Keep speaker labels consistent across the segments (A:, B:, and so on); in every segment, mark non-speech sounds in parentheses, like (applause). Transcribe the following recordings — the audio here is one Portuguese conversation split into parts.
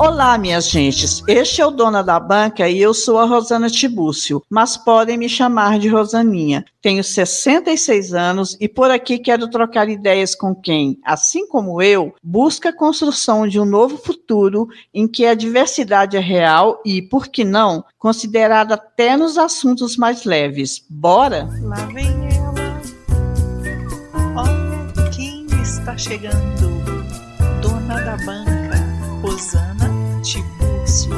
A: Olá, minhas gentes. Este é o Dona da Banca e eu sou a Rosana Tibúcio, mas podem me chamar de Rosaninha. Tenho 66 anos e por aqui quero trocar ideias com quem, assim como eu, busca a construção de um novo futuro em que a diversidade é real e, por que não, considerada até nos assuntos mais leves. Bora?
B: Lá vem ela. Olha quem está chegando. Dona da Banca, Rosana Tibúrcio.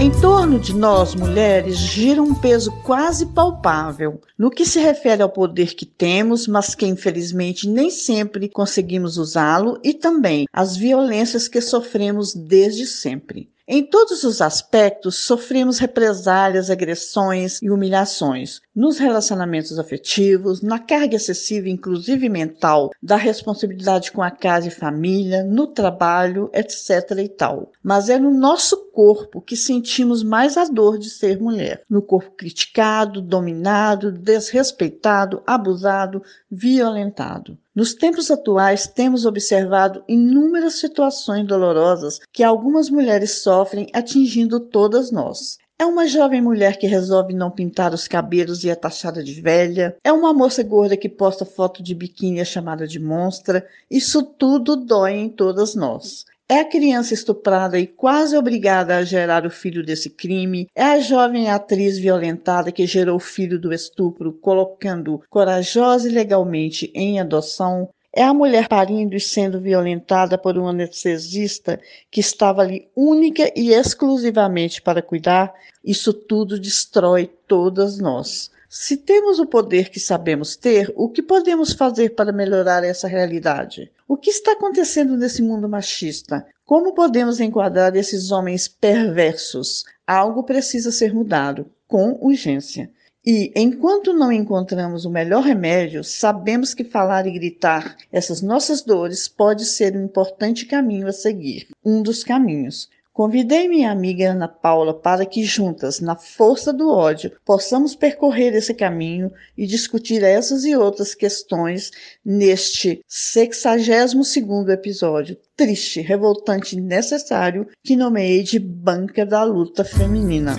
A: Em torno de nós, mulheres, gira um peso quase palpável no que se refere ao poder que temos, mas que infelizmente nem sempre conseguimos usá-lo, e também as violências que sofremos desde sempre. Em todos os aspectos, sofremos represálias, agressões e humilhações. Nos relacionamentos afetivos, na carga excessiva, inclusive mental, da responsabilidade com a casa e família, no trabalho, etc. e tal. Mas é no nosso corpo que sentimos mais a dor de ser mulher. No corpo criticado, dominado, desrespeitado, abusado, violentado. Nos tempos atuais, temos observado inúmeras situações dolorosas que algumas mulheres sofrem, atingindo todas nós. É uma jovem mulher que resolve não pintar os cabelos e é taxada de velha. É uma moça gorda que posta foto de biquíni e é chamada de monstra. Isso tudo dói em todas nós. É a criança estuprada e quase obrigada a gerar o filho desse crime. É a jovem atriz violentada que gerou o filho do estupro, colocando corajosa e legalmente em adoção. É a mulher parindo e sendo violentada por um anestesista que estava ali única e exclusivamente para cuidar. Isso tudo destrói todas nós. Se temos o poder que sabemos ter, o que podemos fazer para melhorar essa realidade? O que está acontecendo nesse mundo machista? Como podemos enquadrar esses homens perversos? Algo precisa ser mudado, com urgência. E, enquanto não encontramos o melhor remédio, sabemos que falar e gritar essas nossas dores pode ser um importante caminho a seguir. Um dos caminhos. Convidei minha amiga Ana Paula para que juntas, na força do ódio, possamos percorrer esse caminho e discutir essas e outras questões neste 62º episódio, triste, revoltante e necessário, que nomeei de Banca da Luta Feminina.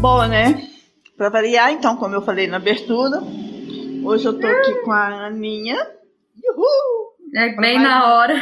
A: Bom, né? Para variar, então, como eu falei na abertura, hoje eu tô aqui com a Aninha. Uhul!
C: É (laughs) bem na hora,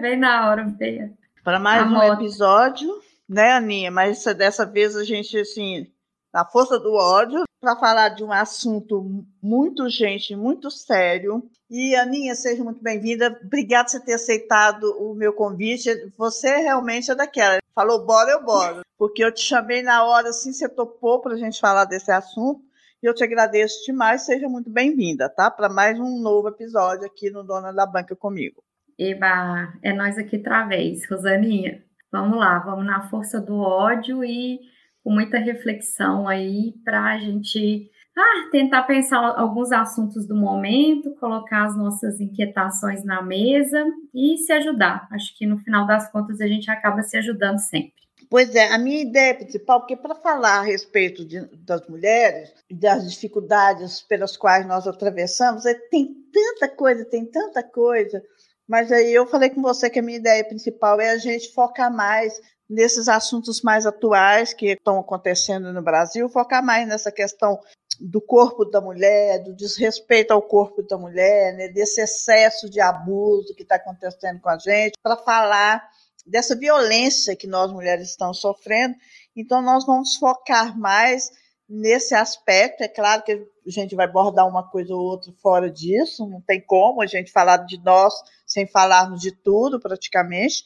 C: bem na hora, feia.
A: Para mais um episódio, né, Aninha? Mas dessa vez a gente, assim, na força do ódio, para falar de um assunto muito urgente, muito sério. E, Aninha, seja muito bem-vinda. Obrigada por você ter aceitado o meu convite. Você realmente é daquela. Falou, bora, eu bora. Porque eu te chamei na hora, assim, você topou para a gente falar desse assunto. E eu te agradeço demais, seja muito bem-vinda, tá? Para mais um novo episódio aqui no Dona da Banca comigo.
C: Eba, é nós aqui outra vez, Rosaninha. Vamos lá, vamos na força do ódio e com muita reflexão aí para a gente ah, tentar pensar alguns assuntos do momento, colocar as nossas inquietações na mesa e se ajudar. Acho que no final das contas a gente acaba se ajudando sempre.
A: Pois é, a minha ideia principal, porque para falar a respeito de, das mulheres, das dificuldades pelas quais nós atravessamos, é, tem tanta coisa, tem tanta coisa, mas aí eu falei com você que a minha ideia principal é a gente focar mais nesses assuntos mais atuais que estão acontecendo no Brasil, focar mais nessa questão do corpo da mulher, do desrespeito ao corpo da mulher, né, desse excesso de abuso que está acontecendo com a gente, para falar dessa violência que nós mulheres estamos sofrendo. Então, nós vamos focar mais nesse aspecto. É claro que a gente vai abordar uma coisa ou outra fora disso, não tem como a gente falar de nós sem falarmos de tudo, praticamente,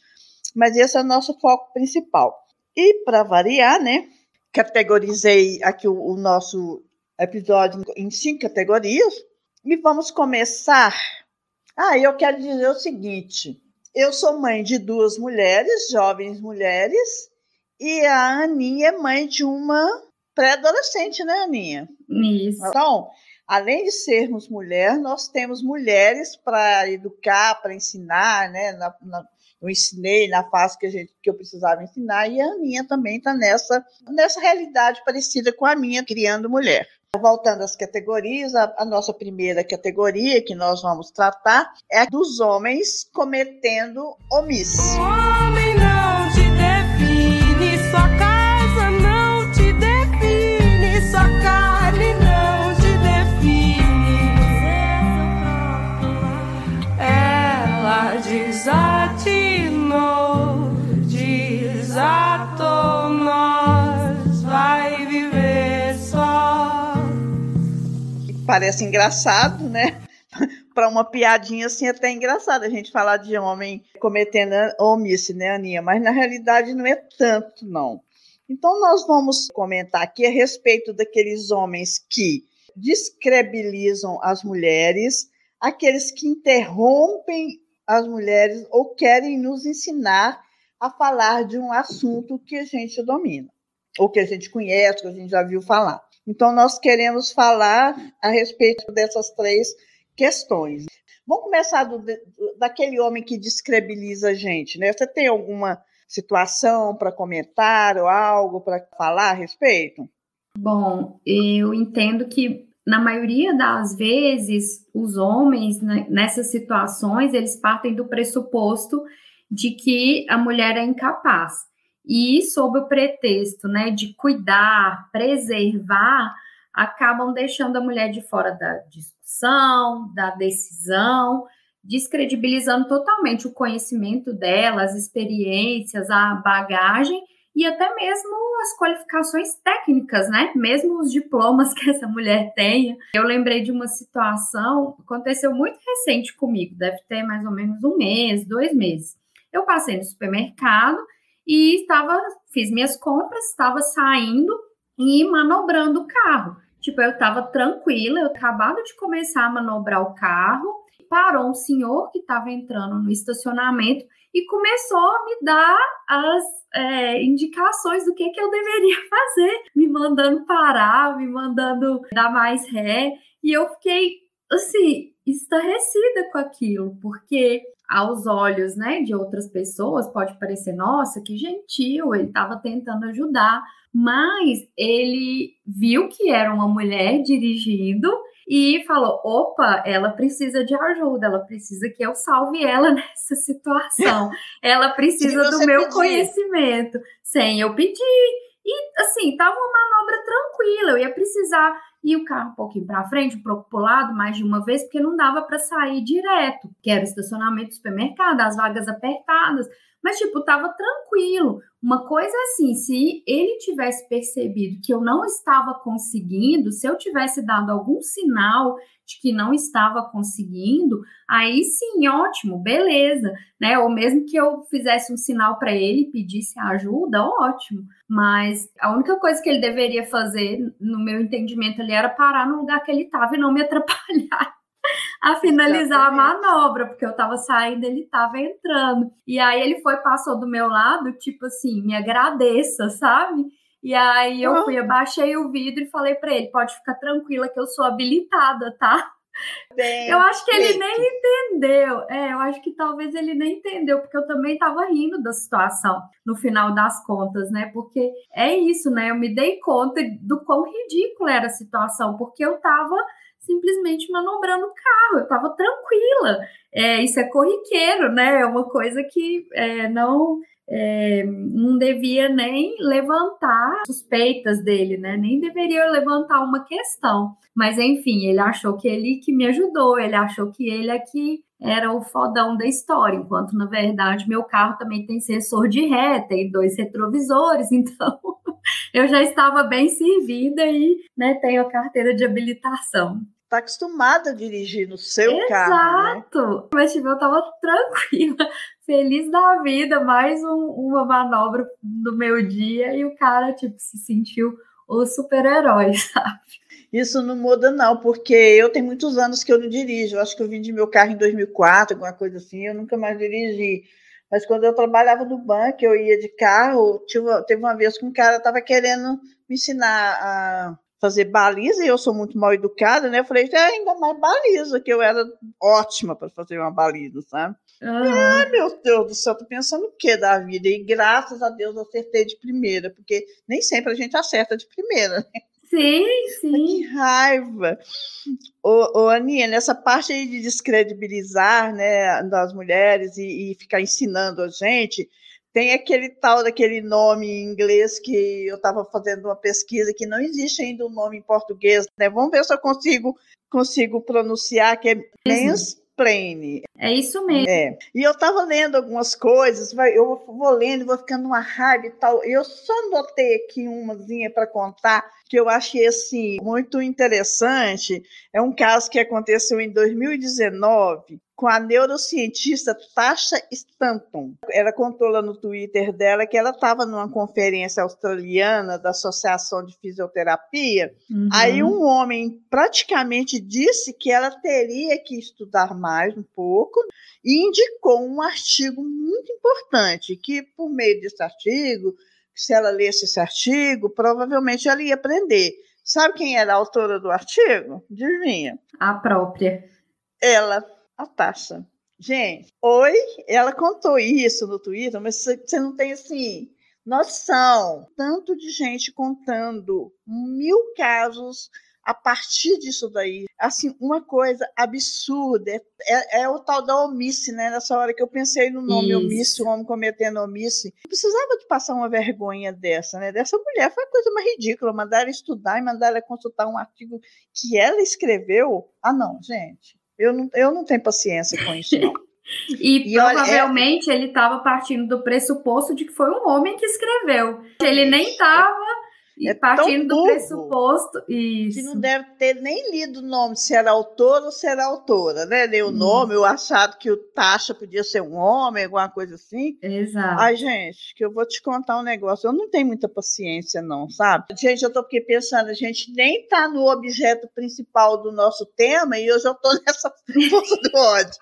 A: mas esse é o nosso foco principal. E, para variar, né, categorizei aqui o, o nosso episódio em cinco categorias e vamos começar. Ah, eu quero dizer o seguinte: eu sou mãe de duas mulheres, jovens mulheres, e a Aninha é mãe de uma pré-adolescente, né, Aninha?
C: Isso.
A: Então, além de sermos mulher, nós temos mulheres para educar, para ensinar, né? Na, na, eu ensinei na fase que, a gente, que eu precisava ensinar, e a Aninha também está nessa, nessa realidade parecida com a minha, criando mulher. Voltando às categorias, a, a, nossa primeira categoria que nós vamos tratar é a dos homens cometendo omissão. Parece engraçado, né? (laughs) para uma piadinha assim até engraçada a gente falar de homem cometendo omissão, né, Aninha? Mas na realidade não é tanto, não. Então nós vamos comentar aqui a respeito daqueles homens que descredibilizam as mulheres, aqueles que interrompem as mulheres ou querem nos ensinar a falar de um assunto que a gente domina, ou que a gente conhece, que a gente já viu falar. Então, nós queremos falar a respeito dessas três questões. Vamos começar do, daquele homem que descredibiliza a gente, né? Você tem alguma situação para comentar ou algo para falar a respeito?
C: Bom, eu entendo que na maioria das vezes os homens né, nessas situações eles partem do pressuposto de que a mulher é incapaz e sob o pretexto, né, de cuidar, preservar, acabam deixando a mulher de fora da discussão, da decisão, descredibilizando totalmente o conhecimento dela, as experiências, a bagagem e até mesmo as qualificações técnicas, né? Mesmo os diplomas (laughs) que essa mulher tenha. Eu lembrei de uma situação, aconteceu muito recente comigo, deve ter mais ou menos um mês, dois meses. Eu passei no supermercado e estava, fiz minhas compras, estava saindo e manobrando o carro. Tipo, eu estava tranquila, eu acabava de começar a manobrar o carro, parou um senhor que estava entrando no estacionamento e começou a me dar as é, indicações do que, que eu deveria (laughs) fazer, me mandando parar, me mandando dar mais ré. E eu fiquei, assim, estarrecida com aquilo, porque aos olhos né, de outras pessoas pode parecer, nossa, que gentil, ele estava tentando ajudar, mas ele viu que era uma mulher dirigindo e falou: opa, ela precisa de ajuda, ela precisa que eu salve ela (laughs) nessa situação, ela precisa do meu pedir. conhecimento, sem eu pedir. E assim, tava uma manobra tranquila, eu ia precisar ir o carro um pouquinho para frente, um pouco para lado, mais de uma vez, porque não dava para sair direto, que era estacionamento do supermercado, as vagas apertadas. Mas, tipo, tava tranquilo. Uma coisa assim, se ele tivesse percebido que eu não estava conseguindo, se eu tivesse dado algum sinal de que não estava conseguindo, aí sim, ótimo, beleza, né? Ou mesmo que eu fizesse um sinal para ele e pedisse ajuda, ótimo. Mas a única coisa que ele deveria fazer, no meu entendimento, ali era parar no lugar que ele estava e não me (laughs) atrapalhar (laughs) a finalizar a manobra, porque eu tava saindo, ele tava entrando. E aí ele foi, passou do meu lado, tipo assim, me agradeça, sabe? E aí eu fui, abaixei o vidro e falei para ele: pode ficar tranquila que eu sou habilitada, tá? Bem, eu acho que ele nem entendeu. É, eu acho que talvez ele nem entendeu, porque eu também estava rindo da situação no final das contas, né? Porque é isso, né? Eu me dei conta do quão ridícula era a situação, porque eu estava simplesmente manobrando o carro, eu estava tranquila. É, isso é corriqueiro, né? É uma coisa que é, não é, não devia nem levantar suspeitas dele, né? Nem deveria levantar uma questão. Mas enfim, ele achou que ele que me ajudou, ele achou que ele é que era o fodão da história, enquanto na verdade meu carro também tem sensor de ré, tem dois retrovisores, (laughs) então (laughs) eu já estava bem servida e né, tenho a carteira de habilitação
A: tá acostumada a dirigir no seu
C: Exato.
A: carro.
C: Né? Exato. Mas tipo, eu tava tranquila, (laughs) feliz da vida, mais um, uma manobra do meu dia e o cara tipo se sentiu o super-herói, (laughs) sabe?
A: Isso não muda não, porque eu tenho muitos anos que eu não dirijo. Eu acho que eu vendi meu carro em 2004, alguma coisa assim, eu nunca mais dirigi. Mas quando eu trabalhava no banco, eu ia de carro, teve uma vez que um cara estava querendo me ensinar a fazer baliza e eu sou muito mal educada, né? Eu falei, é ainda mais baliza, que eu era ótima para fazer uma baliza, sabe? Uhum. meu Deus do céu, tô pensando o que da vida? E graças a Deus eu acertei de primeira, porque nem sempre a gente acerta de primeira, né?
C: Sim, sim.
A: Que raiva. Ô, ô, Aninha, nessa parte aí de descredibilizar né, das mulheres e, e ficar ensinando a gente, tem aquele tal daquele nome em inglês que eu estava fazendo uma pesquisa que não existe ainda um nome em português, né? Vamos ver se eu consigo consigo pronunciar que é mansplaining.
C: É isso mesmo.
A: É. E eu estava lendo algumas coisas, eu vou lendo, vou ficando uma raiva e tal. Eu só notei aqui umazinha para contar que eu achei assim muito interessante. É um caso que aconteceu em 2019 com a neurocientista Tasha Stanton. Ela contou lá no Twitter dela que ela estava numa conferência australiana da Associação de Fisioterapia. Uhum. Aí um homem praticamente disse que ela teria que estudar mais um pouco e indicou um artigo muito importante que por meio desse artigo, se ela lesse esse artigo, provavelmente ela ia aprender. Sabe quem era a autora do artigo? Adivinha?
C: A própria.
A: Ela a taxa. Gente, oi, ela contou isso no Twitter, mas você não tem assim noção. Tanto de gente contando mil casos a partir disso daí. Assim, uma coisa absurda. É, é, é o tal da omisse, né? Nessa hora que eu pensei no nome Isso. omisse, o homem cometendo omisse. Não precisava de passar uma vergonha dessa, né? Dessa mulher. Foi a coisa mais ridícula. Mandar ela estudar e mandar ela consultar um artigo que ela escreveu. Ah, não, gente. Eu não, eu não tenho paciência com isso, não. (laughs)
C: E, e, provavelmente olha, é... ele estava partindo do pressuposto de que foi um homem que escreveu. Ele nem estava é partindo do pressuposto. Isso.
A: Que não deve ter nem lido o nome, se era autor ou se era autora, né? Nem o hum. nome, eu achado que o Tasha podia ser um homem, alguma coisa assim.
C: Exato.
A: Ai, gente, que eu vou te contar um negócio. Eu não tenho muita paciência, não, sabe? Gente, eu tô aqui pensando, a gente nem tá no objeto principal do nosso tema e eu já tô (laughs) nessa força do ódio.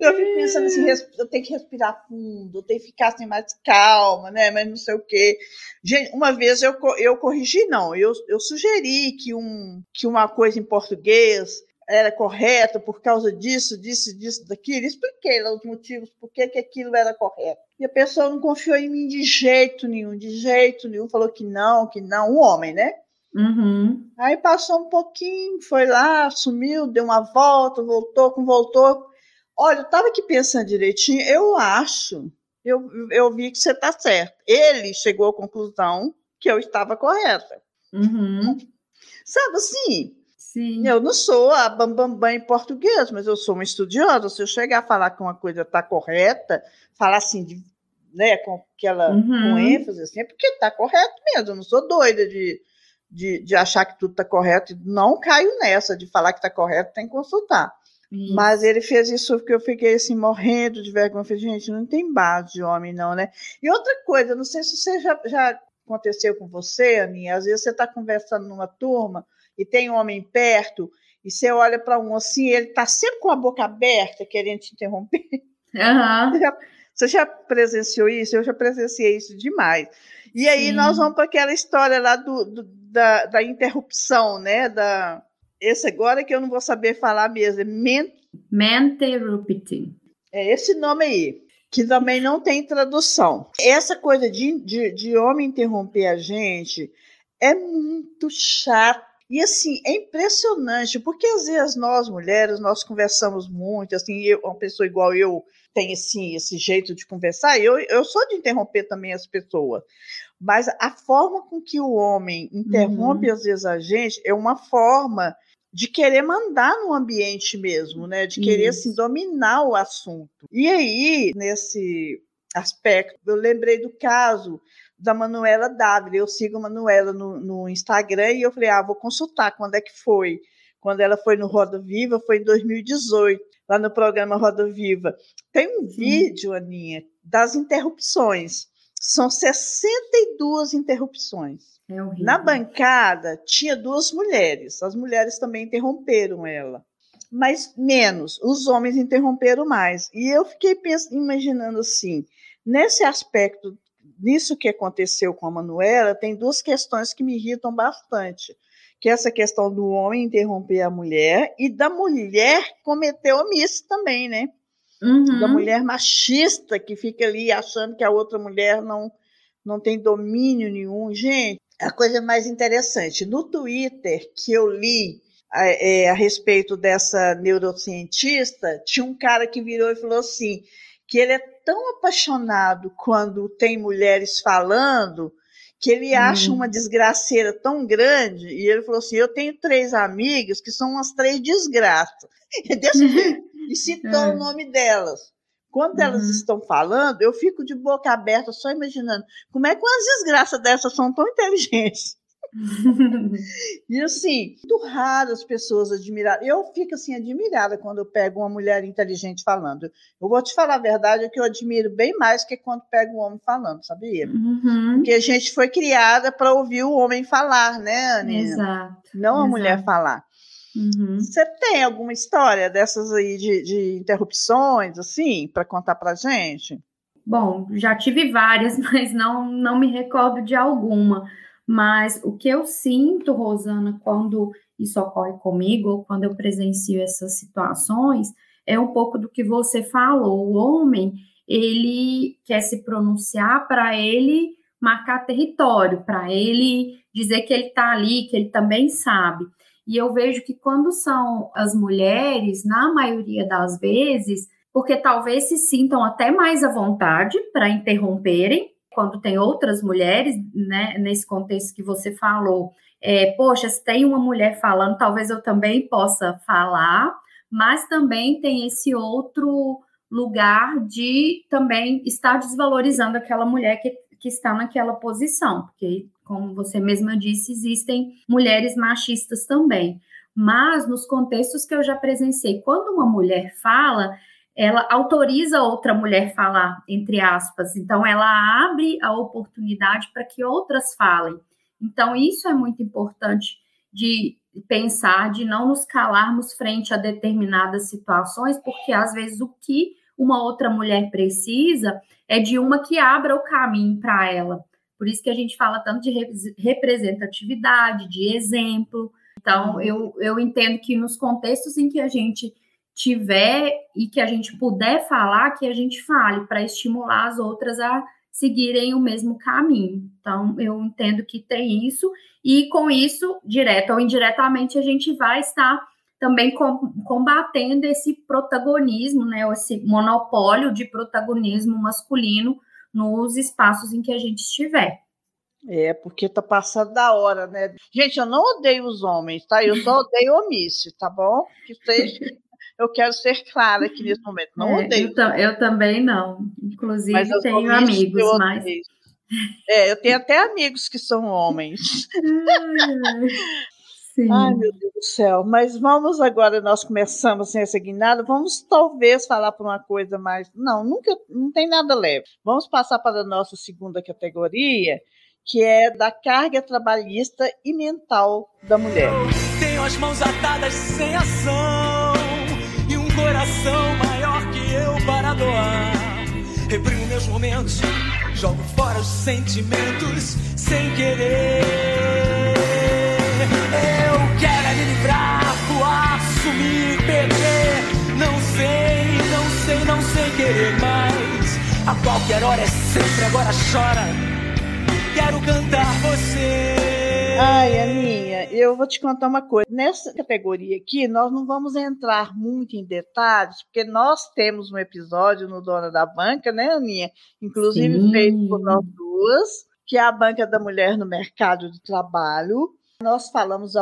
A: Eu fico pensando assim, eu tenho que respirar fundo, eu tenho que ficar assim mais calma, né? Mas não sei o quê. Gente, uma vez eu, eu corrigi, não, eu, eu sugeri que, um, que uma coisa em português era correta por causa disso, disso, disso, daquilo. Expliquei lá os motivos por que, aquilo era correto. E a pessoa não confiou em mim de jeito nenhum, de jeito nenhum. Falou que não, que não. Um homem, né?
C: Uhum.
A: Aí passou um pouquinho, foi lá, sumiu, deu uma volta, voltou, com voltou. Olha, eu estava aqui pensando direitinho, eu acho, eu, eu vi que você está certo. Ele chegou à conclusão que eu estava correta.
C: Uhum.
A: Sabe assim?
C: Sim.
A: Eu não sou a bambambam bam, bam em português, mas eu sou uma estudiosa. Se eu chegar a falar que uma coisa está correta, falar assim, de, né, com aquela uhum. com ênfase, assim, é porque está correto mesmo. Eu não sou doida de, de, de achar que tudo está correto, não caio nessa de falar que está correto, tem que consultar. Isso. Mas ele fez isso porque eu fiquei assim, morrendo de vergonha. Eu falei, gente, não tem base de homem, não, né? E outra coisa, não sei se você já, já aconteceu com você, Aninha, às vezes você está conversando numa turma e tem um homem perto, e você olha para um assim, ele está sempre com a boca aberta, querendo te interromper.
C: Uhum.
A: Você, já, você já presenciou isso? Eu já presenciei isso demais. E aí Sim. nós vamos para aquela história lá do, do da, da, interrupção, né? Da, esse agora que eu não vou saber falar mesmo. É ment...
C: Menterrupting.
A: É esse nome aí, que também não tem tradução. Essa coisa de, de, de homem interromper a gente é muito chato. E assim, é impressionante, porque às vezes nós mulheres, nós conversamos muito, assim, eu, uma pessoa igual eu tem assim, esse jeito de conversar, eu, eu sou de interromper também as pessoas. Mas a forma com que o homem interrompe, uhum. às vezes, a gente é uma forma de querer mandar no ambiente mesmo, né? De querer assim, dominar o assunto. E aí, nesse aspecto, eu lembrei do caso da Manuela Dávila. Eu sigo a Manuela no, no, Instagram e eu falei, ah, vou consultar quando é que foi. Quando ela foi no Roda Viva, foi em 2018, lá no programa Roda Viva. Tem um Sim. vídeo, Aninha, das interrupções. São 62 interrupções.
C: É
A: Na bancada tinha duas mulheres. As mulheres também interromperam ela. Mas menos, os homens interromperam mais. E eu fiquei pensando, imaginando assim, nesse aspecto, nisso que aconteceu com a Manuela, tem duas questões que me irritam bastante. Que é essa questão do homem interromper a mulher e da mulher cometer omisso também, né?
C: Uhum.
A: Da mulher machista que fica ali achando que a outra mulher não, não tem domínio nenhum. Gente, a coisa mais interessante. No Twitter que eu li a, é, a, respeito dessa neurocientista, tinha um cara que virou e falou assim: que ele é tão apaixonado quando tem mulheres falando que ele acha hum. uma desgraceira tão grande, e ele falou assim: Eu tenho três amigas que são umas três desgraças. (laughs) (laughs) E, citou é. o nome delas. Quando uhum. elas estão falando, eu fico de boca aberta, só imaginando como é que umas desgraças dessas são tão inteligentes. (laughs) e assim, muito raro as pessoas admirarem. Eu fico assim admirada quando eu pego uma mulher inteligente falando. Eu vou te falar a verdade, é que eu admiro bem mais que quando pego um homem falando, sabia?
C: Uhum.
A: Porque a gente foi criada para ouvir o homem falar, né, Aninha?
C: Exato.
A: Não a
C: Exato.
A: mulher falar.
C: Uhum.
A: Você tem alguma história dessas aí de, de interrupções, assim, para contar para gente?
C: Bom, já tive várias, (laughs) mas não, não me recordo de alguma. Mas o que eu sinto, Rosana, quando isso ocorre comigo, quando eu presencio essas situações, é um pouco do que você falou. O homem, ele quer se pronunciar para ele marcar território, para ele dizer que ele está ali, que ele também sabe. E eu vejo que quando são as mulheres, na maioria das vezes, porque talvez se sintam até mais à vontade para interromperem, quando tem outras mulheres, né, nesse contexto que você falou, é, poxa, se tem uma mulher falando, talvez eu também possa falar, mas também tem esse outro lugar de também estar desvalorizando aquela mulher que, que está naquela posição, porque, como você mesma disse, existem mulheres machistas também. Mas nos contextos que eu já presenciei, quando uma mulher fala, ela autoriza outra mulher falar, entre aspas. Então, ela abre a oportunidade para que outras falem. Então, isso é muito importante de pensar, de não nos calarmos frente a determinadas situações, porque às vezes o que uma outra mulher precisa é de uma que abra o caminho para ela. Por isso que a gente fala tanto de representatividade, de exemplo. Então, eu, eu entendo que nos contextos em que a gente tiver e que a gente puder falar, que a gente fale, para estimular as outras a seguirem o mesmo caminho. Então, eu entendo que tem isso, e com isso, direto ou indiretamente, a gente vai estar também combatendo esse protagonismo, né, esse monopólio de protagonismo masculino nos espaços em que a gente estiver.
A: É, porque tá passando da hora, né? Gente, eu não odeio os homens, tá? Eu só odeio omisse, tá bom? Que seja eu quero ser clara aqui nesse momento. Não é, odeio.
C: Eu, eu, também não. Inclusive, mas tenho amigos, mas.
A: É, eu tenho até amigos que são homens. (laughs)
C: Sim.
A: Ai, meu Deus do céu. Mas vamos agora, nós começamos sem essa guinada, vamos talvez falar por uma coisa mais. Não, nunca, não tem nada leve. Vamos passar para a nossa segunda categoria, que é da carga trabalhista e mental da mulher.
D: Tenho as mãos atadas sem ação coração maior que eu para doar. Reprimo meus momentos, jogo fora os sentimentos sem querer. Eu quero é me livrar, voar, sumir, perder. Não sei, não sei, não sei querer mais. A qualquer hora é sempre, agora chora. Quero cantar você.
A: Ai, Aninha, eu vou te contar uma coisa. Nessa categoria aqui, nós não vamos entrar muito em detalhes, porque nós temos um episódio no Dona da Banca, né, Aninha? Inclusive Sim. feito por nós duas, que é a Banca da Mulher no Mercado de Trabalho. Nós falamos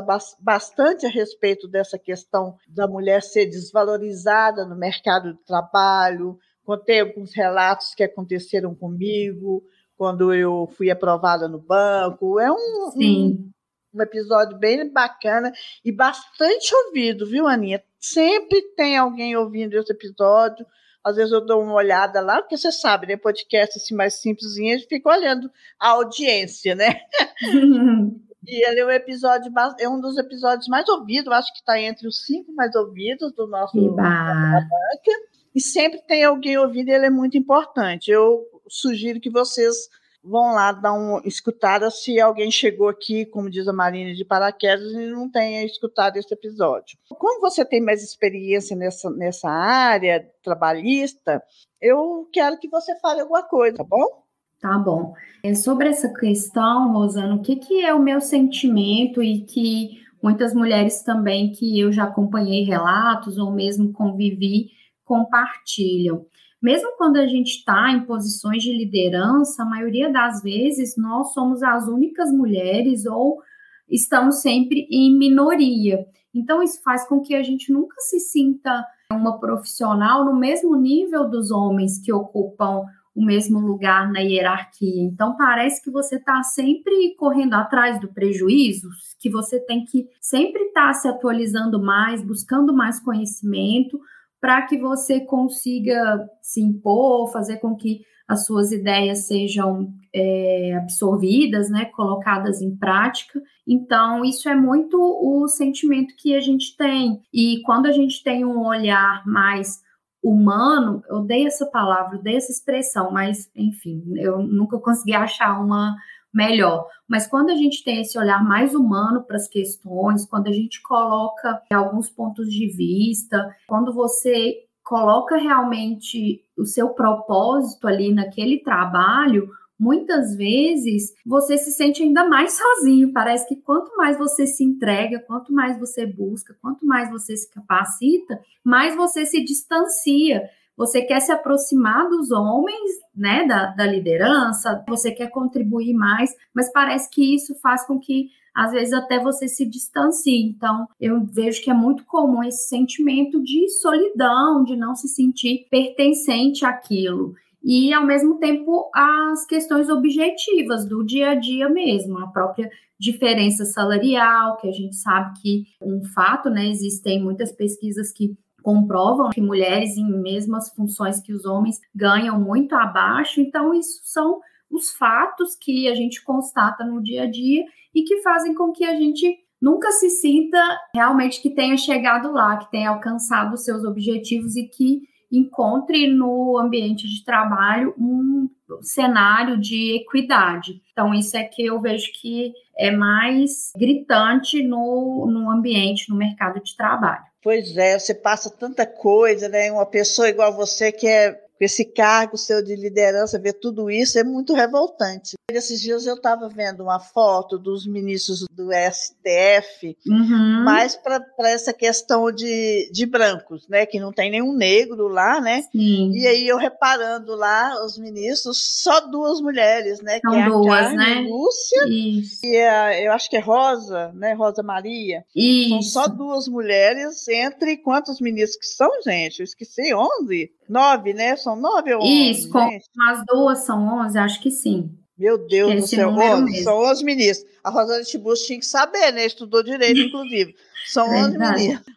A: bastante a respeito dessa questão da mulher ser desvalorizada no mercado de trabalho. Contei alguns relatos que aconteceram comigo quando eu fui aprovada no banco. É um, um, um, episódio bem bacana e bastante ouvido, viu, Aninha? Sempre tem alguém ouvindo esse episódio. Às vezes eu dou uma olhada lá, porque você sabe, né? Podcast assim mais simplesinho, a gente fica olhando a audiência, né? (laughs) E ele é um episódio, é um dos episódios mais ouvidos, acho que está entre os cinco mais ouvidos do nosso banca. E sempre tem alguém ouvindo, e ele é muito importante. Eu sugiro que vocês vão lá dar uma escutada se alguém chegou aqui, como diz a Marina, de paraquedas e não tenha escutado esse episódio. Como você tem mais experiência nessa, nessa área trabalhista, eu quero que você fale alguma coisa, tá bom?
C: Tá bom. É, sobre essa questão, Rosana, o que, que é o meu sentimento e que muitas mulheres também que eu já acompanhei relatos ou mesmo convivi compartilham. Mesmo quando a gente está em posições de liderança, a maioria das vezes nós somos as únicas mulheres ou estamos sempre em minoria. Então, isso faz com que a gente nunca se sinta uma profissional no mesmo nível dos homens que ocupam o mesmo lugar na hierarquia. Então, parece que você está sempre correndo atrás do prejuízo, que você tem que sempre estar tá se atualizando mais, buscando mais conhecimento, para que você consiga se impor, fazer com que as suas ideias sejam é, absorvidas, né, colocadas em prática. Então, isso é muito o sentimento que a gente tem. E quando a gente tem um olhar mais humano, eu odeio essa palavra, eu odeio essa expressão, mas, enfim, eu nunca consegui achar uma melhor. Mas quando a gente tem esse olhar mais humano para as questões, quando a gente coloca alguns pontos de vista, quando você coloca realmente o seu propósito ali naquele trabalho, muitas vezes você se sente ainda mais sozinho. Parece que quanto mais você se entrega, quanto mais você busca, quanto mais você se capacita, mais você se distancia você quer se aproximar dos homens, né, da, da liderança, você quer contribuir mais, mas parece que isso faz com que às vezes até você se distancie. Então, eu vejo que é muito comum esse sentimento de solidão, de não se sentir pertencente àquilo. E, ao mesmo tempo, as questões objetivas do dia a dia mesmo, a própria diferença salarial, que a gente sabe que um fato, né? Existem muitas pesquisas que comprovam que mulheres em mesmas funções que os homens ganham muito abaixo. Então, isso são os fatos que a gente constata no dia a dia e que fazem com que a gente nunca se sinta realmente que tenha chegado lá, que tenha alcançado os seus objetivos e que encontre no ambiente de trabalho um cenário de equidade. Então, isso é que eu vejo que é mais gritante no, no ambiente, no mercado de trabalho.
A: Pois é, você passa tanta coisa, né? Uma pessoa igual você que é esse cargo seu de liderança, ver tudo isso é muito revoltante. Esses dias eu estava vendo uma foto dos ministros do STF, uhum. mais para essa questão de, de brancos, né? Que não tem nenhum negro lá, né? Sim. E aí eu reparando lá os ministros, só duas mulheres, né?
C: São que é duas,
A: a
C: Carmen né?
A: Lúcia Isso. e a, eu acho que é Rosa, né? Rosa Maria. Isso. São só duas mulheres entre quantos ministros que são, gente? Eu esqueci, 11? Nove, né? São nove ou
C: Isso, com as duas são onze, acho que sim.
A: Meu Deus do céu, 11, são onze ministros. A Rosana Tibus tinha que saber, né? Estudou direito, inclusive. São onze ministros.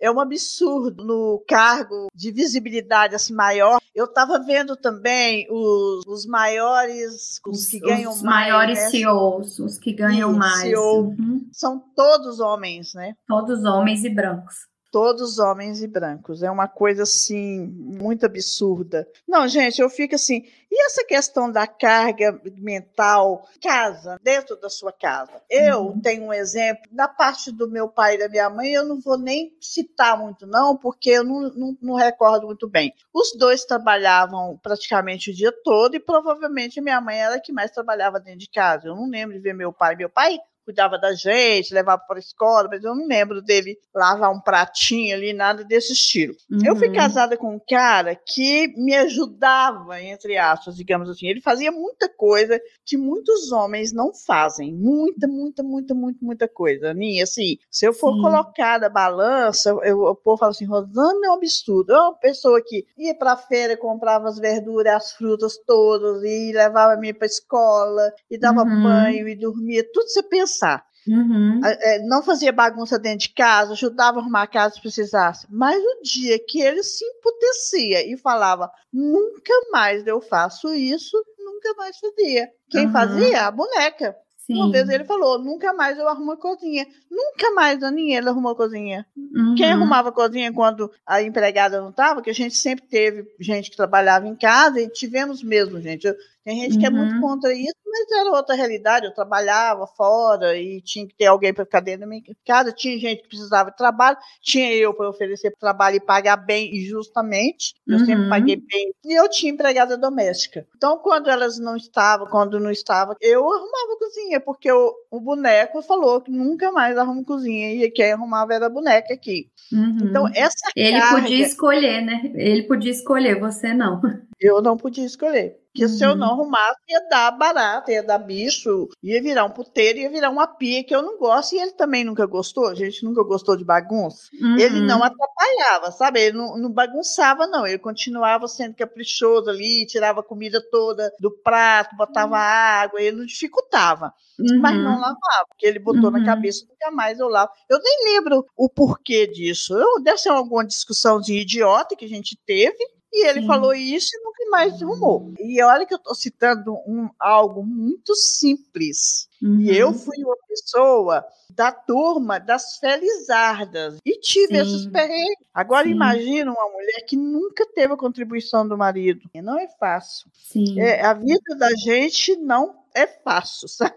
A: é um absurdo no cargo de visibilidade assim maior. Eu estava vendo também os, os maiores, os, os que ganham
C: os
A: mais.
C: Os maiores né? CEOs, os que ganham mais. CEO,
A: uhum. São todos homens, né?
C: Todos homens e brancos
A: todos homens e brancos. É uma coisa assim muito absurda. Não, gente, eu fico assim. E essa questão da carga mental, casa, dentro da sua casa? Eu uhum. tenho um exemplo da parte do meu pai e da minha mãe. Eu não vou nem citar muito não, porque eu não, não, não recordo muito bem. Os dois trabalhavam praticamente o dia todo e provavelmente minha mãe era a que mais trabalhava dentro de casa. Eu não lembro de ver meu pai. Meu pai cuidava da gente, levava para a escola, mas eu não lembro dele lavar um pratinho ali, nada desse estilo. Uhum. Eu fui uhum. casada com um cara que me ajudava, entre aspas, digamos assim. Ele fazia muita coisa que muitos homens não fazem. Muita, muita, muita, muita, muita coisa. Aninha, assim, se eu for Sim. colocar na balança, eu, o povo fala assim, Rosana é um absurdo. É uma pessoa que ia para a feira, comprava as verduras, as frutas todas, e levava a mim para a escola, e dava uhum. banho, e dormia. Tudo você pensa pensar. Uhum. É, não fazia bagunça dentro de casa, ajudava a arrumar a casa se precisasse. Mas o dia que ele se emputecia e falava: nunca mais eu faço isso, nunca mais fazia. Quem uhum. fazia? A boneca. Sim. Uma vez ele falou: nunca mais eu arrumo a cozinha. Nunca mais a Daniela arrumou a cozinha. Uhum. Quem arrumava a cozinha quando a empregada não estava, que a gente sempre teve gente que trabalhava em casa e tivemos mesmo, gente. Eu Tem gente que é muito
C: Uhum.
A: contra isso, mas era outra realidade. Eu trabalhava fora e tinha que ter alguém para ficar dentro da minha casa. Tinha gente que precisava de trabalho, tinha eu para oferecer trabalho e pagar bem e justamente. Eu sempre
C: Uhum.
A: paguei bem. E eu tinha empregada doméstica. Então, quando elas não estavam, quando não estava, eu arrumava a cozinha, porque o, o boneco falou que nunca mais arruma cozinha. E quem arrumava era a boneca aqui.
C: Uhum.
A: Então, essa
C: Ele
A: carga,
C: podia escolher, né? Ele podia escolher, você não.
A: eu não podia escolher. Porque se eu
C: Uhum.
A: não arrumasse, ia dar barata, ia dar bicho, ia virar um puteiro, ia virar uma pia que eu não gosto. E ele também nunca gostou, a gente nunca gostou de bagunça. Ele
C: Uhum.
A: não atrapalhava, sabe? Ele não, não bagunçava, não. Ele continuava sendo caprichoso ali, tirava a comida toda do prato, botava água, ele não dificultava. Mas
C: Uhum.
A: não lavava, porque ele botou na
C: Uhum.
A: cabeça, nunca mais eu lavo. Eu nem lembro o porquê disso. Eu, deve ser alguma discussãozinha idiota que a gente teve, e ele
C: Sim.
A: falou isso e nunca mais arrumou. E olha que eu estou citando um, algo muito simples. E eu
C: Uhum.
A: fui uma pessoa da turma das felizardas e tive
C: Sim.
A: esses perrengues. Agora
C: Sim.
A: imagina uma mulher que nunca teve a contribuição do marido. E Não é fácil.
C: Sim.
A: É, a vida da gente não é fácil, (laughs) sabe?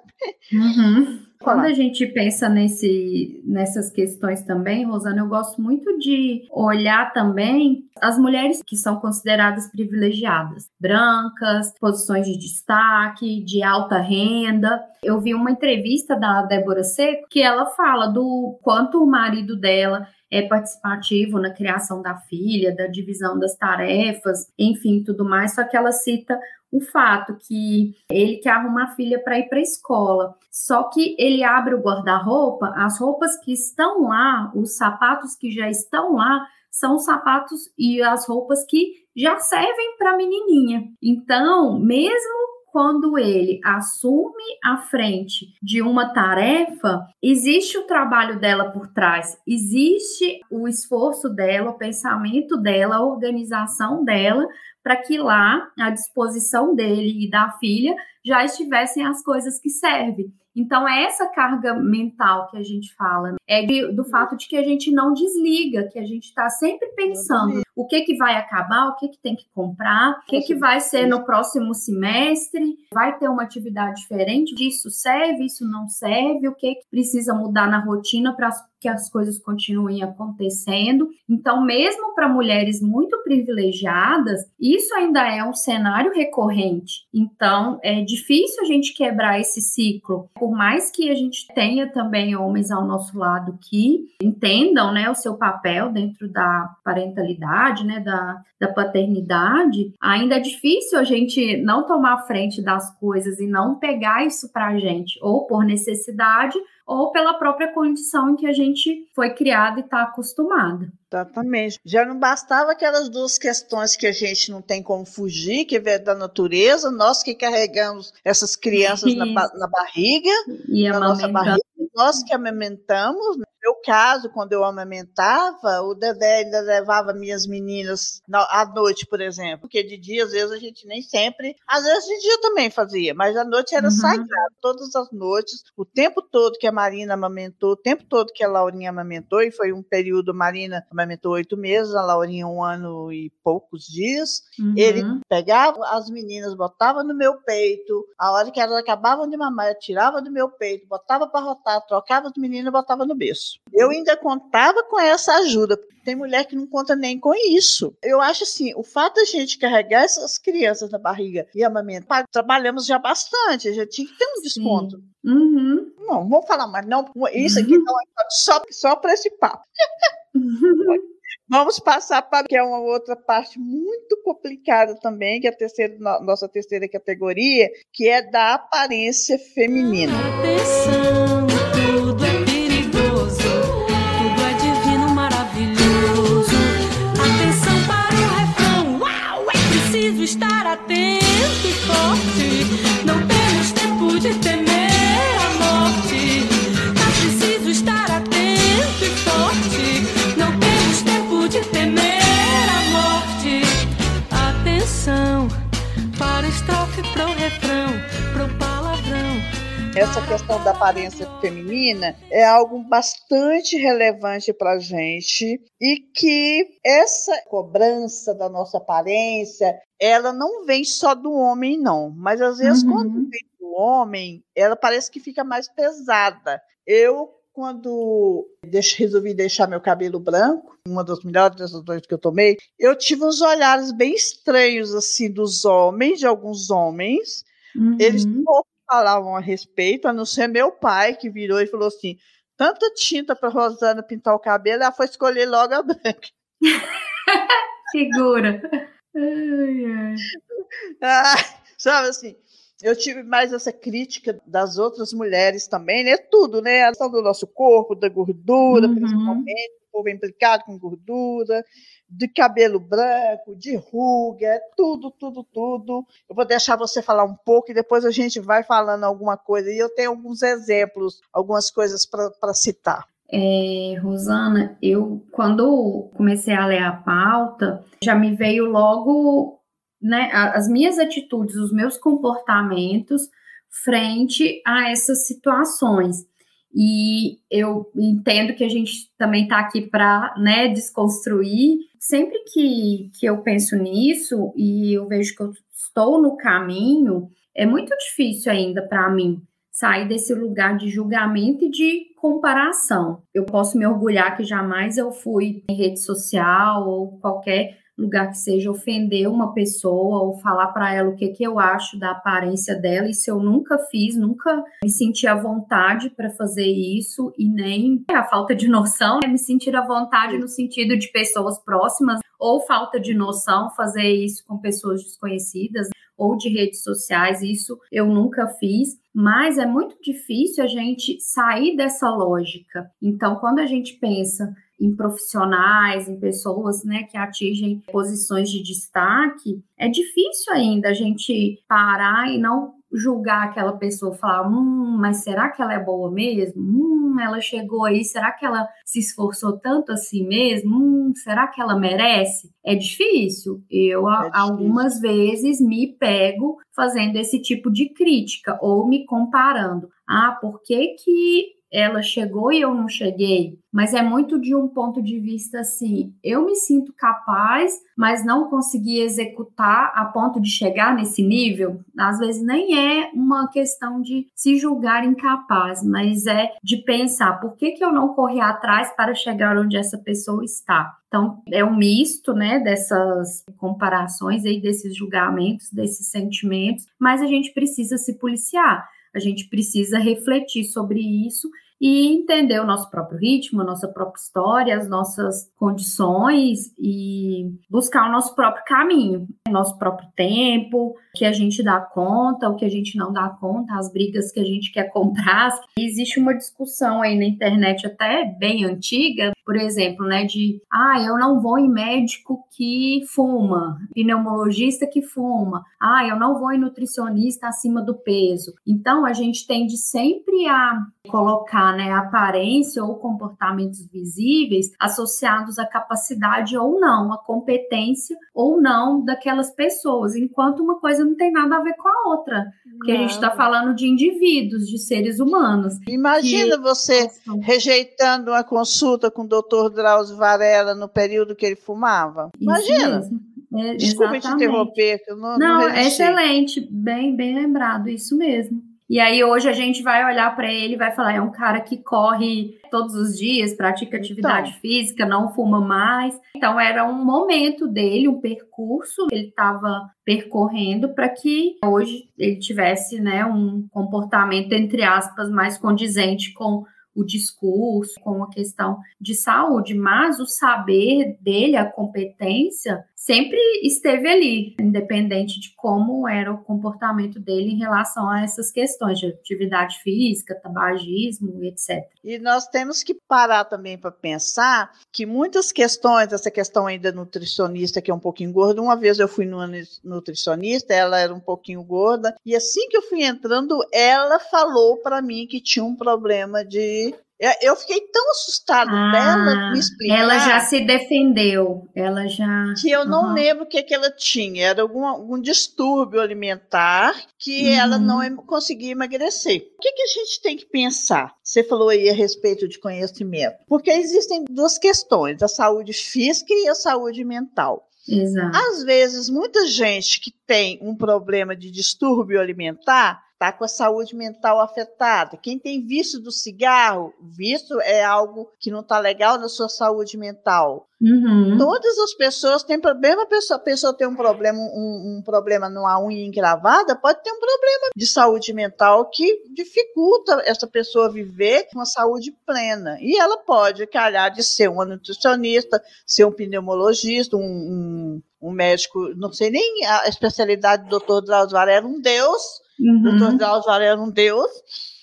C: Uhum. Quando a gente pensa nesse, nessas questões também, Rosana, eu gosto muito de olhar também as mulheres que são consideradas privilegiadas, brancas, posições de destaque, de alta renda. Eu vi uma entrevista da Débora Seco que ela fala do quanto o marido dela é participativo na criação da filha, da divisão das tarefas, enfim, tudo mais, só que ela cita o fato que ele quer arrumar a filha para ir para a escola. Só que ele abre o guarda-roupa, as roupas que estão lá, os sapatos que já estão lá, são os sapatos e as roupas que já servem para a menininha. Então, mesmo quando ele assume a frente de uma tarefa, existe o trabalho dela por trás, existe o esforço dela, o pensamento dela, a organização dela, para que lá, à disposição dele e da filha, já estivessem as coisas que servem. Então, é essa carga mental que a gente fala, né? é do fato de que a gente não desliga, que a gente está sempre pensando o que, que vai acabar, o que, que tem que comprar, o que, que vai ser no próximo semestre, vai ter uma atividade diferente, isso serve, isso não serve, o que, que precisa mudar na rotina para que as coisas continuem acontecendo. Então, mesmo para mulheres muito privilegiadas, isso ainda é um cenário recorrente. Então, é difícil a gente quebrar esse ciclo. Por mais que a gente tenha também homens ao nosso lado que entendam né, o seu papel dentro da parentalidade, né, da, da paternidade, ainda é difícil a gente não tomar frente das coisas e não pegar isso para a gente, ou por necessidade, ou pela própria condição em que a gente foi criado e está acostumada.
A: Exatamente. Já não bastava aquelas duas questões que a gente não tem como fugir, que é da natureza, nós que carregamos essas crianças na, na barriga,
C: E
A: na nossa barriga, nós que amamentamos. No meu caso, quando eu amamentava, o Dedé ainda levava minhas meninas na- à noite, por exemplo, porque de dia, às vezes, a gente nem sempre, às vezes de dia também fazia, mas à noite era
C: Uhum.
A: sagrado, todas as noites, o tempo todo que a Marina amamentou, o tempo todo que a Laurinha amamentou, e foi um período, a Marina amamentou oito meses, a Laurinha um ano e poucos dias,
C: Uhum.
A: ele pegava as meninas, botava no meu peito, a hora que elas acabavam de mamar, eu tirava do meu peito, botava para rotar, trocava as meninas e botava no berço. Eu ainda contava com essa ajuda. Tem mulher que não conta nem com isso. Eu acho assim, o fato da gente carregar essas crianças na barriga e amamentar, trabalhamos já bastante, já tinha que ter um desconto.
C: Uhum.
A: Não, vou falar mais, não, isso aqui não é só, só para esse papo. (laughs) Vamos passar para que é uma outra parte muito complicada também, que é a terceira, no- nossa terceira categoria, que é da aparência feminina.
E: Atenção,
A: essa questão da aparência feminina é algo bastante relevante para a gente e que essa cobrança da nossa aparência, ela não vem só do homem, não. Mas às vezes, uhum. quando vem do homem, ela parece que fica mais pesada. Eu, quando resolvi deixar meu cabelo branco, uma das melhores decisões que eu tomei, eu tive uns olhares bem estranhos, assim, dos homens, de alguns homens. Uhum. Eles falavam a respeito, a não ser meu pai, que virou e falou assim: tanta tinta para Rosana pintar o cabelo, ela foi escolher logo a branca. (laughs)
C: Segura.
A: Ah, sabe assim, eu tive mais essa crítica das outras mulheres também, né? Tudo, né? A questão do nosso corpo, da gordura, uhum. principalmente, o povo é implicado com gordura, de cabelo branco, de ruga, tudo, tudo, tudo. Eu vou deixar você falar um pouco e depois a gente vai falando alguma coisa. E eu tenho alguns exemplos, algumas coisas para citar.
C: É, Rosana, eu quando comecei a ler a pauta, já me veio logo né, as minhas atitudes, os meus comportamentos frente a essas situações. E eu entendo que a gente também está aqui para né, desconstruir. Sempre que, que eu penso nisso e eu vejo que eu estou no caminho, é muito difícil ainda para mim sair desse lugar de julgamento e de comparação. Eu posso me orgulhar que jamais eu fui em rede social ou qualquer lugar que seja ofender uma pessoa ou falar para ela o que, que eu acho da aparência dela. Isso eu nunca fiz, nunca me senti à vontade para fazer isso e nem a falta de noção, é me sentir à vontade no sentido de pessoas próximas ou falta de noção fazer isso com pessoas desconhecidas ou de redes sociais, isso eu nunca fiz, mas é muito difícil a gente sair dessa lógica. Então, quando a gente pensa em profissionais, em pessoas né, que atingem posições de destaque, é difícil ainda a gente parar e não julgar aquela pessoa, falar, hum, mas será que ela é boa mesmo? Hum, ela chegou aí, será que ela se esforçou tanto assim mesmo? Hum, será que ela merece? É difícil. Eu, é difícil. algumas vezes, me pego fazendo esse tipo de crítica ou me comparando. Ah, por que que ela chegou e eu não cheguei, mas é muito de um ponto de vista assim, eu me sinto capaz, mas não consegui executar a ponto de chegar nesse nível. Às vezes nem é uma questão de se julgar incapaz, mas é de pensar por que, que eu não corri atrás para chegar onde essa pessoa está. Então, é um misto, né, dessas comparações aí, desses julgamentos, desses sentimentos, mas a gente precisa se policiar. A gente precisa refletir sobre isso e entender o nosso próprio ritmo, a nossa própria história, as nossas condições e buscar o nosso próprio caminho, nosso próprio tempo, o que a gente dá conta, o que a gente não dá conta, as brigas que a gente quer comprar. E existe uma discussão aí na internet até bem antiga, por exemplo, né, de ah, eu não vou em médico que fuma, pneumologista que fuma, ah, eu não vou em nutricionista acima do peso. Então a gente tende sempre a colocar né, aparência ou comportamentos visíveis associados à capacidade ou não, à competência ou não daquelas pessoas, enquanto uma coisa não tem nada a ver com a outra. Porque não. a gente está falando de indivíduos, de seres humanos.
A: Imagina que... você rejeitando uma consulta com o doutor Drauzio Varela no período que ele fumava. Imagina. É, Desculpe te interromper. Eu não,
C: não, não excelente, bem, bem lembrado, isso mesmo. E aí hoje a gente vai olhar para ele e vai falar, é um cara que corre todos os dias, pratica atividade então. física, não fuma mais. Então era um momento dele, um percurso que ele estava percorrendo para que hoje ele tivesse, né, um comportamento entre aspas mais condizente com o discurso, com a questão de saúde, mas o saber dele, a competência, sempre esteve ali, independente de como era o comportamento dele em relação a essas questões de atividade física, tabagismo, etc.
A: E nós temos que parar também para pensar que muitas questões, essa questão ainda nutricionista que é um pouquinho gorda, uma vez eu fui numa nutricionista, ela era um pouquinho gorda, e assim que eu fui entrando, ela falou para mim que tinha um problema de Eu fiquei tão assustado
C: Ah,
A: dela me explicar.
C: ela já se defendeu. Ela já.
A: que eu não
C: Aham.
A: lembro o que, que ela tinha. Era algum, algum distúrbio alimentar que
C: Uhum.
A: ela não em- conseguia emagrecer. O que, que a gente tem que pensar? Você falou aí a respeito de conhecimento. Porque existem duas questões: a saúde física e a saúde mental.
C: Exato.
A: Às vezes, muita gente que tem um problema de distúrbio alimentar está com a saúde mental afetada. Quem tem vício do cigarro, vício é algo que não está legal na sua saúde mental.
C: Uhum.
A: Todas as pessoas têm problema, a pessoa, a pessoa tem um problema, um, um problema numa unha encravada, pode ter um problema de saúde mental que dificulta essa pessoa viver com uma saúde plena. E ela pode calhar de ser uma nutricionista, ser um pneumologista, um, um, um médico, não sei nem a especialidade do doutor Drauzio Varela, um deus,
C: Uhum.
A: doutor Drauzio Varela, um deus.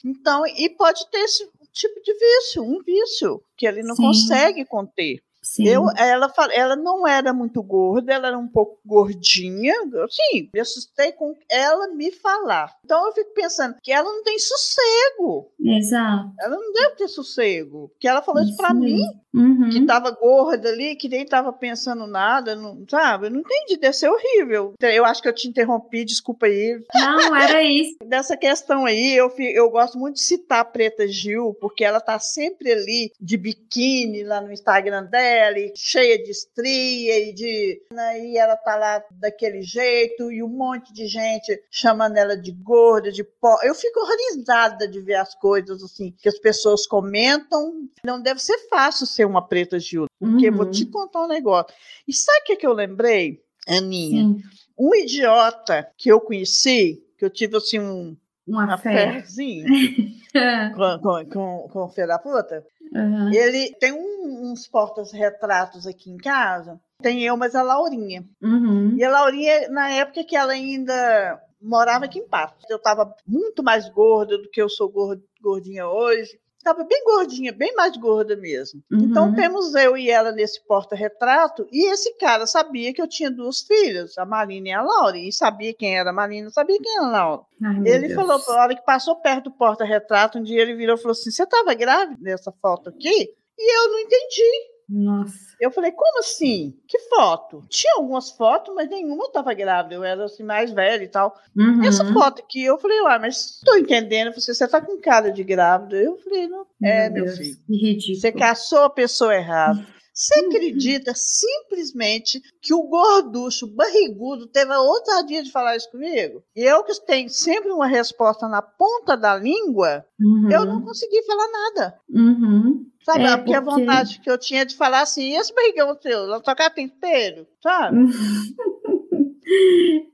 A: Então, e pode ter esse tipo de vício, um vício, que ele não
C: Sim.
A: consegue conter.
C: Sim.
A: Eu, ela, ela não era muito gorda, ela era um pouco gordinha. Sim, me assustei com ela me falar. Então eu fico pensando que ela não tem sossego.
C: Exato.
A: Ela não deve ter sossego. Porque ela falou isso pra
C: Isso
A: mim.
C: Uhum.
A: que tava gorda ali, que nem tava pensando nada, não, sabe? Eu não entendi, deve ser horrível. Eu acho que eu te interrompi, desculpa aí.
C: Não, era isso. (laughs)
A: Dessa questão aí, eu, eu gosto muito de citar a Preta Gil, porque ela tá sempre ali de biquíni lá no Instagram dela, e cheia de estria e de. né, E ela tá lá daquele jeito, e um monte de gente chamando ela de gorda, de pó. Eu fico horrorizada de ver as coisas assim, que as pessoas comentam. Não deve ser fácil ser uma Preta Gil, porque eu vou
C: Uhum.
A: te contar um negócio. E sabe o que, que eu lembrei, Aninha?
C: Sim.
A: Um idiota que eu conheci, que eu tive assim um
C: Uma
A: uma
C: fé. (laughs)
A: com, com, com, com o filho da puta.
C: Uhum.
A: Ele tem um- uns portas-retratos aqui em casa. Tem eu, mas a Laurinha.
C: Uhum.
A: E a Laurinha, na época que ela ainda morava aqui em Patos. Eu estava muito mais gorda do que eu sou gor- gordinha hoje. Estava bem gordinha, bem mais gorda mesmo.
C: Uhum.
A: Então temos eu e ela nesse porta-retrato. E esse cara sabia que eu tinha duas filhas, a Marina e a Laura. E sabia quem era a Marina, sabia quem era a Laura.
C: Ai,
A: Ele
C: Deus.
A: falou, na hora que passou perto do porta-retrato, um dia ele virou e falou assim: Você estava grávida nessa foto aqui? E eu não entendi.
C: Nossa.
A: Eu falei, como assim? Que foto? Tinha algumas fotos, mas nenhuma eu estava grávida. Eu era assim, mais velha e tal.
C: Uhum.
A: Essa foto aqui, eu falei, uai, mas estou entendendo. Você, você tá com cara de grávida. Eu falei, não. é, meu
C: Deus,
A: filho.
C: Que ridículo.
A: Você caçou a pessoa errada. Você acredita simplesmente que o gorducho barrigudo teve a ousadia de falar isso comigo? E eu que tenho sempre uma resposta na ponta da língua,
C: Uhum.
A: eu não consegui falar nada.
C: Uhum.
A: Sabe?
C: É,
A: porque a vontade que eu tinha de falar assim, e esse barrigão seu? Na tua cara tem espelho? Sabe? (laughs)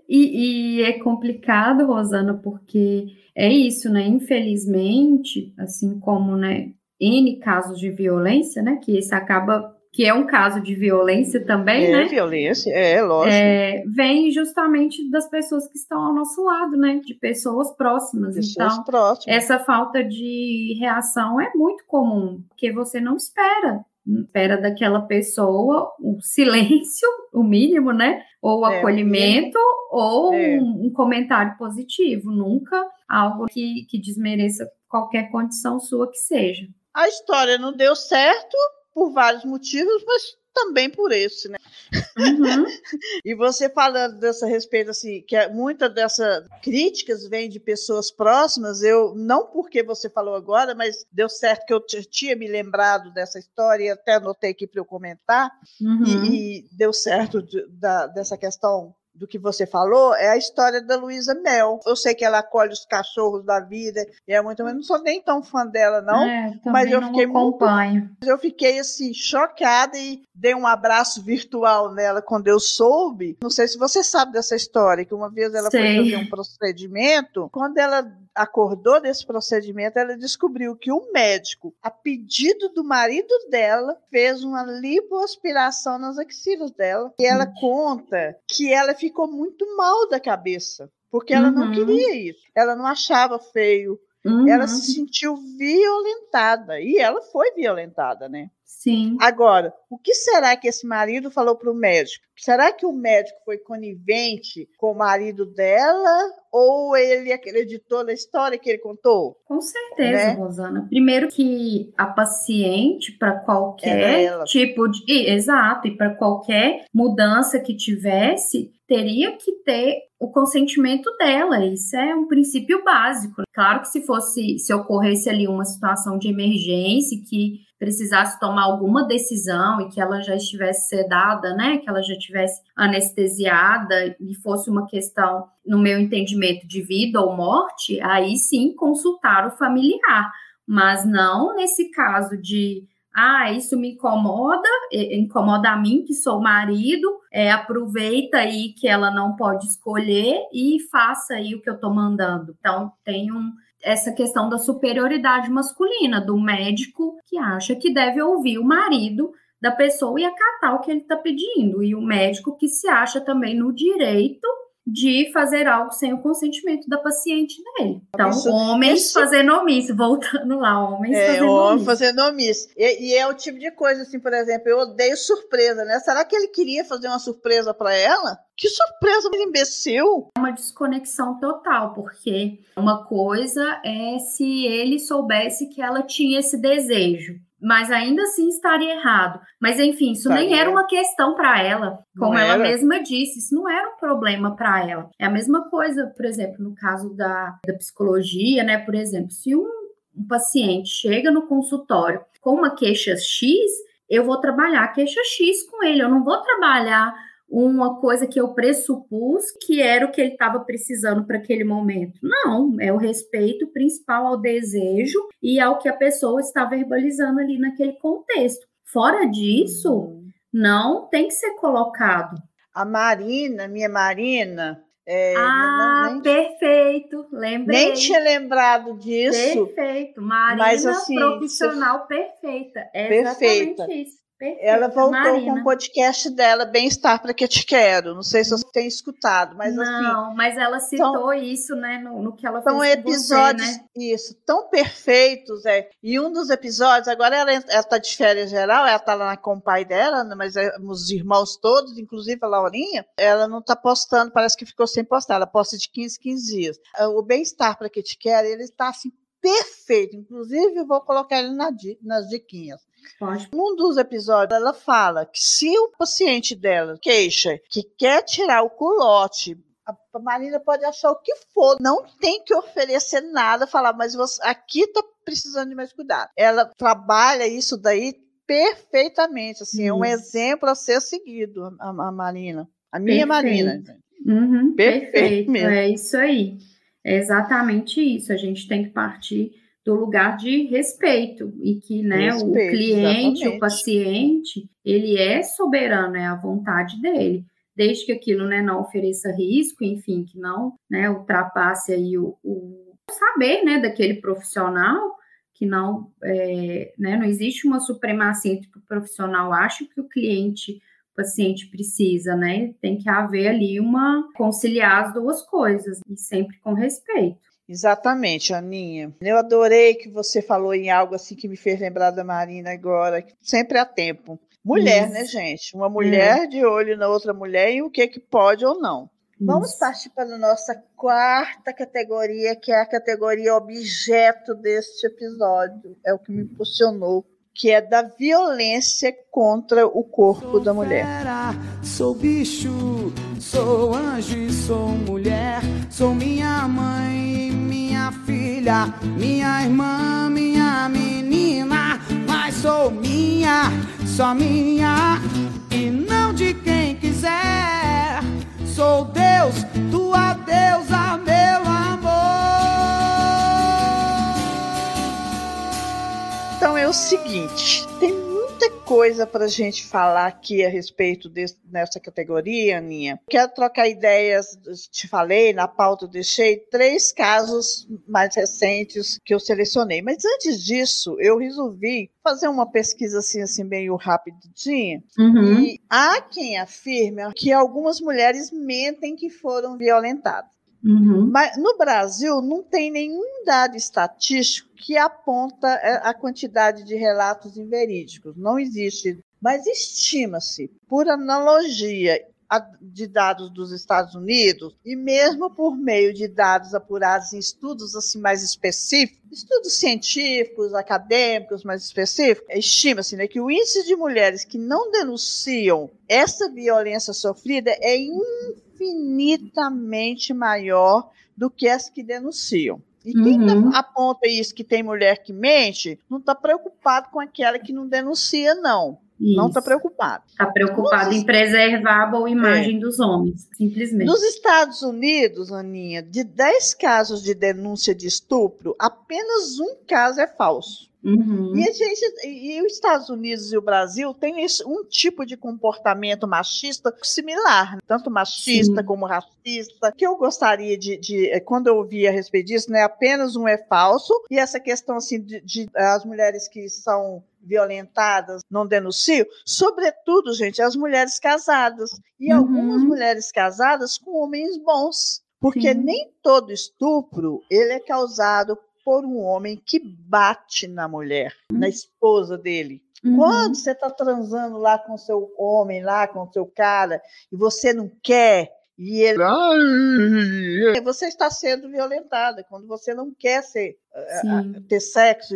C: E, e é complicado, Rosana, porque é isso, né? Infelizmente, assim como, né, N casos de violência, né? Que esse acaba, que é um caso de violência também,
A: é
C: né?
A: violência, é lógico.
C: É, vem justamente das pessoas que estão ao nosso lado, né? De pessoas próximas.
A: Pessoas
C: então,
A: próximas.
C: essa falta de reação é muito comum, porque você não espera. Não Espera daquela pessoa o silêncio, o mínimo, né? Ou o
A: É,
C: acolhimento, ou
A: É.
C: um, um comentário positivo. Nunca algo que, que desmereça qualquer condição sua que seja.
A: A história não deu certo por vários motivos, mas também por esse, né?
C: Uhum, (laughs)
A: E você falando dessa respeito, assim, que é- muita dessas críticas vem de pessoas próximas, eu, não porque você falou agora, mas deu certo que eu tinha me lembrado dessa história e até anotei aqui para eu comentar,
C: uhum.
A: e, e deu certo de- da- dessa questão do que você falou, é a história da Luísa Mel. Eu sei que ela acolhe os cachorros da vida, e é muito, mas não sou nem tão fã dela, não.
C: É,
A: mas eu
C: não
A: fiquei muito
C: acompanho.
A: Eu fiquei assim, chocada e dei um abraço virtual nela quando eu soube. Não sei se você sabe dessa história, que uma vez ela
C: Sei.
A: foi fazer um procedimento. Quando ela acordou desse procedimento, ela descobriu que o médico, a pedido do marido dela, fez uma lipoaspiração nas axilas dela. E ela conta que ela ficou muito mal da cabeça. Porque ela não
C: Uhum.
A: queria isso. Ela não achava feio.
C: Uhum,
A: Ela se sentiu violentada. E ela foi violentada, né?
C: Sim.
A: Agora, o que será que esse marido falou para o médico? Será que o médico foi conivente com o marido dela ou ele acreditou na história que ele contou?
C: Com certeza,
A: Né?
C: Rosana. Primeiro que a paciente, para qualquer tipo de. e- Exato, e para qualquer mudança que tivesse, teria que ter o consentimento dela. Isso é um princípio básico. Claro que se fosse, se ocorresse ali uma situação de emergência que precisasse tomar alguma decisão e que ela já estivesse sedada, né, que ela já estivesse anestesiada e fosse uma questão, no meu entendimento, de vida ou morte, aí sim consultar o familiar, mas não nesse caso de ah, isso me incomoda, incomoda a mim, que sou marido, é, aproveita aí que ela não pode escolher e faça aí o que eu estou mandando. Então, tem um, essa questão da superioridade masculina, do médico que acha que deve ouvir o marido da pessoa e acatar o que ele está pedindo, e o médico que se acha também no direito de fazer algo sem o consentimento da paciente dele. Então,
A: Isso-
C: homens
A: isso-
C: fazendo omisso, voltando lá, homens
A: É,
C: fazendo
A: homem
C: omisso.
A: fazendo omisso. E, e é o tipo de coisa, assim, por exemplo, eu odeio surpresa, né? Será que ele queria fazer uma surpresa para ela? Que surpresa, mas imbecil!
C: uma desconexão total, porque uma coisa é se ele soubesse que ela tinha esse desejo, mas ainda assim estaria errado. Mas enfim, isso nem
A: Estaria.
C: era uma questão para ela, como
A: Não
C: ela
A: era.
C: mesma disse, isso não era um problema para ela. É a mesma coisa, por exemplo, no caso da, da psicologia, né? Por exemplo, se um, um paciente chega no consultório com uma queixa X, eu vou trabalhar a queixa X com ele, eu não vou trabalhar uma coisa que eu pressupus que era o que ele estava precisando para aquele momento. Não, é o respeito principal ao desejo e ao que a pessoa está verbalizando ali naquele contexto. Fora disso, não tem que ser colocado.
A: A Marina, minha Marina, é,
C: ah,
A: não-
C: perfeito, lembrei.
A: nem tinha lembrado disso.
C: Perfeito, Marina,
A: Mas, assim,
C: profissional perfeita. É
A: Perfeita.
C: exatamente isso. Perfeita,
A: Ela voltou
C: Marina.
A: com o podcast dela, Bem-Estar para que te quero. Não sei se você tem escutado, mas assim,
C: não, mas ela citou isso, né, no, no que ela
A: São
C: fez com
A: episódios,
C: você, né?
A: isso, tão perfeitos, é. E um dos episódios, agora ela, ela tá de férias geral, ela tá lá com o pai dela, né, mas é, os irmãos todos, inclusive a Laurinha, ela não tá postando, parece que ficou sem postar, ela posta de 15, 15 dias. Ah, O bem-estar para que te quer, ele tá assim perfeito, inclusive eu vou colocar ele na nas diquinhas.
C: Pode.
A: Num dos episódios, ela fala que se o paciente dela queixa que quer tirar o culote, a Marina pode achar o que for, não tem que oferecer nada, falar, mas você, aqui tá precisando de mais cuidado. Ela trabalha isso daí perfeitamente, assim, é um exemplo a ser seguido, a, a Marina. A minha
C: Perfeito.
A: Marina.
C: Uhum,
A: Perfeito
C: perfeito, é isso aí. É exatamente isso. A gente tem que partir do lugar de respeito e que, né, o
A: Respeito,
C: cliente,
A: exatamente.
C: o paciente, ele é soberano, é a vontade dele. Desde que aquilo, né, não ofereça risco, enfim, que não, né, ultrapasse aí o, o saber, né, daquele profissional, que não, é, né, não existe uma supremacia entre o o profissional acha o que o cliente o paciente precisa, né? Tem que haver ali uma conciliar as duas coisas e sempre com respeito.
A: Exatamente, Aninha. Eu adorei que você falou em algo assim que me fez lembrar da Marina agora, sempre há tempo. Mulher,
C: Isso.
A: né, gente? Uma mulher de olho na outra mulher e o que que pode ou não. Vamos
C: Isso.
A: partir para a nossa quarta categoria, que é a categoria objeto deste episódio. É o que me impulsionou, que é da violência contra o corpo da mulher.
D: fera, sou bicho, sou anjo sou mulher. Sou minha mãe, minha filha, minha irmã, minha menina. Mas sou minha, só minha e não de quem quiser. Sou Deus, tua deusa, meu amor.
A: Então é o seguinte, tem coisa para a gente falar aqui a respeito dessa categoria, Aninha. Quero trocar ideias, te falei, na pauta eu deixei três casos mais recentes que eu selecionei. Mas antes disso, eu resolvi fazer uma pesquisa assim, assim meio rapidinha.
C: Uhum.
A: E há quem afirme que algumas mulheres mentem que foram violentadas.
C: Uhum.
A: Mas no Brasil não tem nenhum dado estatístico que aponta é, a quantidade de relatos inverídicos. Não existe. Mas estima-se, por analogia de dados dos Estados Unidos e mesmo por meio de dados apurados em estudos assim mais específicos, estudos científicos, acadêmicos mais específicos, estima-se né, que o índice de mulheres que não denunciam essa violência sofrida é infinitamente maior do que as que denunciam. E quem uhum. aponta isso que tem mulher que mente, não está preocupado com aquela que não denuncia, não. Isso. Não está preocupado.
C: Está preocupado em preservar a boa imagem é. dos homens, simplesmente.
A: Nos Estados Unidos, Aninha, de 10 casos de denúncia de estupro, apenas um caso é falso.
C: Uhum.
A: E, a gente, e os Estados Unidos e o Brasil têm um tipo de comportamento machista similar, né? tanto machista Sim. como racista, que eu gostaria de, de, eh, quando eu ouvi a respeito disso, né, apenas um é falso, e essa questão assim de, de as mulheres que são violentadas não denunciam, sobretudo, gente, as mulheres casadas. E uhum. algumas mulheres casadas com homens bons. Porque Sim. nem todo estupro ele é causado por um homem que bate na mulher, uhum. na esposa dele. Uhum. Quando você está transando lá com seu homem, lá com seu cara, e você não quer, e ele. Você está sendo violentada quando você não quer ser, ter sexo.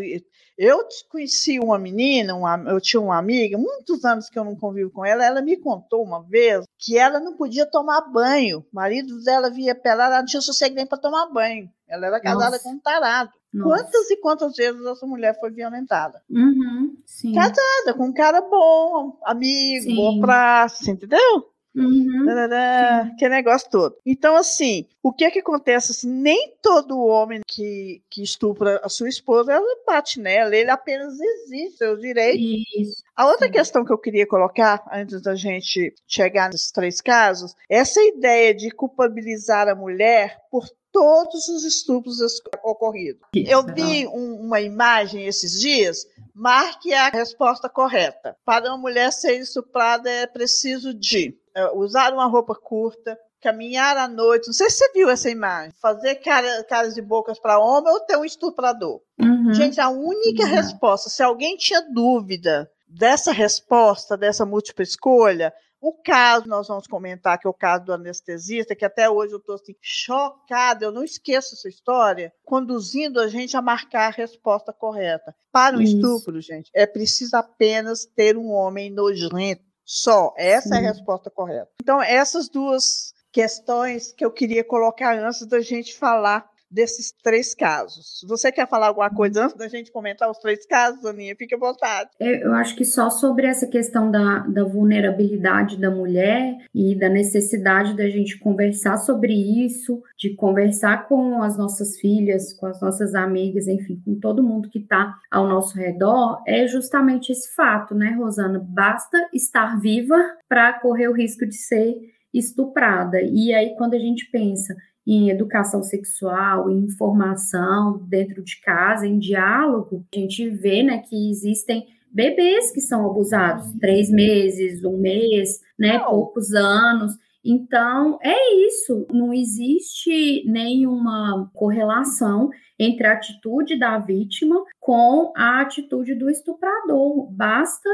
A: Eu conheci uma menina, uma, eu tinha uma amiga, muitos anos que eu não convivo com ela, ela me contou uma vez que ela não podia tomar banho. O marido dela via pelada, ela não tinha sossego nem para tomar banho. Ela era casada Nossa. com um tarado. Nossa. Quantas e quantas vezes essa mulher foi violentada?
C: Uhum,
A: Casada, com um cara bom, amigo, sim. boa praça, entendeu?
C: Uhum,
A: que negócio todo. Então, assim, o que é que acontece? Assim, nem todo homem que, que estupra a sua esposa, ela bate nela, ele apenas exige seus direitos.
C: Isso.
A: A outra Sim. questão que eu queria colocar, antes da gente chegar nesses três casos, essa ideia de culpabilizar a mulher por todos os estupros ocorridos. Eu vi um, uma imagem esses dias. Marque a resposta correta. Para uma mulher ser estuprada é preciso de é, usar uma roupa curta, caminhar à noite. Não sei se você viu essa imagem. Fazer cara, caras e bocas para homem ou ter um estuprador.
C: Uhum.
A: Gente, a única uhum. resposta, se alguém tinha dúvida dessa resposta, dessa múltipla escolha, o caso, nós vamos comentar que é o caso do anestesista, que até hoje eu estou assim, chocada, eu não esqueço essa história, conduzindo a gente a marcar a resposta correta. Para o Isso. estupro, gente, é preciso apenas ter um homem nojento. Só. Essa Sim. é a resposta correta. Então, essas duas questões que eu queria colocar antes da gente falar desses três casos. Você quer falar alguma coisa antes da gente comentar os três casos, Aninha? Fique à vontade.
C: Eu acho que só sobre essa questão da, da vulnerabilidade da mulher e da necessidade da gente conversar sobre isso, de conversar com as nossas filhas, com as nossas amigas, enfim, com todo mundo que está ao nosso redor, é justamente esse fato, né, Rosana? Basta estar viva para correr o risco de ser estuprada. E aí, quando a gente pensa em educação sexual, em informação dentro de casa, em diálogo, a gente vê né, que existem bebês que são abusados, três meses, um mês, né, poucos anos. Então, é isso. Não existe nenhuma correlação entre a atitude da vítima com a atitude do estuprador. Basta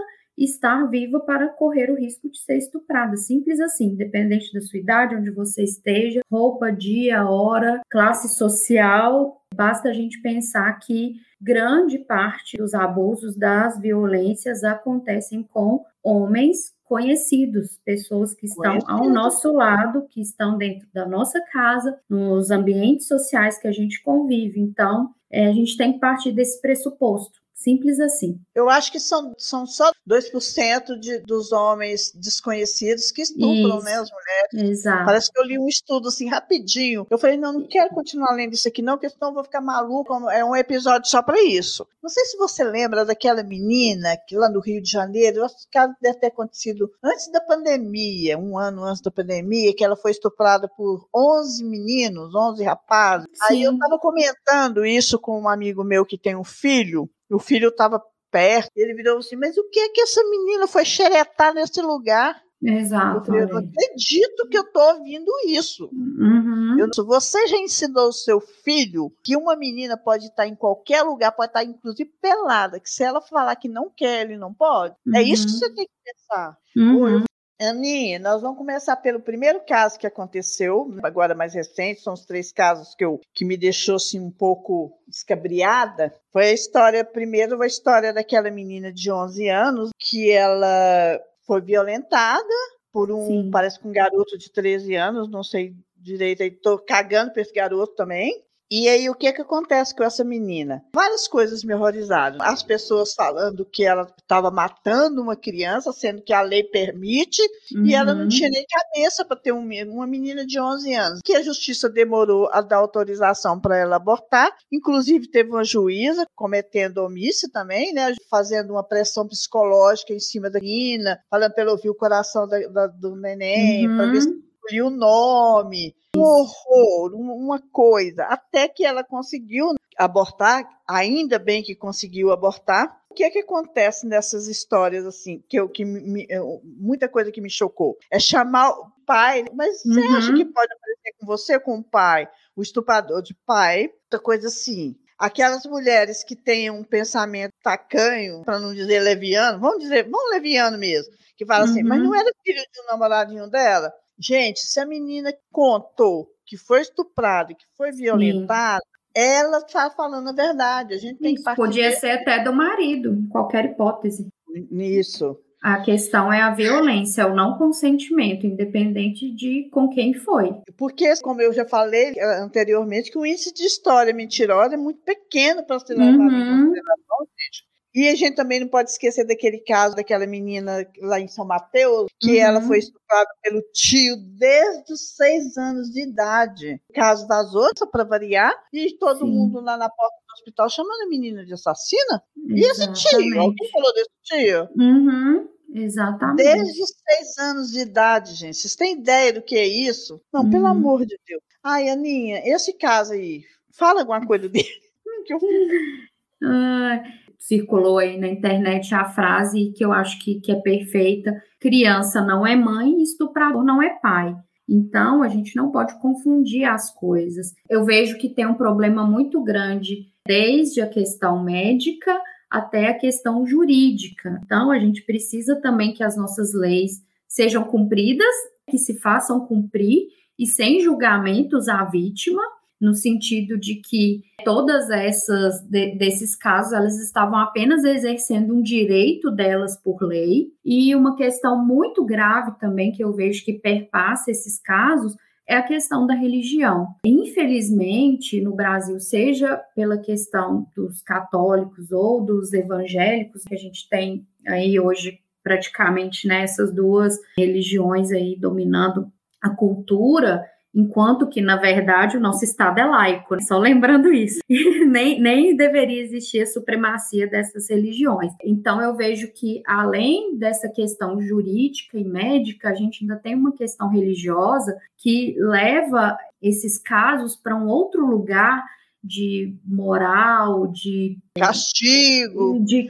C: estar viva para correr o risco de ser estuprada. Simples assim, independente da sua idade, onde você esteja, roupa, dia, hora, classe social. Basta a gente pensar que grande parte dos abusos, das violências acontecem com homens conhecidos, pessoas que estão ao nosso lado, que estão dentro da nossa casa, nos ambientes sociais que a gente convive. Então, é, a gente tem que partir desse pressuposto. Simples assim.
A: Eu acho que são, são só 2% de, dos homens desconhecidos que estupram, né, as mulheres.
C: Exato.
A: Parece que eu li um estudo assim rapidinho. Eu falei, não, não quero continuar lendo isso aqui, não, porque senão eu vou ficar maluco. É um episódio só para isso. Não sei se você lembra daquela menina que lá no Rio de Janeiro, acho que o caso deve ter acontecido antes da pandemia, um ano antes da pandemia, que ela foi estuprada por 11 meninos, 11 rapazes. Sim. Aí eu estava comentando isso com um amigo meu que tem um filho. O filho estava perto, ele virou assim, mas o que é que essa menina foi xeretar nesse lugar?
C: Exato.
A: Eu, falei, eu não acredito que eu estou ouvindo isso.
C: Uhum.
A: Eu, você já ensinou o seu filho que uma menina pode estar em qualquer lugar, pode estar inclusive pelada, que se ela falar que não quer, ele não pode. Uhum. É isso que
C: Uhum.
A: você tem que pensar.
C: Uhum.
A: Aninha, nós vamos começar pelo primeiro caso que aconteceu, agora mais recente, são os três casos que, eu, que me deixou assim, um pouco escabriada. Foi a história, primeiro, a história daquela menina de 11 anos, que ela foi violentada por um,
C: Sim.
A: parece que um garoto de 13 anos, não sei direito, aí tô cagando para esse garoto também. E aí, o que que acontece com essa menina? Várias coisas me horrorizaram. As pessoas falando que ela estava matando uma criança, sendo que a lei permite, e ela não
C: Uhum.
A: tinha nem cabeça para ter um uma menina de 11 anos. Que a justiça demorou a dar autorização para ela abortar. Inclusive, teve uma juíza cometendo omissa também, né? Fazendo uma pressão psicológica em cima da menina, falando para ela ouvir o coração da- da- do neném, para ver se
C: Uhum.
A: Escolhia o nome. Um horror, um- uma coisa. Até que ela conseguiu abortar, ainda bem que conseguiu abortar. O que é que acontece nessas histórias assim, que, eu, que me- muita coisa que me chocou? É chamar o pai, mas você
C: Uhum.
A: acha que pode aparecer com você, com o pai, o estuprador de pai, outra coisa assim. Aquelas mulheres que têm um pensamento tacanho, para não dizer leviano, vamos dizer, vamos leviano mesmo, que fala assim, mas
C: Uhum.
A: não era filho de um namoradinho dela? Gente, se a menina contou que foi estuprada, que foi violentada, ela está falando a verdade. A gente tem que
C: Isso,
A: partir
C: podia ser até do marido, em qualquer hipótese.
A: nisso.
C: A questão é a violência, o não consentimento, independente de com quem foi.
A: Porque, como eu já falei eh, anteriormente, que o índice de história mentirosa é muito pequeno para ser levado em
C: Uhum.
A: consideração, gente. E a gente também não pode esquecer daquele caso daquela menina lá em São Mateus, que
C: Uhum.
A: ela foi estuprada pelo tio desde os seis anos de idade. O caso das outras, para variar, e todo
C: Sim.
A: mundo lá na porta do hospital chamando a menina de assassina. E esse tio?
C: Exatamente.
A: Alguém falou desse tio?
C: Uhum, exatamente.
A: Desde os seis anos de idade, gente. Vocês têm ideia do que é isso? Não, pelo
C: Uhum.
A: amor de Deus. Ai, Aninha, esse caso aí, fala alguma coisa dele. (laughs) Que eu- (laughs)
C: Ah, circulou aí na internet a frase que eu acho que, que é perfeita: criança não é mãe, estuprador não é pai. Então, a gente não pode confundir as coisas. Eu vejo que tem um problema muito grande, desde a questão médica até a questão jurídica. Então, a gente precisa também que as nossas leis sejam cumpridas, que se façam cumprir e sem julgamentos à vítima, no sentido de que todas essas de- desses casos elas estavam apenas exercendo um direito delas por lei e uma questão muito grave também que eu vejo que perpassa esses casos é a questão da religião. Infelizmente, no Brasil, seja pela questão dos católicos ou dos evangélicos, que a gente tem aí hoje praticamente nessas duas religiões aí dominando a cultura, enquanto que, na verdade, o nosso Estado é laico, né? só lembrando isso. (laughs) nem, nem deveria existir a supremacia dessas religiões. Então, eu vejo que, além dessa questão jurídica e médica, a gente ainda tem uma questão religiosa que leva esses casos para um outro lugar de moral, de,
A: Castigo,
C: de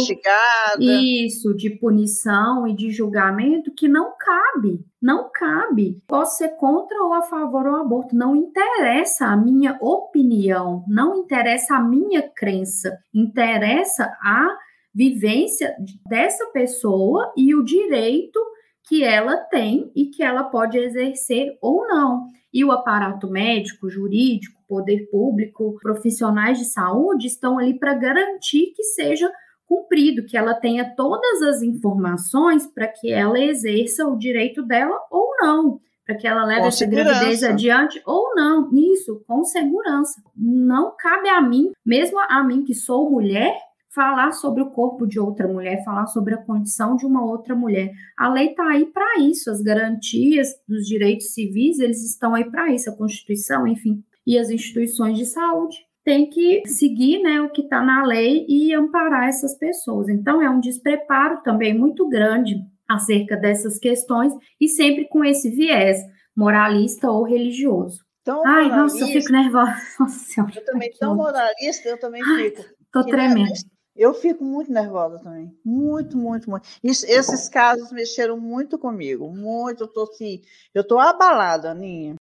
A: ser
C: castigo. Isso, de punição e de julgamento que não cabe, não cabe. Posso ser contra ou a favor do aborto, não interessa a minha opinião, não interessa a minha crença, interessa a vivência dessa pessoa e o direito que ela tem e que ela pode exercer ou não. E o aparato médico, jurídico, poder público, profissionais de saúde estão ali para garantir que seja cumprido, que ela tenha todas as informações para que ela exerça o direito dela ou não, para que ela leve
A: Com
C: essa gravidez adiante ou não. Isso, com segurança. Não cabe a mim, mesmo a mim que sou mulher, falar sobre o corpo de outra mulher, falar sobre a condição de uma outra mulher. A lei está aí para isso, as garantias dos direitos civis, eles estão aí para isso, a Constituição, enfim, e as instituições de saúde têm que seguir né, o que está na lei e amparar essas pessoas. Então, é um despreparo também muito grande acerca dessas questões e sempre com esse viés moralista ou religioso.
A: Tão
C: Ai, nossa, eu fico nervosa. (laughs) Nossa
A: eu também tão moralista, eu também
C: Ai,
A: fico.
C: Tô tremendo.
A: Eu fico muito nervosa também. Muito, muito, muito. Isso, esses casos mexeram muito comigo. Muito. Eu tô assim. Eu tô abalada, Aninha.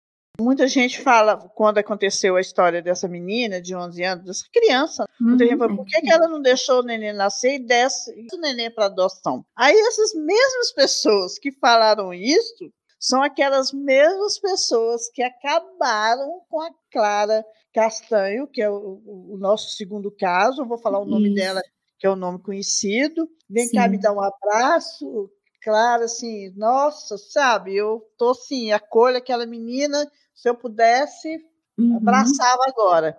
A: Muita gente fala, quando aconteceu a história dessa menina de 11 anos, dessa criança, muita gente fala, por que, que ela não deixou o neném nascer e desse o neném para adoção? Aí essas mesmas pessoas que falaram isso são aquelas mesmas pessoas que acabaram com a Clara Castanho, que é o, o nosso segundo caso, eu vou falar o nome
C: Isso.
A: dela, que é o nome conhecido. Vem
C: Sim.
A: cá me dar um abraço, Clara, assim, nossa, sabe, eu tô assim, acolho aquela menina, se eu pudesse,
C: Uhum,
A: abraçava agora.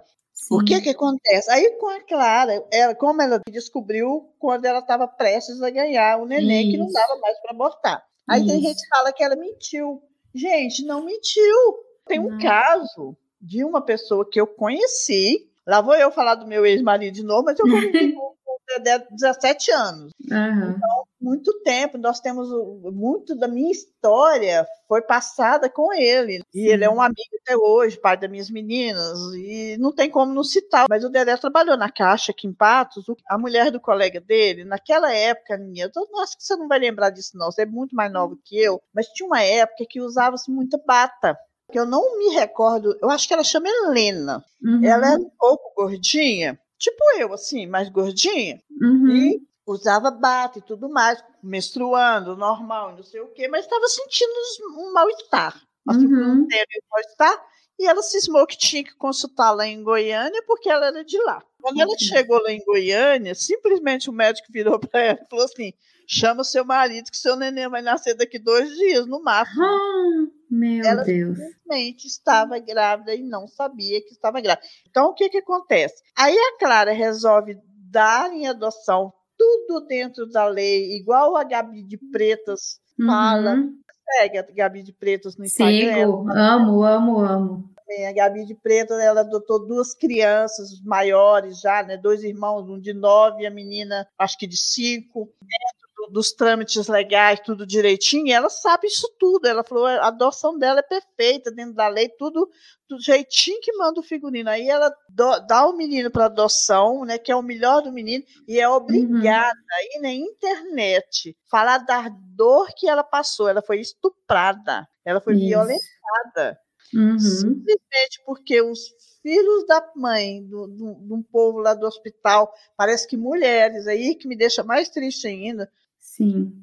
A: O
C: sim.
A: que que acontece? Aí com a Clara, ela, como ela descobriu quando ela estava prestes a ganhar o neném, que não
C: Isso.
A: dava mais para abortar. Aí tem
C: Isso.
A: gente que fala que ela mentiu. Gente, não mentiu. Tem um
C: Não.
A: caso de uma pessoa que eu conheci. Lá vou eu falar do meu ex-marido de novo, mas eu convivi com (laughs) com o Dedé 17 anos
C: Aham.
A: Muito tempo. Nós temos muito da minha história foi passada com ele. E ele é um amigo até hoje, pai das minhas meninas. E não tem como não citar. Mas o Dedé trabalhou na Caixa aqui em Patos. A mulher do colega dele, naquela época, minha, eu tô- acho que você não vai lembrar disso, não. Você é muito mais nova que eu. Mas tinha uma época que usava-se muita bata. Que eu não me recordo, eu acho que ela chama Helena.
C: Uhum,
A: Ela era um pouco gordinha, tipo eu, assim, mais gordinha
C: uhum,
A: e usava bata e tudo mais, menstruando, normal, não sei o quê, mas estava sentindo um mal-estar. Assim,
C: Uhum.
A: um mal-estar. E ela cismou que tinha que consultar lá em Goiânia, porque ela era de lá. Quando ela
C: Uhum.
A: chegou lá em Goiânia, simplesmente o médico virou (laughs) para ela e falou assim: chama o seu marido, que seu neném vai nascer daqui dois dias, no máximo.
C: Ah, meu
A: Ela
C: Deus.
A: simplesmente estava grávida e não sabia que estava grávida. Então, o que, que acontece? Aí a Clara resolve dar em adoção tudo dentro da lei, igual a Gabi de Pretas fala.
C: Uhum.
A: Segue a Gabi de Pretas no Instagram.
C: Sigo, amo, amo, amo.
A: A Gabi de Pretas, ela adotou duas crianças maiores já, né? Dois irmãos, um de nove e a menina, acho que de cinco. Dos trâmites legais, tudo direitinho, e ela sabe isso tudo. Ela falou, a adoção dela é perfeita, dentro da lei, tudo do jeitinho que manda o figurino. Aí ela do- dá o menino para adoção, né? Que é o melhor do menino, e é obrigada a ir na internet falar da dor que ela passou. Ela foi estuprada, ela foi
C: Isso.
A: violentada
C: Uhum.
A: simplesmente porque os filhos da mãe do, do, de um povo lá do hospital, parece que mulheres, aí que me deixa mais triste ainda,
C: Sim.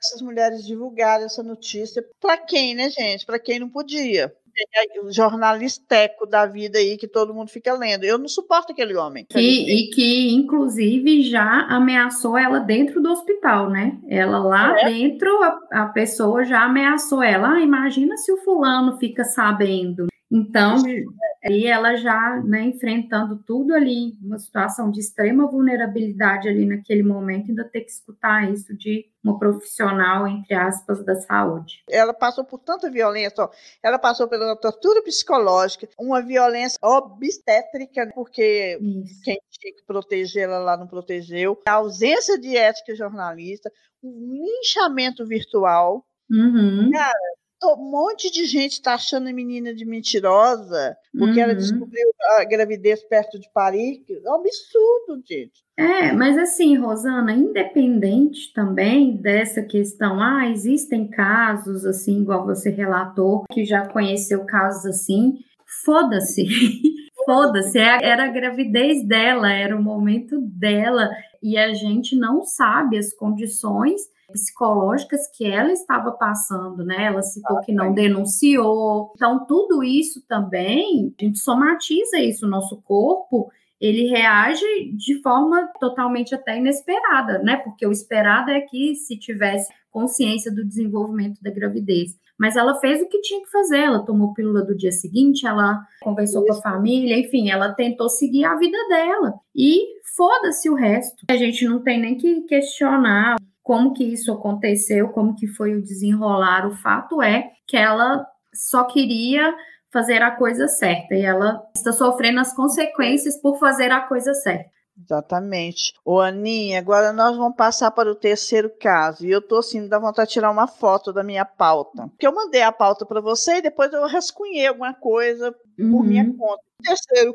A: essas mulheres divulgaram essa notícia. Para quem, né, gente? Para quem não podia. Tem O jornalisteco da vida aí que todo mundo fica lendo. Eu não suporto aquele homem.
C: Que, e que, inclusive, já ameaçou ela dentro do hospital, né? Ela lá
A: É.
C: dentro, a, a pessoa já ameaçou ela. Ah, imagina se o fulano fica sabendo. Então, aí ela já, né, enfrentando tudo ali, uma situação de extrema vulnerabilidade ali naquele momento, ainda ter que escutar isso de uma profissional, entre aspas, da saúde.
A: Ela passou por tanta violência, ó. ela passou pela tortura psicológica, uma violência obstétrica, porque
C: Isso.
A: quem tinha que protegê-la lá não protegeu, a ausência de ética jornalista, um linchamento virtual.
C: Uhum.
A: Um monte de gente está achando a menina de mentirosa porque ela
C: Uhum.
A: descobriu a gravidez perto de Paris. É um absurdo, gente.
C: É, mas assim, Rosana, independente também dessa questão, ah, existem casos assim, igual você relatou, que já conheceu casos assim, foda-se. (laughs) Foda-se, é- era a gravidez dela, era o momento dela, e a gente não sabe as condições psicológicas que ela estava passando, né? Ela citou que não denunciou. Então, tudo isso também, a gente somatiza isso, o nosso corpo ele reage de forma totalmente até inesperada, né? Porque o esperado é que se tivesse consciência do desenvolvimento da gravidez. Mas ela fez o que tinha que fazer, ela tomou pílula do dia seguinte, ela conversou com a família, enfim, ela tentou seguir a vida dela. E foda-se o resto. A gente não tem nem que questionar como que isso aconteceu, como que foi o desenrolar. O fato é que ela só queria fazer a coisa certa e ela está sofrendo as consequências por fazer a coisa certa.
A: Exatamente. Ô, Aninha, agora nós vamos passar para o terceiro caso. E eu tô assim, dá vontade de tirar uma foto da minha pauta. Porque eu mandei a pauta para você e depois eu rascunhei alguma coisa por
C: Uhum.
A: minha conta. No terceiro,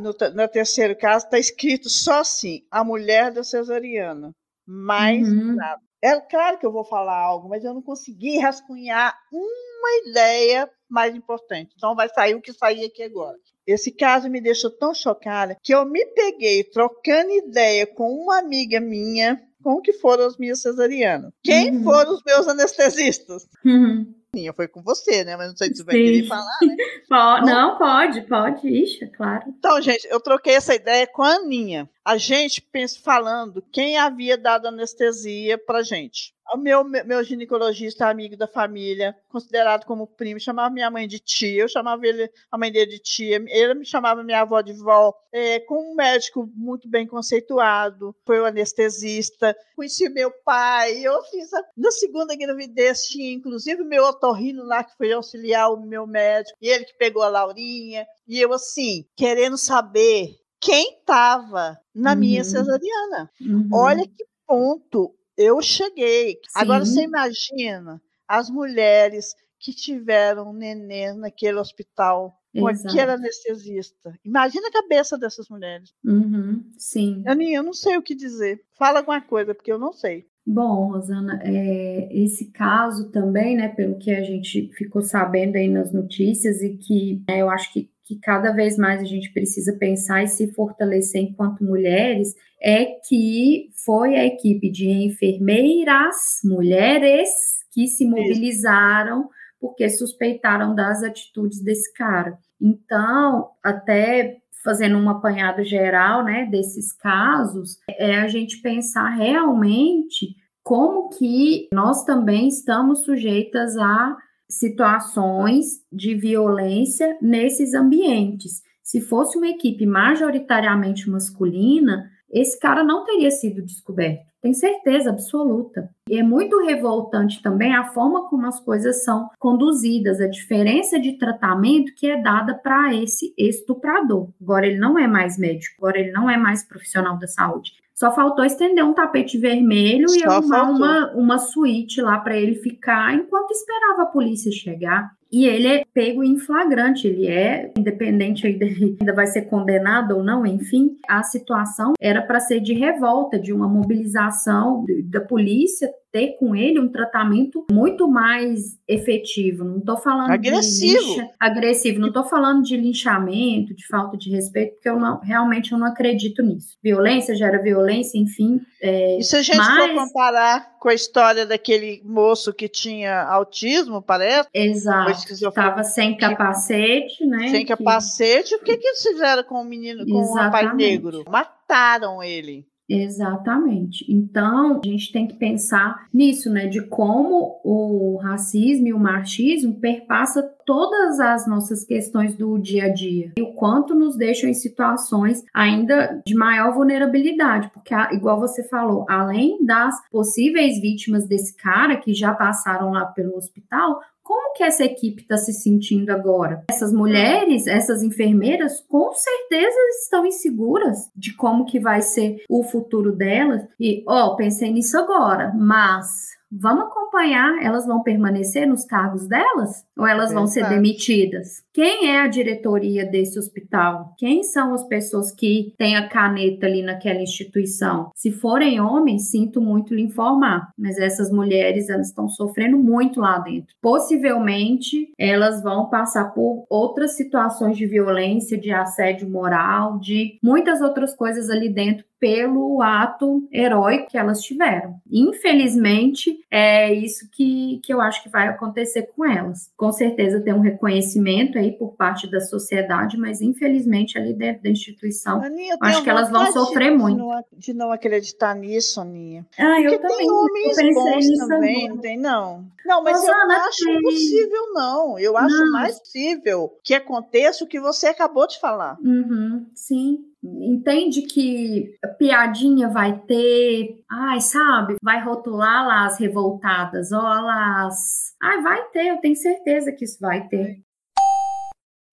A: no, no terceiro caso está escrito só assim, a mulher da cesariana. Mais
C: Uhum.
A: nada. É claro que eu vou falar algo, mas eu não consegui rascunhar uma ideia mais importante. Então vai sair o que sair aqui agora. Esse caso me deixou tão chocada que eu me peguei trocando ideia com uma amiga minha com que foram as minhas cesarianas. Quem
C: Uhum.
A: foram os meus anestesistas?
C: Uhum.
A: Sim, foi com você, né? Mas não sei se você vai
C: Sim.
A: querer falar, né? (laughs)
C: Não, pode, pode, ixi, é claro.
A: Então, gente, eu troquei essa ideia com a Aninha. A gente pensa falando quem havia dado anestesia pra gente. O meu, meu ginecologista, amigo da família, considerado como primo, chamava minha mãe de tia, eu chamava ele, a mãe dele de tia, ele me chamava minha avó de vó, é, com um médico muito bem conceituado, foi o anestesista, conheci meu pai, eu fiz a, na segunda gravidez tinha inclusive meu otorrino lá que foi auxiliar o meu médico, e ele que pegou a Laurinha, e eu assim, querendo saber quem estava na minha
C: Uhum.
A: cesariana.
C: Uhum.
A: Olha que ponto eu cheguei. Agora
C: Sim.
A: você imagina as mulheres que tiveram neném naquele hospital com
C: Exato.
A: aquele anestesista. Imagina a cabeça dessas mulheres.
C: Uhum, sim.
A: Aninha, eu não sei o que dizer. Fala alguma coisa, porque eu não sei.
C: Bom, Rosana, é, esse caso também, né, pelo que a gente ficou sabendo aí nas notícias e que né, eu acho que, que cada vez mais a gente precisa pensar e se fortalecer enquanto mulheres, é que foi a equipe de enfermeiras, mulheres, que se mobilizaram porque suspeitaram das atitudes desse cara. Então, até fazendo um apanhado geral, né, desses casos, é a gente pensar realmente como que nós também estamos sujeitas a situações de violência nesses ambientes. Se fosse uma equipe majoritariamente masculina, esse cara não teria sido descoberto. Tem certeza absoluta. E é muito revoltante também a forma como as coisas são conduzidas, a diferença de tratamento que é dada para esse estuprador. Agora ele não é mais médico, agora ele não é mais profissional da saúde. Só faltou estender um tapete vermelho e
A: Só
C: arrumar
A: faltou.
C: uma, uma suíte lá para ele ficar enquanto esperava a polícia chegar. E ele é pego em flagrante, ele é, independente aí dele (laughs) ainda vai ser condenado ou não, enfim, a situação era para ser de revolta, de uma mobilização da polícia ter com ele um tratamento muito mais efetivo. Não estou falando
A: Agressivo.
C: de lincha, agressivo, não estou falando de linchamento, de falta de respeito, porque eu não realmente eu não acredito nisso. Violência gera violência, enfim. é,
A: E se a gente
C: mas-
A: for comparar com a história daquele moço que tinha autismo, parece,
C: exato. Estava sem capacete, né?
A: sem
C: que-
A: capacete, o que, que eles fizeram com o menino, com o rapaz negro? Mataram ele.
C: Exatamente. Então, a gente tem que pensar nisso, né? De como o racismo e o machismo perpassa todas as nossas questões do dia a dia. E o quanto nos deixam em situações ainda de maior vulnerabilidade. Porque, a- igual você falou, além das possíveis vítimas desse cara que já passaram lá pelo hospital, como que essa equipe está se sentindo agora? Essas mulheres, essas enfermeiras, com certeza estão inseguras de como que vai ser o futuro delas. E, ó, pensei nisso agora, mas vamos acompanhar, elas vão permanecer nos cargos delas? Ou elas vão ser demitidas? Quem é a diretoria desse hospital? Quem são as pessoas que têm a caneta ali naquela instituição? Se forem homens, sinto muito lhe informar, mas essas mulheres, elas estão sofrendo muito lá dentro. Possivelmente, elas vão passar por outras situações de violência, de assédio moral, de muitas outras coisas ali dentro pelo ato heróico que elas tiveram. Infelizmente, é isso que, que eu acho que vai acontecer com elas. Com certeza tem um reconhecimento aí por parte da sociedade, mas infelizmente ali dentro da instituição.
A: Aninha, eu
C: Acho que elas vão sofrer
A: de
C: muito.
A: não- de não acreditar nisso, Aninha.
C: Ah, eu
A: Porque
C: também.
A: tem homens
C: pensei
A: bons
C: nisso
A: também,
C: agora.
A: não tem não? Não, mas eu não acho
C: tem.
A: impossível, não. Eu acho
C: Não.
A: mais possível que aconteça o que você acabou de falar.
C: Uhum, sim. Entende que piadinha vai ter, ai, sabe? Vai rotular lá as revoltadas, ó, as. Ai, vai ter, eu tenho certeza que isso vai ter.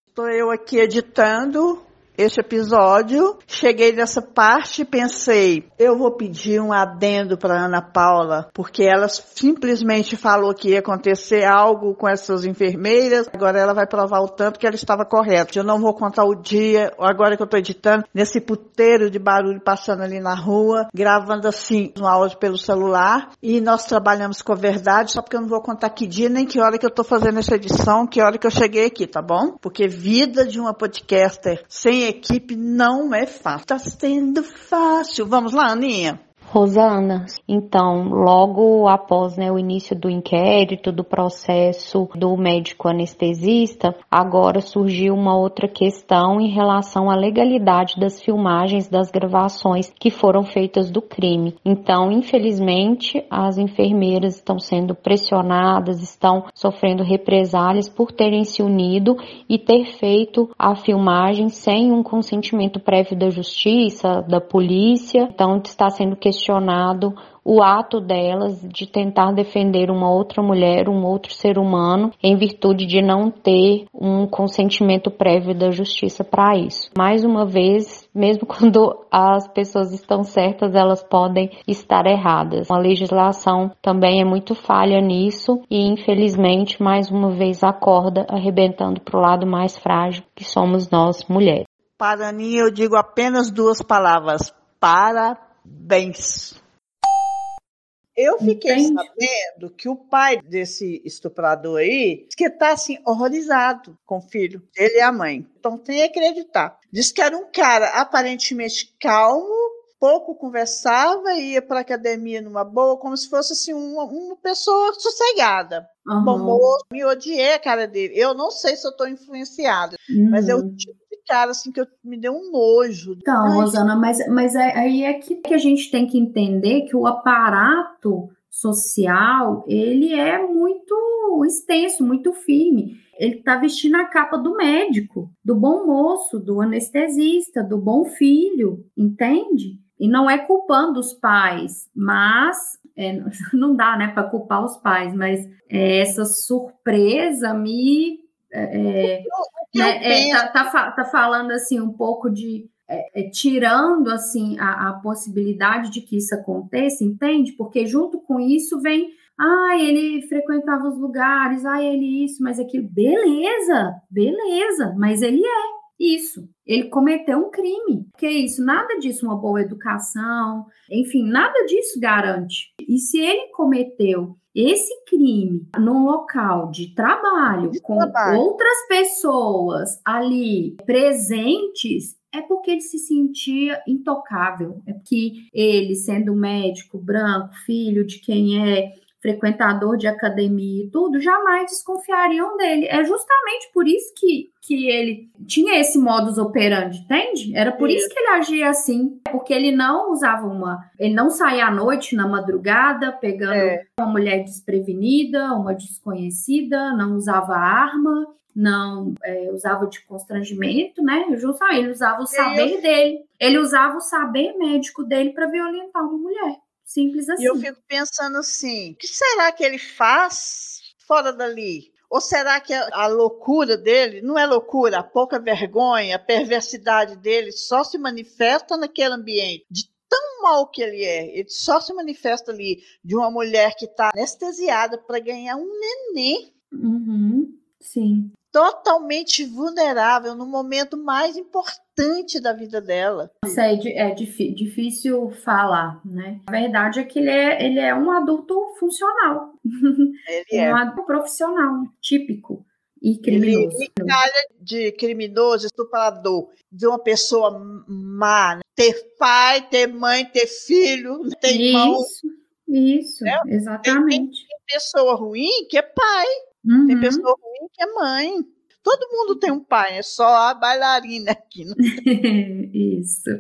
A: Estou eu aqui editando este episódio. Cheguei nessa parte e pensei, eu vou pedir um adendo para Ana Paula, porque ela simplesmente falou que ia acontecer algo com essas enfermeiras. Agora ela vai provar o tanto que ela estava correta. Eu não vou contar o dia, agora que eu estou editando, nesse puteiro de barulho passando ali na rua, gravando assim um áudio pelo celular. E nós trabalhamos com a verdade, só porque eu não vou contar que dia nem que hora que eu estou fazendo essa edição, que hora que eu cheguei aqui, tá bom? Porque vida de uma podcaster sem equipe não é fácil. Tá sendo fácil. Vamos lá, Aninha?
F: Rosana. Então, logo após né, o início do inquérito, do processo do médico anestesista, agora surgiu uma outra questão em relação à legalidade das filmagens das gravações que foram feitas do crime. Então, infelizmente, as enfermeiras estão sendo pressionadas, estão sofrendo represálias por terem se unido e ter feito a filmagem sem um consentimento prévio da justiça, da polícia. Então, está sendo questionado questionado o ato delas de tentar defender uma outra mulher, um outro ser humano, em virtude de não ter um consentimento prévio da justiça para isso. Mais uma vez, (laughs) mesmo quando as pessoas estão certas, elas podem estar erradas. A legislação também é muito falha nisso e, infelizmente, mais uma vez acorda arrebentando para o lado mais frágil que somos nós, mulheres.
A: Para mim, eu digo apenas duas palavras: parabéns. Eu fiquei
C: Entende?
A: sabendo que o pai desse estuprador aí que tá assim horrorizado com o filho, ele e a mãe. Então tem que acreditar. Diz que era um cara aparentemente calmo, pouco conversava, ia para academia numa boa, como se fosse assim uma, uma pessoa sossegada.
C: Aham.
A: Bom moço, me odiei a cara dele. Eu não sei se eu tô influenciada, mas é o
C: Uhum.
A: Cara assim que eu, me deu um nojo.
C: Então,
A: Ai,
C: Rosana, mas, mas é- aí é que, que a gente tem que entender que o aparato social, ele é muito extenso, muito firme. Ele está vestindo a capa do médico, do bom moço, do anestesista, do bom filho, entende? E não é culpando os pais, mas é, (laughs) não dá, né, para culpar os pais, mas é, essa surpresa me é, é, né, é, tá, tá tá falando assim um pouco de é, é, tirando assim a, a possibilidade de que isso aconteça, entende? Porque junto com isso vem, ah, ele frequentava os lugares, ah, ele isso, mas aquilo, beleza, beleza, mas ele é isso. Ele cometeu um crime. Que isso? Nada disso, uma boa educação, enfim, nada disso garante. E se ele cometeu esse crime num local de trabalho,
A: De
C: com
A: trabalho.
C: outras pessoas ali presentes, é porque ele se sentia intocável. É que ele, sendo médico, branco, filho de quem é frequentador de academia e tudo, jamais desconfiariam dele. É justamente por isso que, que ele tinha esse modus operandi, entende? Era por isso que ele agia assim, porque ele não usava uma, ele não saía à noite na madrugada pegando
A: É.
C: uma mulher desprevenida, uma desconhecida, não usava arma, não é, usava de constrangimento, né? Justamente, ele usava o saber dele, ele usava o saber médico dele para violentar uma mulher. Simples assim.
A: E eu fico pensando assim: o que será que ele faz fora dali? Ou será que a, a loucura dele não é loucura, a pouca vergonha, a perversidade dele só se manifesta naquele ambiente? De tão mal que ele é, ele só se manifesta ali de uma mulher que está anestesiada para ganhar um neném
C: Uhum, sim.
A: Totalmente vulnerável no momento mais importante da vida dela.
C: Isso é, é difí- difícil falar, né? A verdade é que ele é, ele é um adulto funcional, (laughs)
A: Ele é.
C: um adulto profissional, típico e
A: Ele
C: criminoso.
A: encalha de criminoso, estuprador, de uma pessoa má, né? ter pai, ter mãe, ter filho, ter irmão.
C: Isso, isso,
A: É,
C: exatamente.
A: Tem pessoa ruim que é pai, tem
C: Uhum.
A: pessoa ruim que é mãe. Todo mundo tem um pai, é só a bailarina aqui. (laughs)
C: Isso,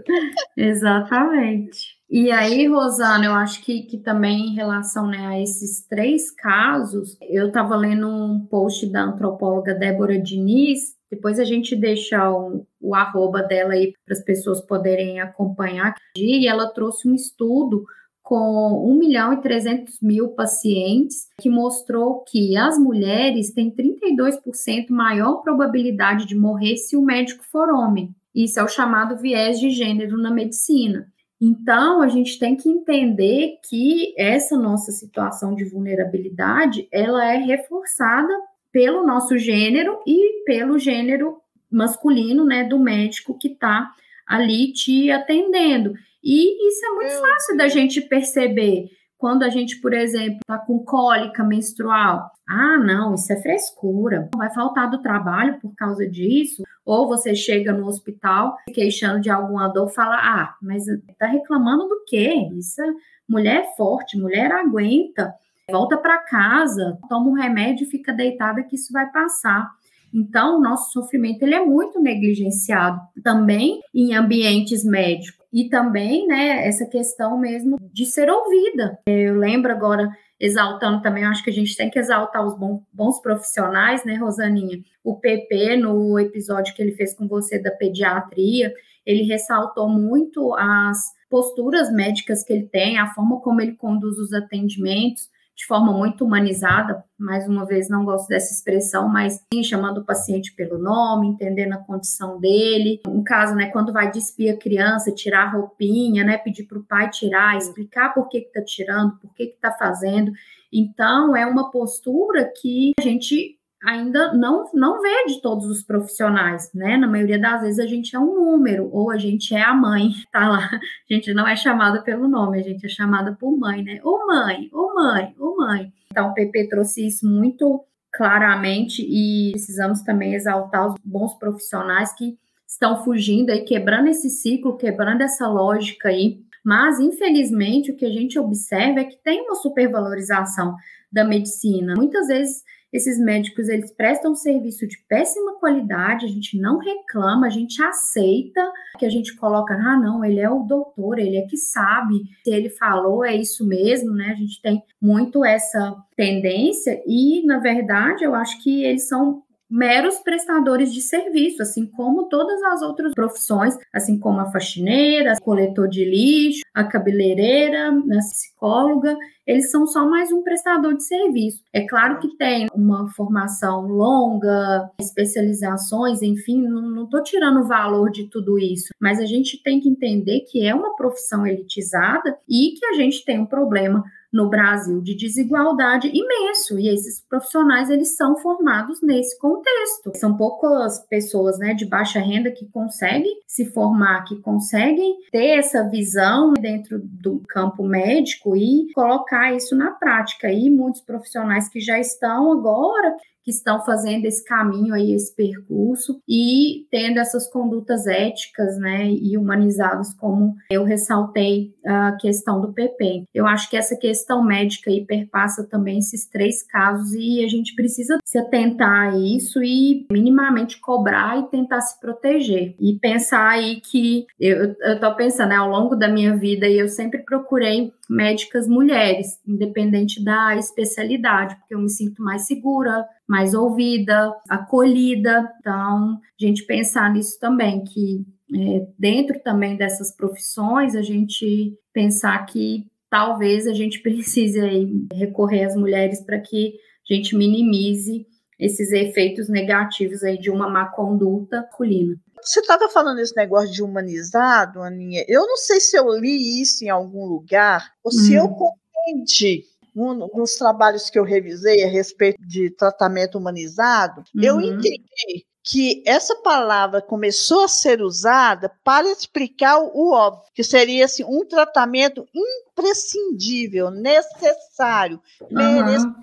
C: exatamente. E aí, Rosana, eu acho que, que também em relação né, a esses três casos, eu estava lendo um post da antropóloga Débora Diniz, depois a gente deixa o, o arroba dela aí para as pessoas poderem acompanhar, e ela trouxe um estudo com 1 milhão e 300 mil pacientes, que mostrou que as mulheres têm 32% maior probabilidade de morrer se o médico for homem. Isso é o chamado viés de gênero na medicina. Então, a gente tem que entender que essa nossa situação de vulnerabilidade, ela é reforçada pelo nosso gênero e pelo gênero masculino, né, do médico que está ali te atendendo. E isso é muito fácil da gente perceber. Quando a gente, por exemplo, está com cólica menstrual, ah, não, isso é frescura, vai faltar do trabalho por causa disso. Ou você chega no hospital queixando de alguma dor, fala, ah, mas tá reclamando do quê? Isso é mulher é forte, mulher aguenta, volta para casa, toma um remédio e fica deitada que isso vai passar. Então, o nosso sofrimento ele é muito negligenciado também em ambientes médicos e também, né, essa questão mesmo de ser ouvida. Eu lembro agora exaltando também, acho que a gente tem que exaltar os bons profissionais, né, Rosaninha? O PP, no episódio que ele fez com você da pediatria, ele ressaltou muito as posturas médicas que ele tem, a forma como ele conduz os atendimentos, de forma muito humanizada, mais uma vez não gosto dessa expressão, mas sim chamando o paciente pelo nome, entendendo a condição dele. Um caso, né, quando vai despir a criança, tirar a roupinha, né, pedir para o pai tirar, explicar por que está tirando, por que está fazendo. Então, é uma postura que a gente ainda não, não vê de todos os profissionais, né? Na maioria das vezes a gente é um número, ou a gente é a mãe, (laughs) tá lá. A gente não é chamada pelo nome, a gente é chamada por mãe, né? Ô mãe, ô mãe, ô mãe. Então o PP trouxe isso muito claramente e precisamos também exaltar os bons profissionais que estão fugindo aí, quebrando esse ciclo, quebrando essa lógica aí. Mas, infelizmente, o que a gente observa é que tem uma supervalorização da medicina. Muitas vezes esses médicos, eles prestam serviço de péssima qualidade, a gente não reclama, a gente aceita que a gente coloca, ah, não, ele é o doutor, ele é que sabe, se ele falou, é isso mesmo, né? A gente tem muito essa tendência e, na verdade, eu acho que eles são meros prestadores de serviço, assim como todas as outras profissões, assim como a faxineira, coletor de lixo, a cabeleireira, a psicóloga, eles são só mais um prestador de serviço. É claro que tem uma formação longa, especializações, enfim, não estou tirando o valor de tudo isso, mas a gente tem que entender que é uma profissão elitizada e que a gente tem um problema no Brasil de desigualdade imenso e esses profissionais eles são formados nesse contexto. São poucas pessoas, né, de baixa renda que conseguem se formar, que conseguem ter essa visão dentro do campo médico e colocar isso na prática. E muitos profissionais que já estão agora que estão fazendo esse caminho aí, esse percurso e tendo essas condutas éticas, né, e humanizadas, como eu ressaltei a questão do PP. Eu acho que essa questão médica aí perpassa também esses três casos e a gente precisa se atentar a isso e minimamente cobrar e tentar se proteger. E pensar aí que eu, eu tô pensando, né, ao longo da minha vida, e eu sempre procurei médicas mulheres, independente da especialidade, porque eu me sinto mais segura, mais ouvida, acolhida. Então, a gente pensar nisso também, que é, dentro também dessas profissões, a gente pensar que talvez a gente (laughs) precise aí recorrer às mulheres para que a gente minimize esses efeitos negativos aí de uma má conduta masculina.
A: Você estava falando esse negócio de humanizado, Aninha. Eu não sei se eu li isso em algum lugar ou se eu hum. compreendi um, nos trabalhos que eu revisei a respeito de tratamento humanizado. Uhum. Eu entendi que essa palavra começou a ser usada para explicar o, óbvio, que seria assim, um tratamento imprescindível, necessário, uhum. merecedor.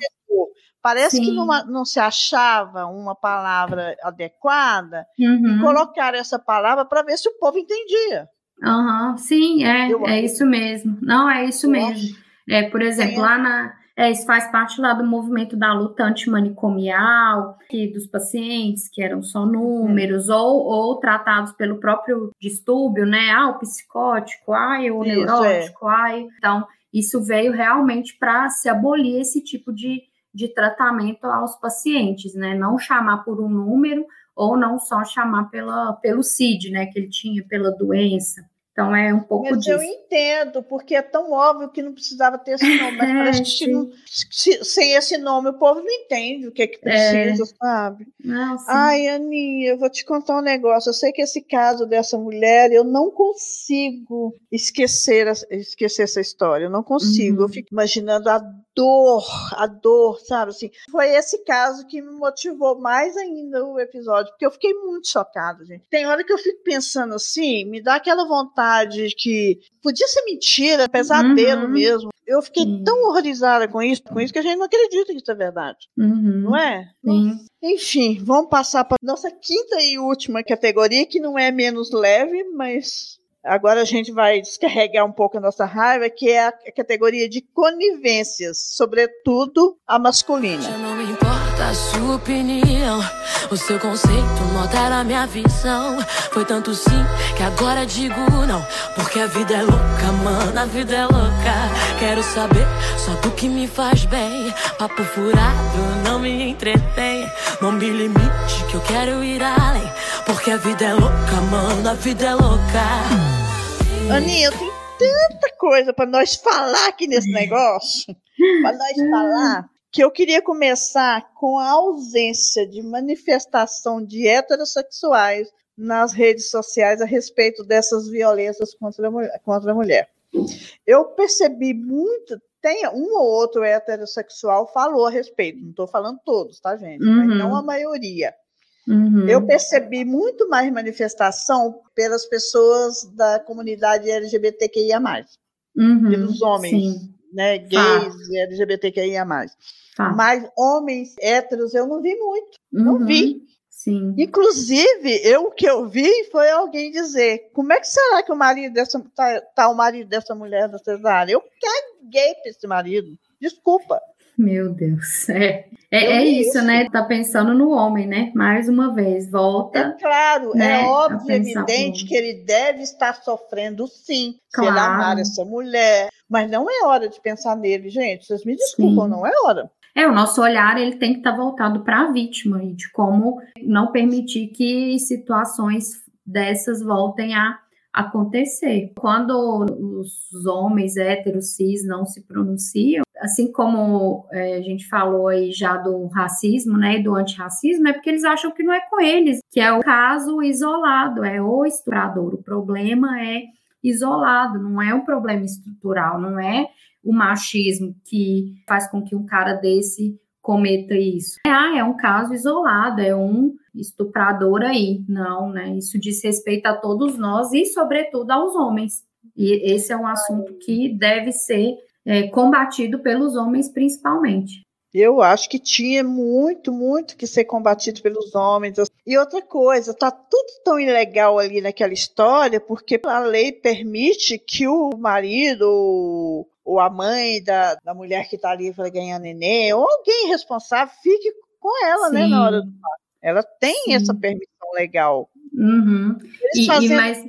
A: Parece Sim. que numa, não se achava uma palavra adequada uhum. e colocaram essa palavra para ver se o povo entendia.
C: Uhum. Sim, é, é isso mesmo. Não, é isso mesmo. É, por exemplo, lá na, é, isso faz parte lá do movimento da luta antimanicomial, que dos pacientes que eram só números, uhum. ou, ou tratados pelo próprio distúrbio, né? Ah, o psicótico, ah, o isso, neurótico, é. ah. Então, isso veio realmente para se abolir esse tipo de, de tratamento aos pacientes, né? Não chamar por um número ou não só chamar pela, pelo CID, né? Que ele tinha, pela doença. Então é um pouco
A: Mas
C: disso.
A: eu entendo, porque é tão óbvio que não precisava ter esse nome. Mas (laughs)
C: É,
A: parece que não- se- sem esse nome o povo não entende o que é que
C: É.
A: precisa, sabe?
C: Não.
A: Ai, Aninha, eu vou te contar um negócio. Eu sei que esse caso dessa mulher, eu não consigo esquecer, esquecer essa história. Eu não consigo.
C: Uhum.
A: Eu fico imaginando a dor, a dor, sabe? Assim, foi esse caso que me motivou mais ainda o episódio, porque eu fiquei muito chocada, gente. Tem hora que eu fico pensando assim, me dá aquela vontade que podia ser mentira, pesadelo
C: Uhum.
A: mesmo. Eu fiquei tão horrorizada com isso, com isso que a gente não acredita que isso é verdade,
C: Uhum.
A: não é?
C: Sim.
A: Enfim, vamos passar para nossa quinta e última categoria, que não é menos leve, mas agora a gente vai descarregar um pouco a nossa raiva, que é a categoria de conivências, sobretudo a masculina.
E: Já não importa a sua opinião, o seu conceito a minha visão. Foi tanto sim que agora digo não, porque a vida é louca, mano, a vida é louca. Quero saber só do que me faz bem. Papo furado não me entretém. Não me limite que eu quero ir além, porque a vida é louca, mano, a vida é louca.
A: Aninha, eu tenho tanta coisa para nós falar aqui nesse negócio, para nós falar, que eu queria começar com a ausência de manifestação de heterossexuais nas redes sociais a respeito dessas violências contra a mulher. Contra a mulher. Eu percebi muito, tem um ou outro heterossexual falou a respeito, não estou falando todos, tá, gente?
C: Uhum.
A: Mas não a maioria.
C: Uhum.
A: Eu percebi muito mais manifestação pelas pessoas da comunidade LGBTQIA,
C: Uhum.
A: pelos homens,
C: Sim,
A: né? Gays e LGBTQIA.
C: tá.
A: Mas homens héteros eu não vi muito. não
C: Uhum.
A: vi.
C: Sim.
A: Inclusive, eu o que eu vi foi alguém dizer: como é que será que o marido dessa tá, tá o marido dessa mulher da cesárea? Eu caguei pra esse marido. Desculpa.
C: Meu Deus. (laughs) É, é, é isso,
A: isso.
C: né? Tá pensando no homem, né? Mais uma vez,
A: É
C: volta.
A: claro,
C: né,
A: é óbvio e
C: pensar
A: evidente que ele deve estar sofrendo sim, se ele
C: Claro.
A: amar essa mulher. Mas não é hora de pensar nele, gente. Vocês me desculpam,
C: Sim.
A: não é hora.
C: É, o nosso olhar ele tem que estar voltado para a vítima e de como não permitir que situações dessas voltem a acontecer. Quando os homens héteros cis não se pronunciam, assim como é, a gente falou aí já do racismo, né, e do antirracismo, é porque eles acham que não é com eles, que é o caso isolado, é o estuprador. O problema é isolado, não é um problema estrutural, não é o machismo que faz com que um cara desse cometa isso. Ah, é um caso isolado, é um estuprador aí. Não, né? Isso diz respeito a todos nós e, sobretudo, aos homens. E esse é um assunto que deve ser é, combatido pelos homens, principalmente.
A: Eu acho que tinha muito, muito que ser combatido pelos homens. E outra coisa, tá tudo tão ilegal ali naquela história, porque a lei permite que o marido ou, a mãe da, da mulher que está ali para ganhar neném, ou alguém responsável, fique com ela, né, na hora do parto. Ela tem
C: Sim.
A: essa permissão legal.
C: Uhum. E, e
A: fazendo
C: mas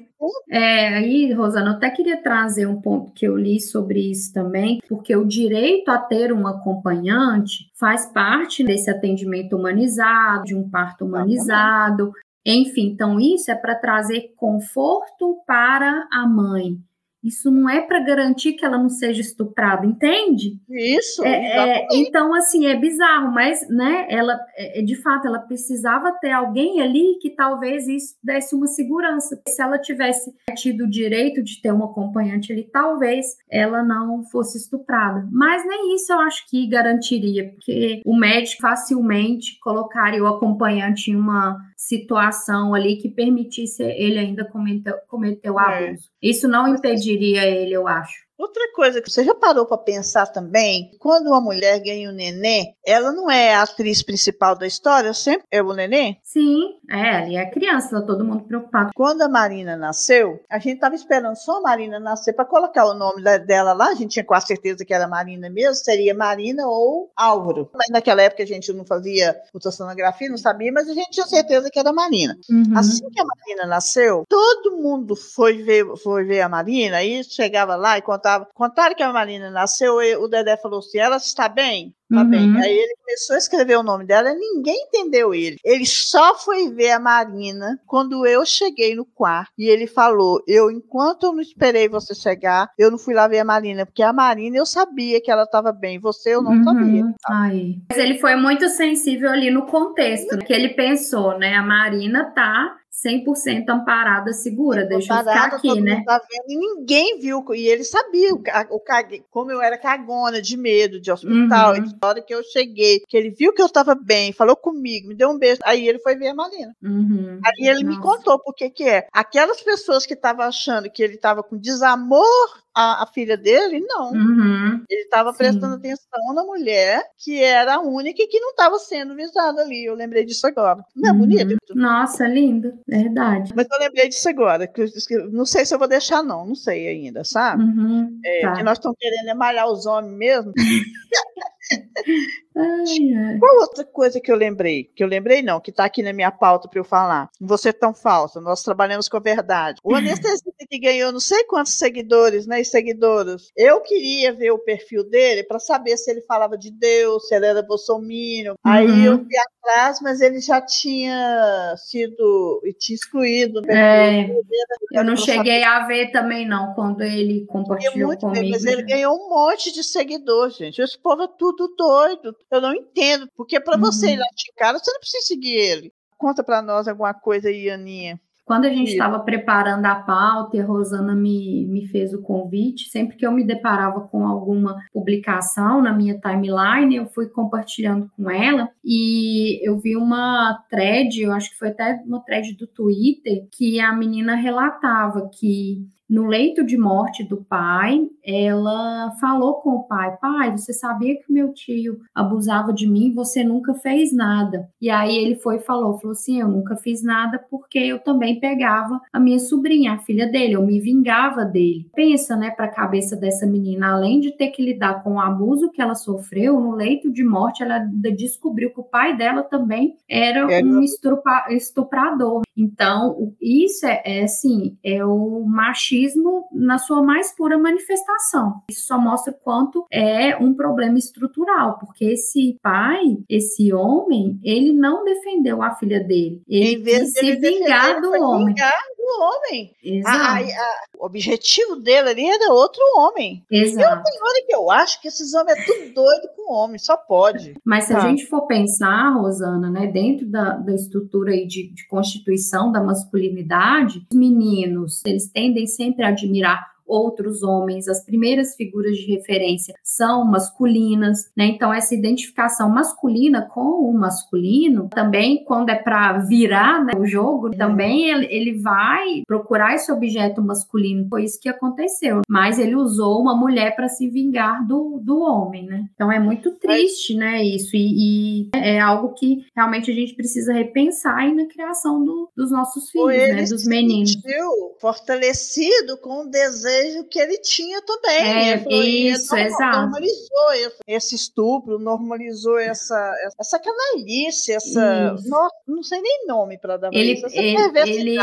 C: é, aí, Rosana, eu até queria trazer um ponto que eu li sobre isso também, porque o direito a ter um acompanhante faz parte desse atendimento humanizado, de um parto humanizado, enfim, então isso é para trazer conforto para a mãe. Isso não é para garantir que ela não seja estuprada, entende?
A: Isso,
C: É, é, então, assim, é bizarro, mas, né, ela, é, de fato, ela precisava ter alguém ali que talvez isso desse uma segurança. Se ela tivesse tido o direito de ter um acompanhante ali, talvez ela não fosse estuprada. Mas nem isso eu acho que garantiria, porque o médico facilmente colocaria o acompanhante em uma situação ali que permitisse ele ainda cometer, cometer o
A: É.
C: abuso. Isso não impediria ele, eu acho.
A: Outra coisa que você já parou para pensar também, quando uma mulher ganha um neném, ela não é a atriz principal da história, sempre é o neném.
C: Sim, é, ali é criança, tá todo mundo preocupado.
A: Quando a Marina nasceu, a gente estava esperando só a Marina nascer para colocar o nome da- dela lá. A gente tinha quase certeza que era Marina mesmo, seria Marina ou Álvaro. Mas naquela época a gente não fazia ultrassonografia, não sabia, mas a gente tinha certeza que era Marina.
C: Uhum.
A: Assim que a Marina nasceu, todo mundo foi ver, foi ver a Marina, aí chegava lá e contava Contaram que a Marina nasceu, e o Dedé falou assim: ela está bem? Tá
C: Uhum.
A: bem. Aí ele começou a escrever o nome dela e ninguém entendeu ele. Ele só foi ver a Marina quando eu cheguei no quarto e ele falou: Eu, enquanto eu não esperei você chegar, eu não fui lá ver a Marina, porque a Marina eu sabia que ela estava bem, você eu não
C: Uhum.
A: sabia.
C: Aí. Mas ele foi muito sensível ali no contexto, né? que ele pensou, né? A Marina tá 100% amparada, segura, deixa eu ficar aqui, né?
A: tá vendo, e ninguém viu. E ele sabia o, o como eu era cagona, de medo, de hospital.
C: Uhum.
A: E na hora que eu cheguei, que ele viu que eu estava bem, falou comigo, me deu um beijo. Aí ele foi ver a Marina.
C: Uhum.
A: Aí ele me
C: Nossa.
A: contou por que que é. Aquelas pessoas que estavam achando que ele estava com desamor à, à filha dele, não.
C: Uhum.
A: Ele estava prestando atenção na mulher, que era a única e que não estava sendo visada ali. Eu lembrei disso agora. Não é
C: Uhum.
A: bonito?
C: Nossa, lindo, verdade.
A: Mas eu lembrei disso agora. que que- não sei se eu vou deixar, não. Não sei ainda, sabe?
C: Uhum.
A: É,
C: tá.
A: que nós estamos querendo é malhar os homens mesmo. (laughs)
C: Ai, ai.
A: Qual outra coisa que eu lembrei? Que eu lembrei não, que está aqui na minha pauta para eu falar. Você é tão falsa, nós trabalhamos com a verdade. O anestesista que ganhou não sei quantos seguidores, né, e seguidoras. Eu queria ver o perfil dele para saber se ele falava de Deus, se ele era bolsominion. Aí
C: Uhum.
A: eu fui atrás, mas ele já tinha sido e tinha excluído perfil
C: É,
A: dele.
C: eu não cheguei a ver também, não, quando ele compartilhou
A: muito bem,
C: comigo.
A: mas ele ganhou um monte de seguidor, gente. Esse povo é tudo doido. Eu não entendo. Porque para você
C: Uhum.
A: ir lá de cara, você não precisa seguir ele. Conta para nós alguma coisa aí, Aninha.
C: Quando a gente estava preparando a pauta e a Rosana me, me fez o convite, sempre que eu me deparava com alguma publicação na minha timeline, eu fui compartilhando com ela e eu vi uma thread, eu acho que foi até uma thread do Twitter, que a menina relatava que no leito de morte do pai, ela falou com o pai: Pai, você sabia que o meu tio abusava de mim? Você nunca fez nada. E aí ele foi e falou: falou assim, eu nunca fiz nada porque eu também pegava a minha sobrinha, a filha dele, eu me vingava dele. Pensa, né, para a cabeça dessa menina, além de ter que lidar com o abuso que ela sofreu, no leito de morte, ela descobriu que o pai dela também era
A: Era-
C: um estuprador. Então, isso é, é assim, é o machismo na sua mais pura manifestação. Isso só mostra o quanto é um problema estrutural, porque esse pai, esse homem, ele não defendeu a filha dele. Ele
A: em vez de
C: se vingar do homem.
A: vingar do homem.
C: Exato.
A: A- a- a- o objetivo dele ali era outro homem.
C: Exato.
A: Olha que eu acho que esses homens é tudo doido com homem, só pode.
C: Mas se a
A: Tá.
C: gente for pensar, Rosana, né, dentro da, da estrutura aí de, de constituição da masculinidade, os meninos, eles tendem sempre a admirar outros homens, as primeiras figuras de referência são masculinas, né? Então essa identificação masculina com o masculino, também quando é para virar né, o jogo, também ele, ele vai procurar esse objeto masculino. Foi isso que aconteceu. Mas ele usou uma mulher para se vingar do, do homem, né? Então é muito triste, né? Isso e, e é algo que realmente a gente precisa repensar aí na criação do- dos nossos filhos, né? Dos meninos.
A: fortalecido com o desejo que ele tinha também.
C: É, isso,
A: norma-
C: exato.
A: Normalizou esse, esse estupro, normalizou essa, essa canalice, essa.
C: Isso.
A: Nossa, não sei nem nome para dar
C: Ele,
A: isso. Essa
C: ele, ele,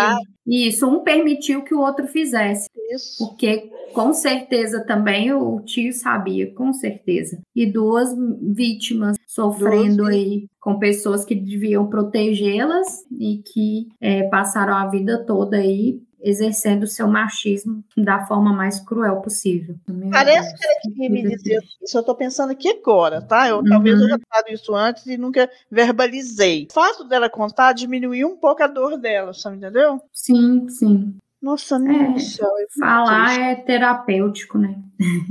C: isso, um permitiu que o outro fizesse.
A: Isso.
C: Porque com certeza também o tio sabia, com certeza. E duas vítimas sofrendo
A: Duas
C: aí com pessoas que deviam protegê-las e que é, passaram a vida toda aí exercendo o seu machismo da forma mais cruel possível. Meu
A: Parece
C: Deus,
A: que ela queria me dizer isso. Eu estou pensando aqui agora, tá? Eu, Talvez eu já falado isso antes e nunca verbalizei. O fato dela contar diminuiu um pouco a dor dela, sabe, entendeu?
C: Sim, sim.
A: Nossa, não do céu. é
C: Falar
A: triste.
C: é terapêutico, né?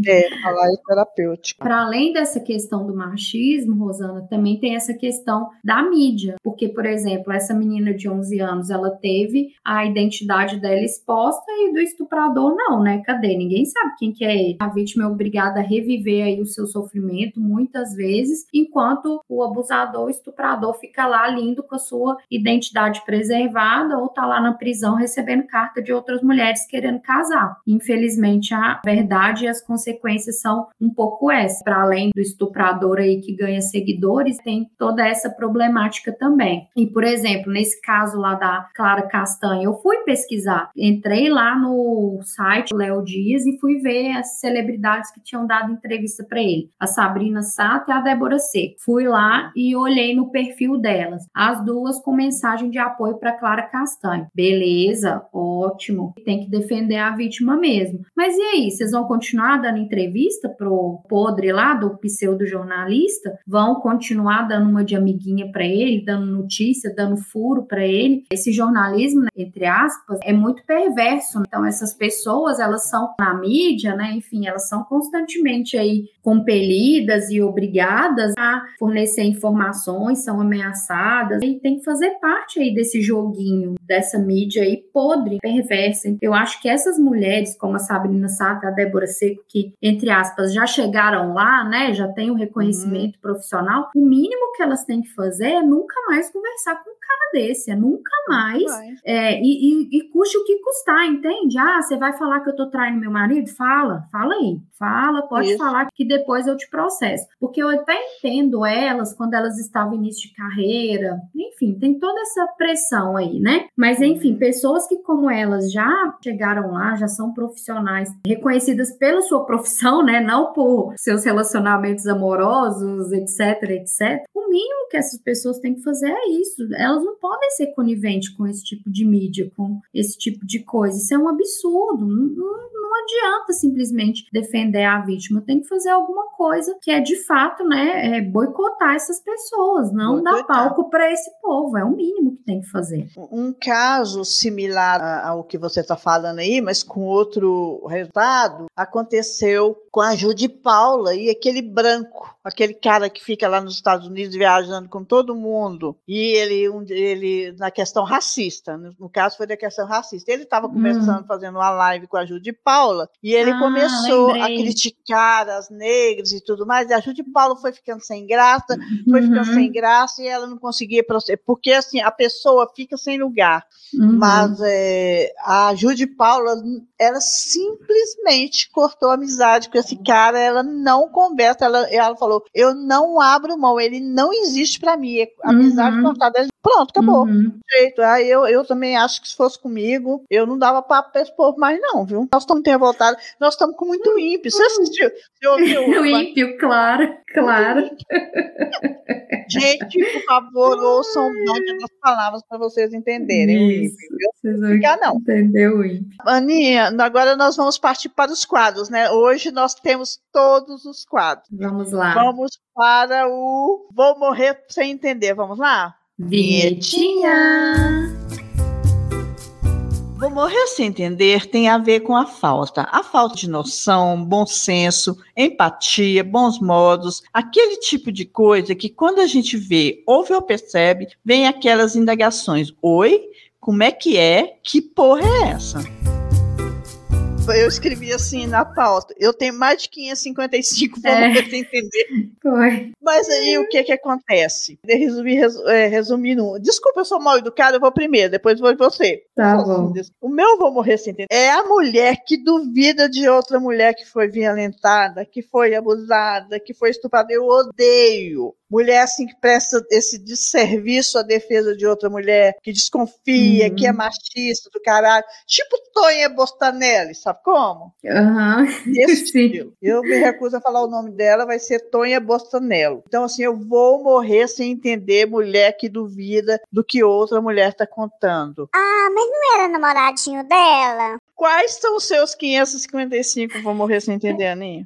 A: É, falar é terapêutico.
C: Para além dessa questão do machismo, Rosana, também tem essa questão da mídia. Porque, por exemplo, essa menina de 11 anos, ela teve a identidade dela exposta e do estuprador não, né? Cadê? Ninguém sabe quem que é ele. A vítima é obrigada a reviver aí o seu sofrimento muitas vezes, enquanto o abusador, o estuprador fica lá lindo com a sua identidade preservada ou tá lá na prisão recebendo carta de outras mulheres querendo casar. Infelizmente, a verdade e as consequências são um pouco essa. Para além do estuprador aí que ganha seguidores, tem toda essa problemática também. E, por exemplo, nesse caso lá da Clara Castanha, eu fui pesquisar, entrei lá no site Léo Dias e fui ver as celebridades que tinham dado entrevista para ele, a Sabrina Sato e a Débora Seco. Fui lá e olhei no perfil delas, as duas com mensagem de apoio para Clara Castanha. Beleza, ótimo, tem que defender a vítima mesmo. Mas e aí, vocês vão continuar dando entrevista pro podre lá do pseudo jornalista? Vão continuar dando uma de amiguinha para ele, dando notícia, dando furo para ele? Esse jornalismo, entre aspas, é muito perverso. Então essas pessoas, elas são na mídia, né? Enfim, elas são constantemente aí compelidas e obrigadas a fornecer informações, são ameaçadas e tem que fazer parte aí desse joguinho, dessa mídia aí podre, perversa. Eu acho que essas mulheres, como a Sabrina Sato, a Débora Seco, que, entre aspas, já chegaram lá, né, já tem o um reconhecimento uhum. profissional, o mínimo que elas têm que fazer é nunca mais conversar com cara desse, é nunca mais. É, e, e, e custe o que custar, entende? Ah, você vai falar que eu tô traindo meu marido? Fala, fala aí. Fala, pode Isso. falar que depois eu te processo. Porque eu até entendo elas quando elas estavam início de carreira, enfim, tem toda essa pressão aí, né? Mas enfim, uhum. pessoas que como elas já chegaram lá, já são profissionais reconhecidas pela sua profissão, né? Não por seus relacionamentos amorosos, etc, etc. O mínimo que essas pessoas têm que fazer é isso. Elas não podem ser coniventes com esse tipo de mídia, com esse tipo de coisa. Isso é um absurdo. Não, não, não adianta simplesmente defender a vítima. Tem que fazer alguma coisa que é de fato, né, é boicotar essas pessoas, não boicotar. dar palco para esse povo. É o mínimo que tem que fazer.
A: Um caso similar ao que você está falando aí, mas com outro resultado, aconteceu com a Judy Paula e aquele branco, aquele cara que fica lá nos Estados Unidos viajando com todo mundo. E ele, um, ele na questão racista, no, no, caso foi da questão racista. Ele estava conversando, hum. fazendo uma live com a Judy Paula, e ele ah, começou lembrei. a criticar as negras e tudo mais. E a Judy Paula foi ficando sem graça, foi ficando uhum. sem graça e ela não conseguia proceder, porque assim a pessoa fica sem lugar. Uhum. Mas é, a Judy Paula, ela simplesmente cortou a amizade com esse cara, ela não conversa, ela, ela falou, eu não abro mão, ele não existe para mim, amizade uhum. cortada, pronto, acabou. Uhum. Jeito. Aí eu, eu também acho que se fosse comigo, eu não dava papo pra esse povo mais não, viu? Nós estamos revoltados, nós estamos com muito ímpio, você assistiu? Você
C: ouviu? (laughs) o ímpio, claro, claro. (laughs)
A: Gente, por favor, ouçam mais as palavas para vocês entenderem Isso. o ímpio? Vocês vão não.
C: entender o ímpio.
A: Aninha, agora nós vamos partir para os quadros, né? Hoje nós temos todos os quadros.
C: Vamos lá.
A: Vamos para o Vou Morrer Sem Entender. Vamos lá?
C: Vietinha!
A: Vou morrer sem entender tem a ver com a falta. A falta de noção, bom senso, empatia, bons modos, aquele tipo de coisa que quando a gente vê, ouve ou percebe, vem aquelas indagações. Oi? Como é que é? Que porra é essa? Eu escrevi assim na pauta. Eu tenho mais de 555 para é. você entender.
C: Foi.
A: Mas aí o que que acontece? Eu resumi, é, resumindo. Desculpa, eu sou mal educada, eu vou primeiro, depois vou você.
C: Tá bom.
A: Assim, o meu vou morrer sem entender. É a mulher que duvida de outra mulher que foi violentada, que foi abusada, que foi estuprada. Eu odeio mulher assim que presta esse desserviço à defesa de outra mulher, que desconfia, uhum. que é machista do caralho. Tipo Tonha Bostanelli, sabe como?
C: Uhum.
A: Esse (laughs) estilo. Eu me recuso a falar o nome dela, vai ser Tonha Bostanello. Então, assim, eu vou morrer sem entender mulher que duvida do que outra mulher está contando.
G: Ah, mas não era namoradinho dela?
A: Quais são os seus 555? Vou morrer sem entender, Aninha.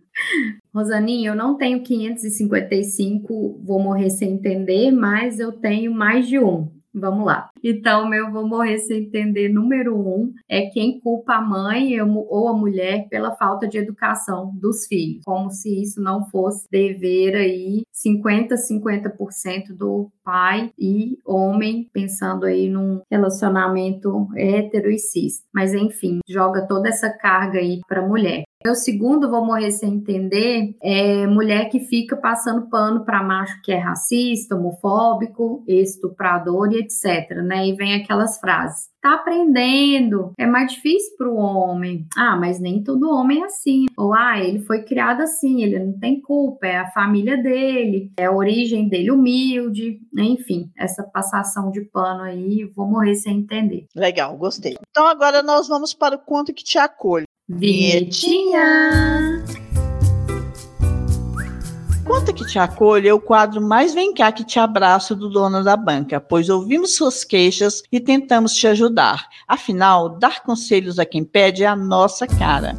C: Rosaninha, eu não tenho 555, vou morrer sem entender, mas eu tenho mais de um. Vamos lá. Então, meu vou morrer sem entender número um é quem culpa a mãe ou a mulher pela falta de educação dos filhos, como se isso não fosse dever aí 50 50% do pai e homem pensando aí num relacionamento hétero e cis. Mas enfim, joga toda essa carga aí para a mulher. O segundo, vou morrer sem entender, é mulher que fica passando pano para macho que é racista, homofóbico, estuprador e etc, né? E vem aquelas frases tá aprendendo, é mais difícil para o homem. Ah, mas nem todo homem é assim. Ou ah, ele foi criado assim, ele não tem culpa, é a família dele, é a origem dele humilde, enfim, essa passação de pano aí, vou morrer sem entender.
A: Legal, gostei. Então agora nós vamos para o conto que te acolhe.
C: Vinhetinha!
A: Conta que te acolhe é o quadro mais vem cá que te abraço do dono da banca, pois ouvimos suas queixas e tentamos te ajudar. Afinal, dar conselhos a quem pede é a nossa cara.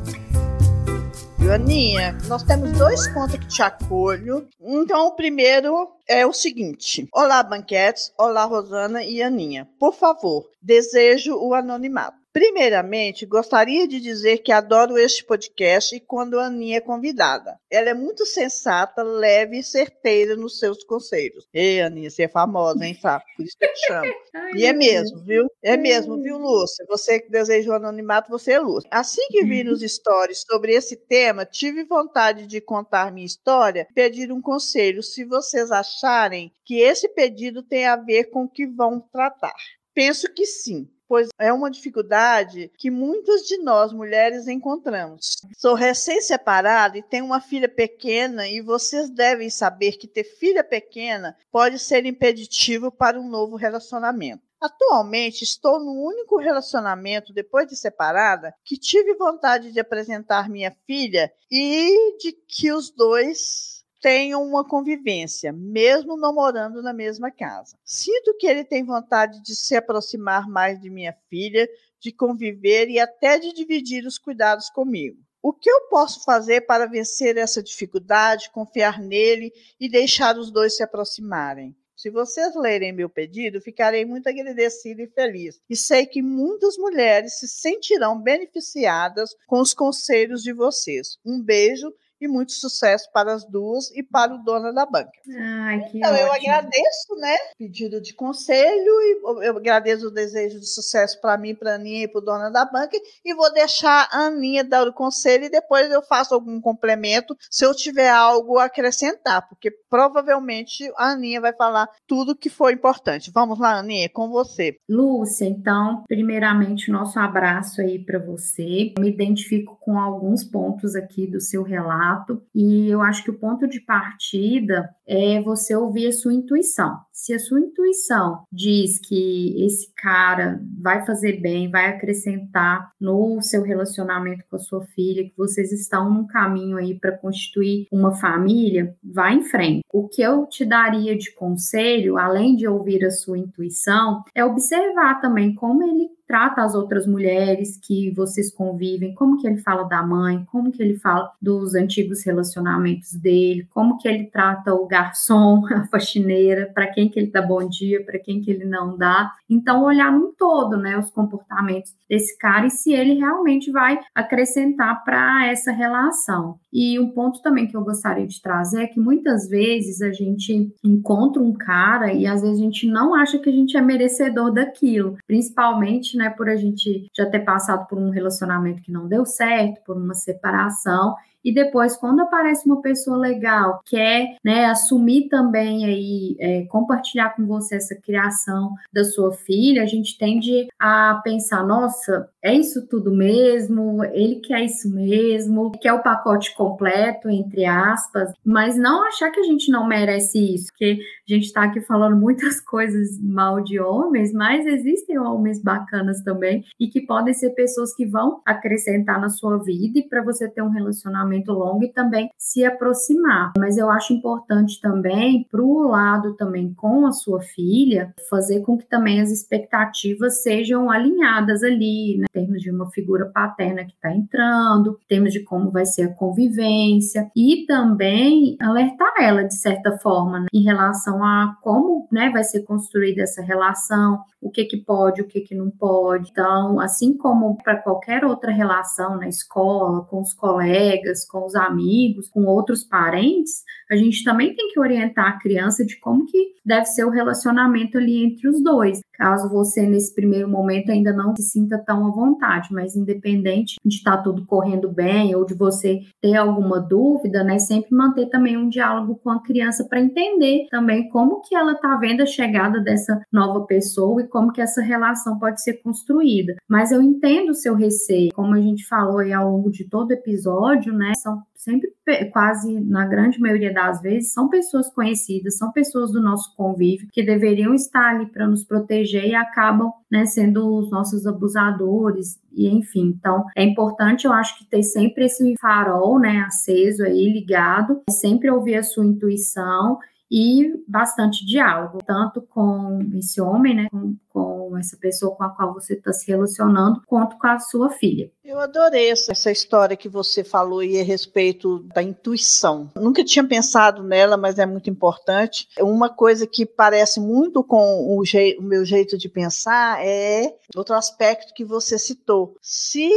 A: Joaninha, nós temos dois contos que te acolho. Então, o primeiro é o seguinte: Olá, banquetes. Olá, Rosana e Aninha. Por favor, desejo o anonimato. Primeiramente, gostaria de dizer que adoro este podcast e quando a Aninha é convidada. Ela é muito sensata, leve e certeira nos seus conselhos. Ei, Aninha, você é famosa, hein, sabe? Por isso que eu te chamo. (laughs) e é mesmo, viu? É mesmo, viu, Lúcia? Você que deseja o anonimato, você é Lúcia. Assim que vi nos stories sobre esse tema, tive vontade de contar minha história e pedir um conselho se vocês acharem que esse pedido tem a ver com o que vão tratar. Penso que sim pois é uma dificuldade que muitas de nós mulheres encontramos. Sou recém-separada e tenho uma filha pequena, e vocês devem saber que ter filha pequena pode ser impeditivo para um novo relacionamento. Atualmente estou no único relacionamento depois de separada que tive vontade de apresentar minha filha e de que os dois tenham uma convivência, mesmo não morando na mesma casa. Sinto que ele tem vontade de se aproximar mais de minha filha, de conviver e até de dividir os cuidados comigo. O que eu posso fazer para vencer essa dificuldade, confiar nele e deixar os dois se aproximarem? Se vocês lerem meu pedido, ficarei muito agradecida e feliz. E sei que muitas mulheres se sentirão beneficiadas com os conselhos de vocês. Um beijo e muito sucesso para as duas e para o dono da banca.
C: Ai, que
A: então,
C: ótimo.
A: eu agradeço, né? Pedido de conselho e eu agradeço o desejo de sucesso para mim, para a Aninha e para o dono da banca e vou deixar a Aninha dar o conselho e depois eu faço algum complemento se eu tiver algo a acrescentar, porque provavelmente a Aninha vai falar tudo que foi importante. Vamos lá, Aninha, com você.
C: Lúcia, então, primeiramente, nosso abraço aí para você. Me identifico com alguns pontos aqui do seu relato fato, e eu acho que o ponto de partida é você ouvir a sua intuição. Se a sua intuição diz que esse cara vai fazer bem, vai acrescentar no seu relacionamento com a sua filha, que vocês estão num caminho aí para constituir uma família, vá em frente. O que eu te daria de conselho, além de ouvir a sua intuição, é observar também como ele trata as outras mulheres que vocês convivem, como que ele fala da mãe, como que ele fala dos antigos relacionamentos dele, como que ele trata o garçom, (laughs) a faxineira, para quem que ele dá bom dia, para quem que ele não dá. Então olhar num todo, né, os comportamentos desse cara e se ele realmente vai acrescentar para essa relação. E um ponto também que eu gostaria de trazer é que muitas vezes a gente encontra um cara e às vezes a gente não acha que a gente é merecedor daquilo, principalmente, né, por a gente já ter passado por um relacionamento que não deu certo, por uma separação e depois, quando aparece uma pessoa legal, quer né, assumir também aí, é, compartilhar com você essa criação da sua filha, a gente tende a pensar, nossa, é isso tudo mesmo, ele quer isso mesmo, quer o pacote completo, entre aspas, mas não achar que a gente não merece isso, porque a gente está aqui falando muitas (laughs) coisas mal de homens, mas existem homens bacanas também e que podem ser pessoas que vão acrescentar na sua vida e para você ter um relacionamento relacionamento longo e também se aproximar. Mas eu acho importante também, para o lado também com a sua filha, fazer com que também as expectativas sejam alinhadas ali, né? em termos de uma figura paterna que está entrando, em termos de como vai ser a convivência, e também alertar ela, de certa forma, né? em relação a como né, vai ser construída essa relação, o que que pode, o que que não pode. Então, assim como para qualquer outra relação na escola, com os colegas, com os amigos, com outros parentes, a gente também tem que orientar a criança de como que deve ser o relacionamento ali entre os dois. Caso você, nesse primeiro momento, ainda não se sinta tão à vontade, mas independente de estar tudo correndo bem ou de você ter alguma dúvida, né, sempre manter também um diálogo com a criança para entender também como que ela está vendo a chegada dessa nova pessoa e como que essa relação pode ser construída. Mas eu entendo o seu receio, como a gente falou aí ao longo de todo episódio, né, são sempre, quase na grande maioria das vezes, são pessoas conhecidas, são pessoas do nosso convívio que deveriam estar ali para nos proteger e acabam né, sendo os nossos abusadores, e enfim. Então, é importante, eu acho que ter sempre esse farol né, aceso aí, ligado, sempre ouvir a sua intuição e bastante diálogo, tanto com esse homem, né, com, com essa pessoa com a qual você está se relacionando, quanto com a sua filha.
A: Eu adorei essa história que você falou e a respeito da intuição. Nunca tinha pensado nela, mas é muito importante. Uma coisa que parece muito com o, o meu jeito de pensar é outro aspecto que você citou. Se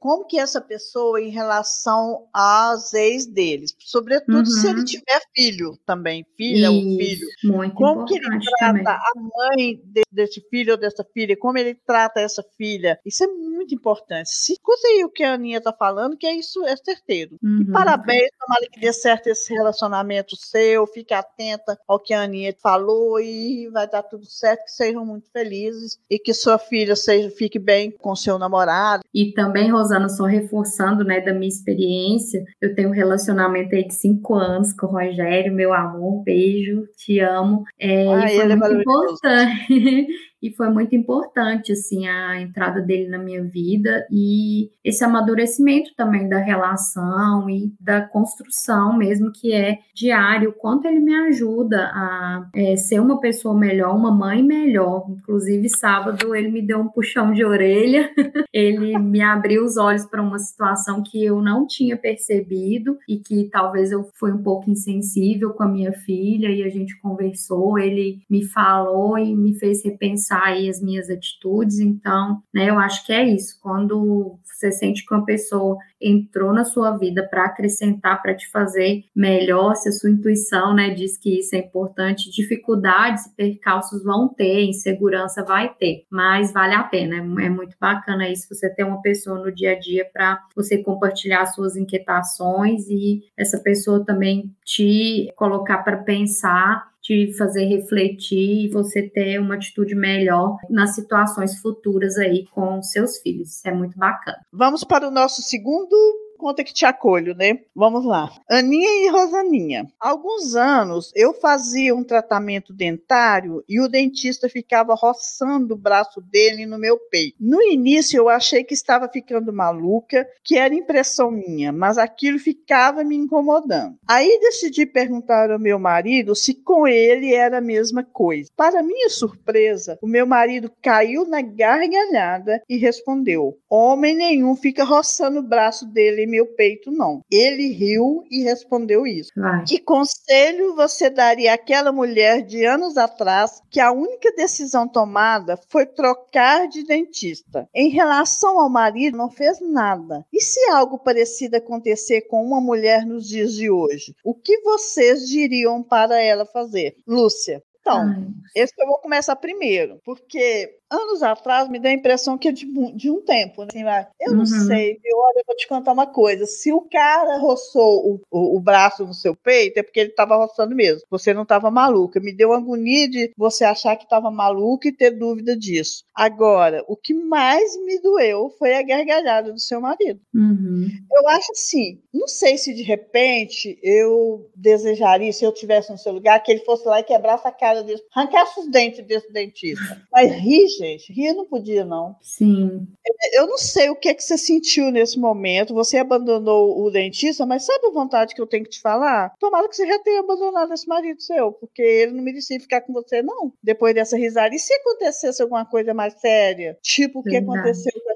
A: como que essa pessoa em relação às ex deles, sobretudo uhum. se ele uhum. tiver filho também, filha
C: Isso,
A: ou filho.
C: Muito
A: como que ele trata
C: também.
A: a mãe de, desse filho ou dessa filha, como ele trata essa filha. Isso é muito importante. Se escuta aí o que a Aninha está falando, que é isso é certeiro. Uhum. E parabéns, tomara que dê certo esse relacionamento seu, fique atenta ao que a Aninha falou e vai dar tudo certo, que sejam muito felizes e que sua filha seja, fique bem com seu namorado.
C: E também, Rosana, só reforçando, né, da minha experiência, eu tenho um relacionamento aí de cinco anos com o Rogério, meu amor, beijo, te amo. É, ah, foi é muito é importante. (laughs) e foi muito importante assim a entrada dele na minha vida e esse amadurecimento também da relação e da construção mesmo que é diário, quanto ele me ajuda a é, ser uma pessoa melhor, uma mãe melhor. Inclusive sábado ele me deu um puxão de orelha, (laughs) ele me abriu os olhos para uma situação que eu não tinha percebido e que talvez eu fui um pouco insensível com a minha filha e a gente conversou, ele me falou e me fez repensar aí as minhas atitudes. Então, né, eu acho que é isso. Quando você sente que uma pessoa entrou na sua vida para acrescentar, para te fazer melhor, se a sua intuição, né, diz que isso é importante, dificuldades percalços vão ter, insegurança vai ter, mas vale a pena. É muito bacana isso você ter uma pessoa no dia a dia para você compartilhar suas inquietações e essa pessoa também te colocar para pensar te fazer refletir e você ter uma atitude melhor nas situações futuras aí com seus filhos. Isso é muito bacana.
A: Vamos para o nosso segundo conta que te acolho, né? Vamos lá. Aninha e Rosaninha. Há alguns anos eu fazia um tratamento dentário e o dentista ficava roçando o braço dele no meu peito. No início eu achei que estava ficando maluca, que era impressão minha, mas aquilo ficava me incomodando. Aí decidi perguntar ao meu marido se com ele era a mesma coisa. Para minha surpresa, o meu marido caiu na gargalhada e respondeu: Homem nenhum fica roçando o braço dele meu peito, não. Ele riu e respondeu isso.
C: Vai.
A: Que conselho você daria àquela mulher de anos atrás que a única decisão tomada foi trocar de dentista? Em relação ao marido, não fez nada. E se algo parecido acontecer com uma mulher nos dias de hoje? O que vocês diriam para ela fazer? Lúcia. Então, Ai. esse eu vou começar primeiro, porque anos atrás me deu a impressão que é de, de um tempo, né? Assim, eu não uhum. sei, viu? Olha, eu vou te contar uma coisa. Se o cara roçou o, o, o braço no seu peito, é porque ele estava roçando mesmo. Você não estava maluca. Me deu agonia de você achar que estava maluca e ter dúvida disso. Agora, o que mais me doeu foi a gargalhada do seu marido.
C: Uhum.
A: Eu acho assim, não sei se de repente eu desejaria, se eu tivesse no seu lugar, que ele fosse lá e quebrasse a cara dele, arrancasse os dentes desse dentista. Mas rir, gente. Rir não podia, não.
C: Sim.
A: Eu não sei o que, é que você sentiu nesse momento. Você abandonou o dentista, mas sabe a vontade que eu tenho que te falar? Tomara que você já tenha abandonado esse marido seu, porque ele não merecia ficar com você, não. Depois dessa risada. E se acontecesse alguma coisa mais séria? Tipo o que aconteceu com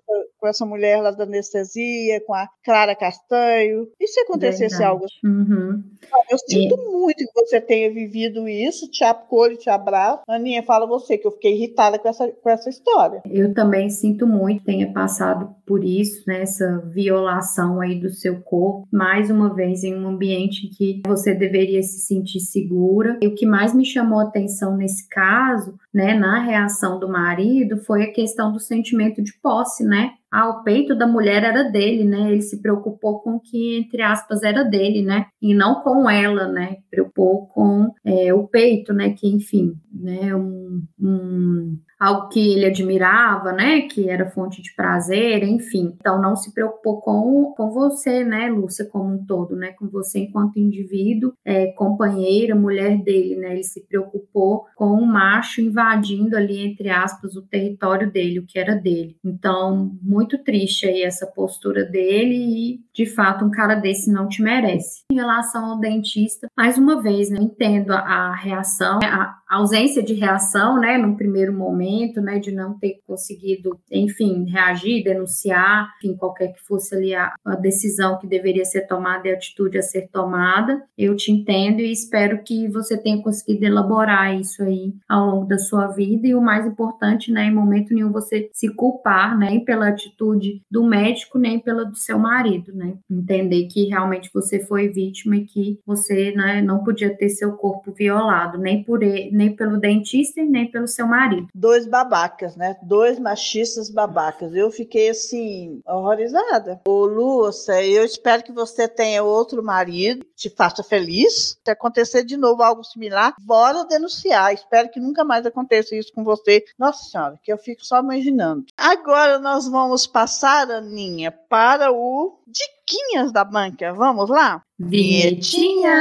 A: com essa mulher lá da anestesia, com a Clara Castanho. E se acontecesse
C: Verdade.
A: algo assim?
C: Uhum.
A: Eu sinto muito que você tenha vivido isso, te acolho, te abraço. Aninha, fala você, que eu fiquei irritada com essa, com essa história.
C: Eu também sinto muito que tenha passado por isso, né, essa violação aí do seu corpo, mais uma vez em um ambiente em que você deveria se sentir segura. E o que mais me chamou a atenção nesse caso, né, na reação do marido, foi a questão do sentimento de posse, né? Ah, o peito da mulher era dele, né? Ele se preocupou com o que, entre aspas, era dele, né? E não com ela, né? Preocupou com é, o peito, né? Que, enfim, né? Um, um, algo que ele admirava, né? Que era fonte de prazer, enfim. Então, não se preocupou com, com você, né, Lúcia, como um todo, né? Com você enquanto indivíduo, é, companheira, mulher dele, né? Ele se preocupou com um macho invadindo ali, entre aspas, o território dele, o que era dele. Então, muito triste aí essa postura dele e, de fato, um cara desse não te merece. Em relação ao dentista, mais uma vez, né, entendo a, a reação, a ausência de reação, né, num primeiro momento, né, de não ter conseguido, enfim, reagir, denunciar, enfim, qualquer que fosse ali a, a decisão que deveria ser tomada e a atitude a ser tomada. Eu te entendo e espero que você tenha conseguido elaborar isso aí ao longo da sua vida e o mais importante, né, em momento nenhum você se culpar, nem pela atitude do médico, nem pela do seu marido, né? Entender que realmente você foi vítima e que você, né, não podia ter seu corpo violado, nem por ele, nem pelo dentista e nem pelo seu marido.
A: Dois babacas, né? Dois machistas babacas. Eu fiquei assim, horrorizada. Ô, Lúcia, eu espero que você tenha outro marido, te faça feliz. Se acontecer de novo algo similar, bora denunciar. Espero que nunca mais aconteça isso com você. Nossa Senhora, que eu fico só imaginando. Agora nós vamos passar, Aninha, para o Diquinhas da Banca. Vamos lá?
C: Vietinha!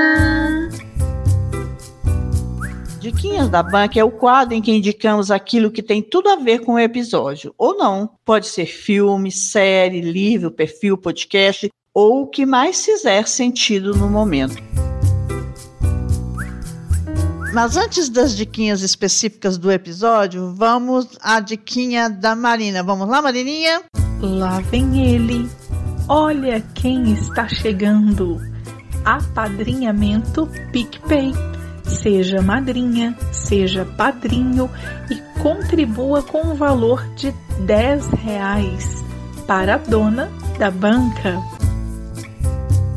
A: Diquinhas da Banca é o quadro em que indicamos aquilo que tem tudo a ver com o episódio, ou não. Pode ser filme, série, livro, perfil, podcast, ou o que mais fizer sentido no momento. Mas antes das diquinhas específicas do episódio, vamos à diquinha da Marina. Vamos lá, Marininha?
B: Lá vem ele. Olha quem está chegando. Apadrinhamento PicPay. Seja madrinha, seja padrinho e contribua com o valor de 10 reais para a dona da banca.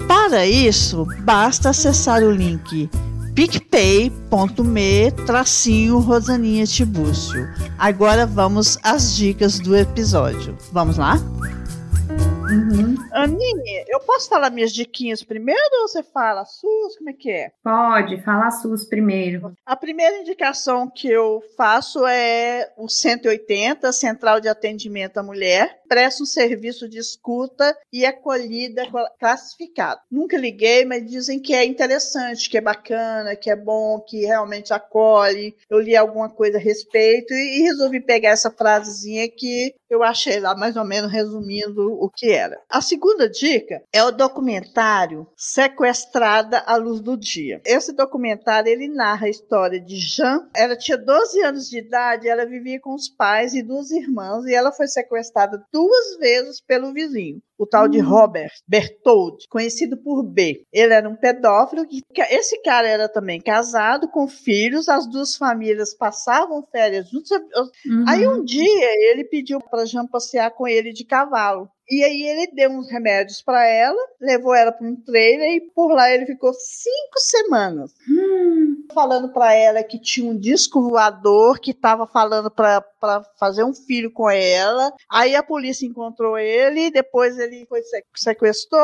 A: Para isso, basta acessar o link picpay.me tracinho Rosaninha Tibúcio. Agora vamos às dicas do episódio. Vamos lá?
C: Uhum.
A: Aninha, eu posso falar minhas diquinhas primeiro ou você fala as suas? Como é que é?
C: Pode, fala as suas primeiro.
A: A primeira indicação que eu faço é o 180, Central de Atendimento à Mulher. Presta um serviço de escuta e acolhida classificado. Nunca liguei, mas dizem que é interessante, que é bacana, que é bom, que realmente acolhe. Eu li alguma coisa a respeito e resolvi pegar essa frasezinha que eu achei lá mais ou menos resumindo o que era. A segunda dica é o documentário Sequestrada à Luz do Dia. Esse documentário ele narra a história de Jean. Ela tinha 12 anos de idade, ela vivia com os pais e duas irmãs e ela foi sequestrada duas vezes pelo vizinho o tal de Robert Bertold, conhecido por B. Ele era um pedófilo. que Esse cara era também casado, com filhos, as duas famílias passavam férias juntos.
C: Uhum.
A: Aí um dia ele pediu para Jean passear com ele de cavalo. E aí ele deu uns remédios para ela, levou ela para um trailer e por lá ele ficou cinco semanas.
C: Hum.
A: Falando para ela que tinha um disco voador que estava falando para fazer um filho com ela. Aí a polícia encontrou ele, depois ele foi sequestrou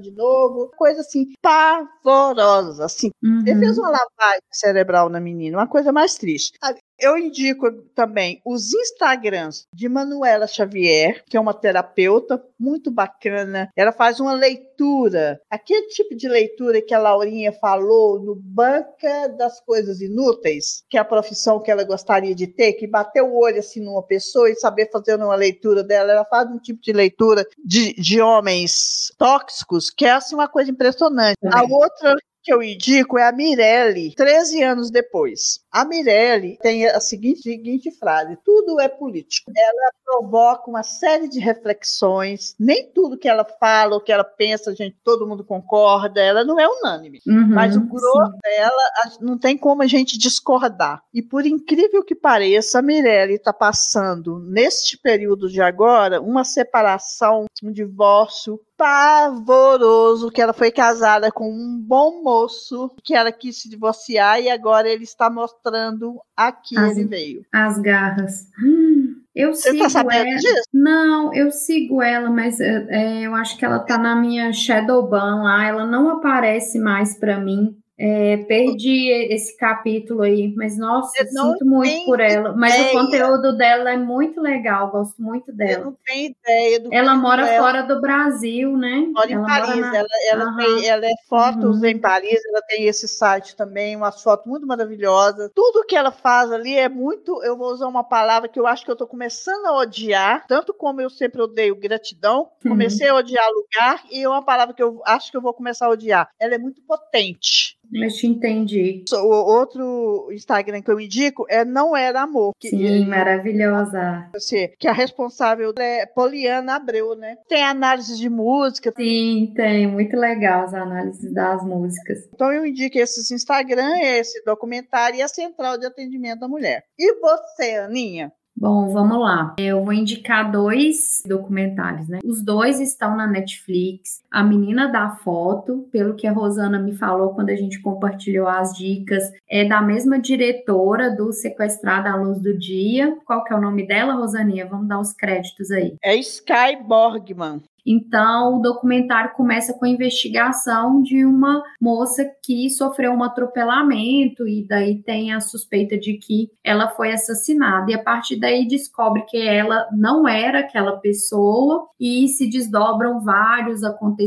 A: de novo. Coisa assim, pavorosa. Assim.
C: Uhum.
A: Ele fez uma lavagem cerebral na menina, uma coisa mais triste. Eu indico também os Instagrams de Manuela Xavier, que é uma terapeuta muito bacana. Ela faz uma leitura, aquele tipo de leitura que a Laurinha falou no Banca das Coisas Inúteis, que é a profissão que ela gostaria de ter, que bater o olho assim numa pessoa e saber fazer uma leitura dela. Ela faz um tipo de leitura de, de homens tóxicos, que é assim uma coisa impressionante. A outra que eu indico é a Mirelle, 13 anos depois. A Mirelle tem a seguinte, seguinte frase: tudo é político. Ela provoca uma série de reflexões. Nem tudo que ela fala ou que ela pensa, gente, todo mundo concorda. Ela não é unânime.
C: Uhum,
A: mas o grosso
C: sim.
A: dela não tem como a gente discordar. E por incrível que pareça, a Mirelle está passando, neste período de agora, uma separação, um divórcio pavoroso, que ela foi casada com um bom moço, que ela quis se divorciar e agora ele está mostrando a que
C: As-
A: ele veio.
C: As garras. Hum, Eu
A: Você
C: sigo
A: tá sabendo
C: ela.
A: disso?
C: Não, eu sigo ela, mas é, é, eu acho que ela tá na minha Shadowban lá. Ela não aparece mais pra mim. É, perdi esse capítulo aí, mas nossa,
A: Eu
C: sinto muito por ela. Mas o conteúdo dela é muito legal, gosto muito
A: Eu
C: dela.
A: não tenho ideia do
C: Ela mora
A: ela
C: fora do Brasil, né?
A: mora em
C: ela
A: Paris.
C: na-
A: Ela, ela, tem, ela é fotos
C: Uhum.
A: em Paris, ela tem esse site também, umas fotos muito maravilhosas. Tudo que ela faz ali é muito. Eu vou usar uma palavra que eu acho que eu tô começando a odiar, tanto como eu sempre odeio gratidão.
C: Uhum.
A: Comecei a odiar lugar e é uma palavra que eu acho que eu vou começar a odiar. Ela é muito potente.
C: Mas te entendi.
A: O outro Instagram que eu indico é Não Era Amor. Que,
C: Sim, maravilhosa.
A: assim, que a responsável é Poliana Abreu, né? Tem análise de música.
C: Sim, tem. Muito legal as análises das músicas.
A: Então eu indico esses Instagram, esse documentário e a Central de Atendimento à Mulher. E você, Aninha?
C: Bom, vamos lá. Eu vou indicar dois documentários, né? Os dois estão na Netflix. A Menina da Foto, pelo que a Rosana me falou quando a gente compartilhou as dicas, é da mesma diretora do Sequestrada à Luz do Dia. Qual que é o nome dela, Rosaninha? Vamos dar os créditos aí.
A: É Sky Borgman.
C: Então, o documentário começa com a investigação de uma moça que sofreu um atropelamento e daí tem a suspeita de que ela foi assassinada. E a partir daí descobre que ela não era aquela pessoa e se desdobram vários acontecimentos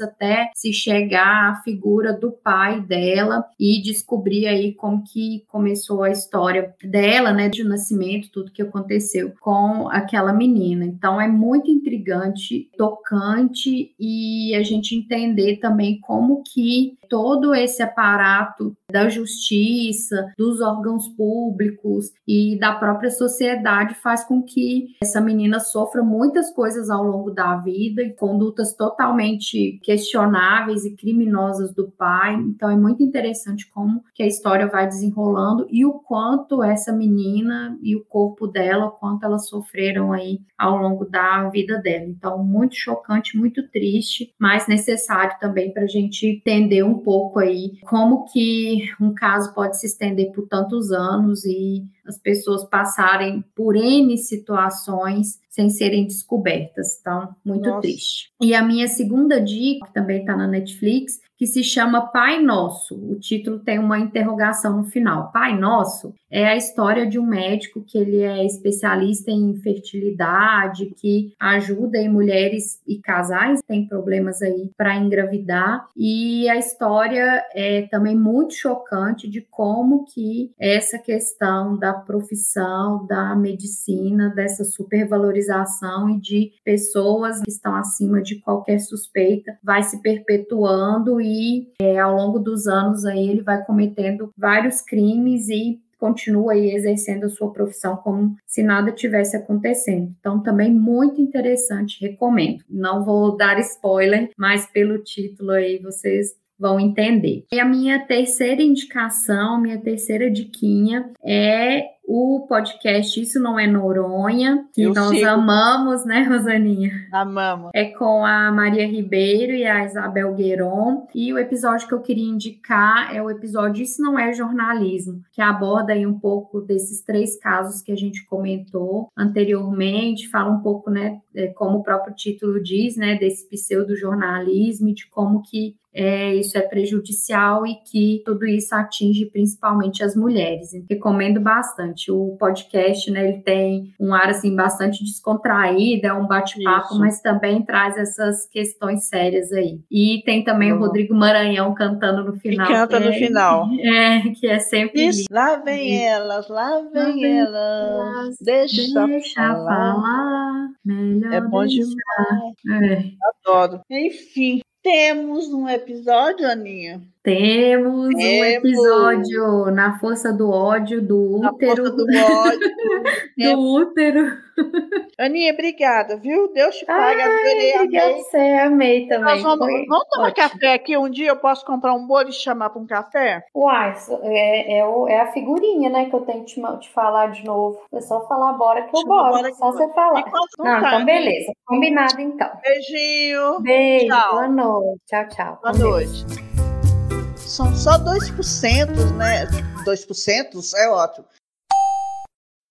C: até se chegar à figura do pai dela e descobrir aí como que começou a história dela, né, de nascimento, tudo que aconteceu com aquela menina. Então é muito intrigante, tocante e a gente entender também como que todo esse aparato da justiça, dos órgãos públicos e da própria sociedade faz com que essa menina sofra muitas coisas ao longo da vida e condutas totalmente questionáveis e criminosas do pai. Então é muito interessante como que a história vai desenrolando e o quanto essa menina e o corpo dela, quanto elas sofreram aí ao longo da vida dela. Então muito chocante, muito triste, mas necessário também para a gente entender um pouco aí como que um caso pode se estender por tantos anos e as pessoas passarem por N situações sem serem descobertas. Então, muito
A: Nossa.
C: triste. E a minha segunda dica, que também está na Netflix, que se chama Pai Nosso. O título tem uma interrogação no final. Pai Nosso é a história de um médico que ele é especialista em fertilidade, que ajuda em mulheres e casais que têm problemas aí para engravidar. E a história é também muito chocante de como que essa questão da profissão, da medicina, dessa supervalorização e de pessoas que estão acima de qualquer suspeita vai se perpetuando e é, ao longo dos anos aí ele vai cometendo vários crimes e continua aí exercendo a sua profissão como se nada tivesse acontecendo. Então, também muito interessante, recomendo. Não vou dar spoiler, mas pelo título aí vocês vão entender. E a minha terceira indicação, minha terceira diquinha é o podcast Isso Não É Noronha, que
A: Eu
C: nós
A: sigo.
C: amamos, né, (laughs) Rosaninha?
A: Amamos.
C: É com a Maria Ribeiro e a Isabel Gueron. E o episódio que eu queria indicar é o episódio Isso Não É Jornalismo, que aborda aí um pouco desses três casos que a gente comentou anteriormente, fala um pouco, né, é, como o próprio título diz, né, desse pseudo-jornalismo e de como que é, isso é prejudicial e que tudo isso atinge principalmente as mulheres. Recomendo bastante. O podcast, né, ele tem um ar assim bastante descontraído, é um bate-papo, mas também traz essas questões sérias aí. E tem também o
A: Boa.
C: Rodrigo Maranhão cantando no final.
A: canta
C: que
A: no
C: é-
A: final. (laughs)
C: É, que é sempre
A: Isso. Lá vem
C: Isso.
A: elas, lá vem
C: vem
A: elas.
C: elas,
A: Deixa,
C: Deixa
A: falar.
C: falar, melhor
A: É bom
C: deixar.
A: demais.
C: É.
A: Adoro. Enfim, temos um episódio, Aninha,
C: Temos, um
A: Temos.
C: episódio na força do ódio, do
A: Na
C: útero.
A: força do ódio. (laughs)
C: do útero.
A: Aninha, obrigada, viu? Deus te pague, adorei,
C: Obrigada,
A: amei.
C: você amei também.
A: Nós vamos,
C: Foi
A: vamos tomar
C: ótimo.
A: café aqui um dia? Eu posso comprar um bolo e chamar para um café?
C: Uai, é, é, é a figurinha, né, que eu tenho que te, te falar de novo. É só falar bora que eu
A: Chama bora que
C: só você falar.
A: Enquanto
C: Não,
A: tá,
C: então
A: né?
C: beleza. Combinado então.
A: Beijinho.
C: Beijo,
A: Tchau.
C: boa noite. Tchau, tchau.
A: Boa noite. São só 2%, né? 2% é ótimo.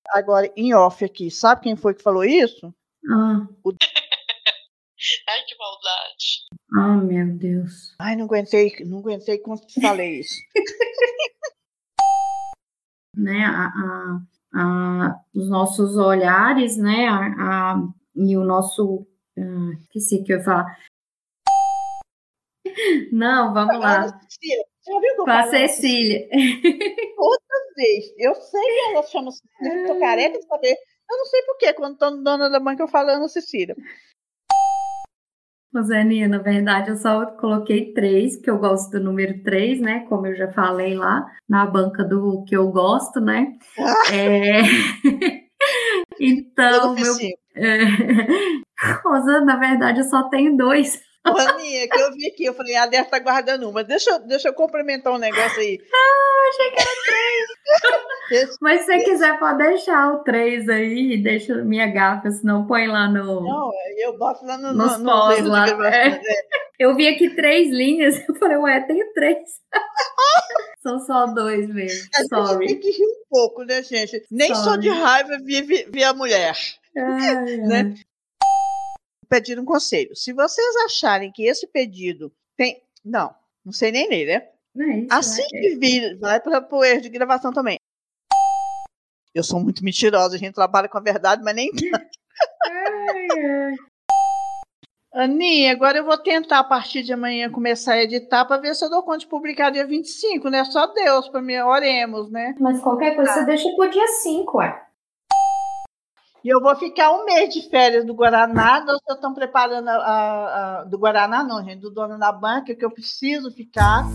A: Agora, em off aqui, sabe quem foi que falou isso?
C: Ah, (laughs)
H: Ai, que maldade.
C: ah, meu Deus.
A: Ai, não aguentei, não aguentei quando te falei isso. (laughs)
C: Né, a, a- a- os nossos olhares, né, a, a- e o nosso... Ah, esqueci o que eu ia falar. (laughs) Não, vamos lá.
A: Cecília, já viu
C: Com a Cecília. (laughs)
A: vez. Eu sei que ela chama Cecília, eu tô careca de saber. Eu não sei porquê, quando tô no Dona da Mãe que eu falo Ana Cecília.
C: Rosaninha, na verdade, eu só coloquei três, porque eu gosto do número três, né? Como eu já falei lá na banca do que eu gosto, né? É... (laughs) então,
A: Eu
C: meu. é, Rosana, na verdade, eu só tenho dois.
A: Aninha, que eu vi aqui, eu falei, a deve tá guardando uma. Deixa, eu- deixa eu complementar um negócio aí. (laughs)
C: Ah, achei que era três. Mas se você quiser, pode deixar o três aí deixa minha gafa, senão põe lá no.
A: Não, eu boto lá no,
C: Nos
A: no,
C: pós lá, é. Eu vi aqui três linhas, (laughs) eu falei, ué, tenho três. (laughs) São só dois mesmo.
A: A gente
C: Sorry.
A: tem que rir um pouco, né, gente? Nem só de
C: Sorry.
A: raiva vive, vive a mulher. Né? Pedir um conselho. Se vocês acharem que esse pedido tem. Não, não sei nem ler, né?
C: Não é isso,
A: Assim
C: né?
A: que vir, vai para o erro de gravação também. Eu sou muito mentirosa, a gente trabalha com a verdade, mas nem tanto. (laughs)
C: Ai, ai.
A: Aninha, agora eu vou tentar a partir de amanhã começar a editar para ver se eu dou conta de publicar dia 25, né? Só Deus para mim, oremos, né?
C: Mas qualquer coisa
A: Tá.
C: você deixa pro dia 5, ué.
A: E eu vou ficar um mês de férias do Guaraná, nós estão preparando a, a- do Guaraná, não, gente, do dono da banca, que eu preciso ficar.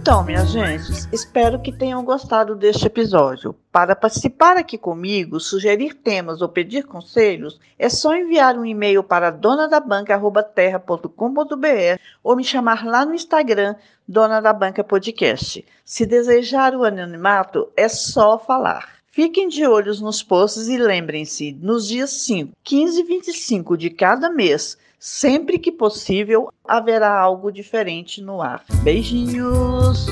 A: Então, minha gente, espero que tenham gostado deste episódio. Para participar aqui comigo, sugerir temas ou pedir conselhos, é só enviar um e-mail para donadabanca.terra.com.br ou me chamar lá no Instagram, Dona da Banca Podcast. Se desejar o anonimato, é só falar. Fiquem de olhos nos posts e lembrem-se, nos dias 5, 15 e 25 de cada mês, sempre que possível, haverá algo diferente no ar. Beijinhos!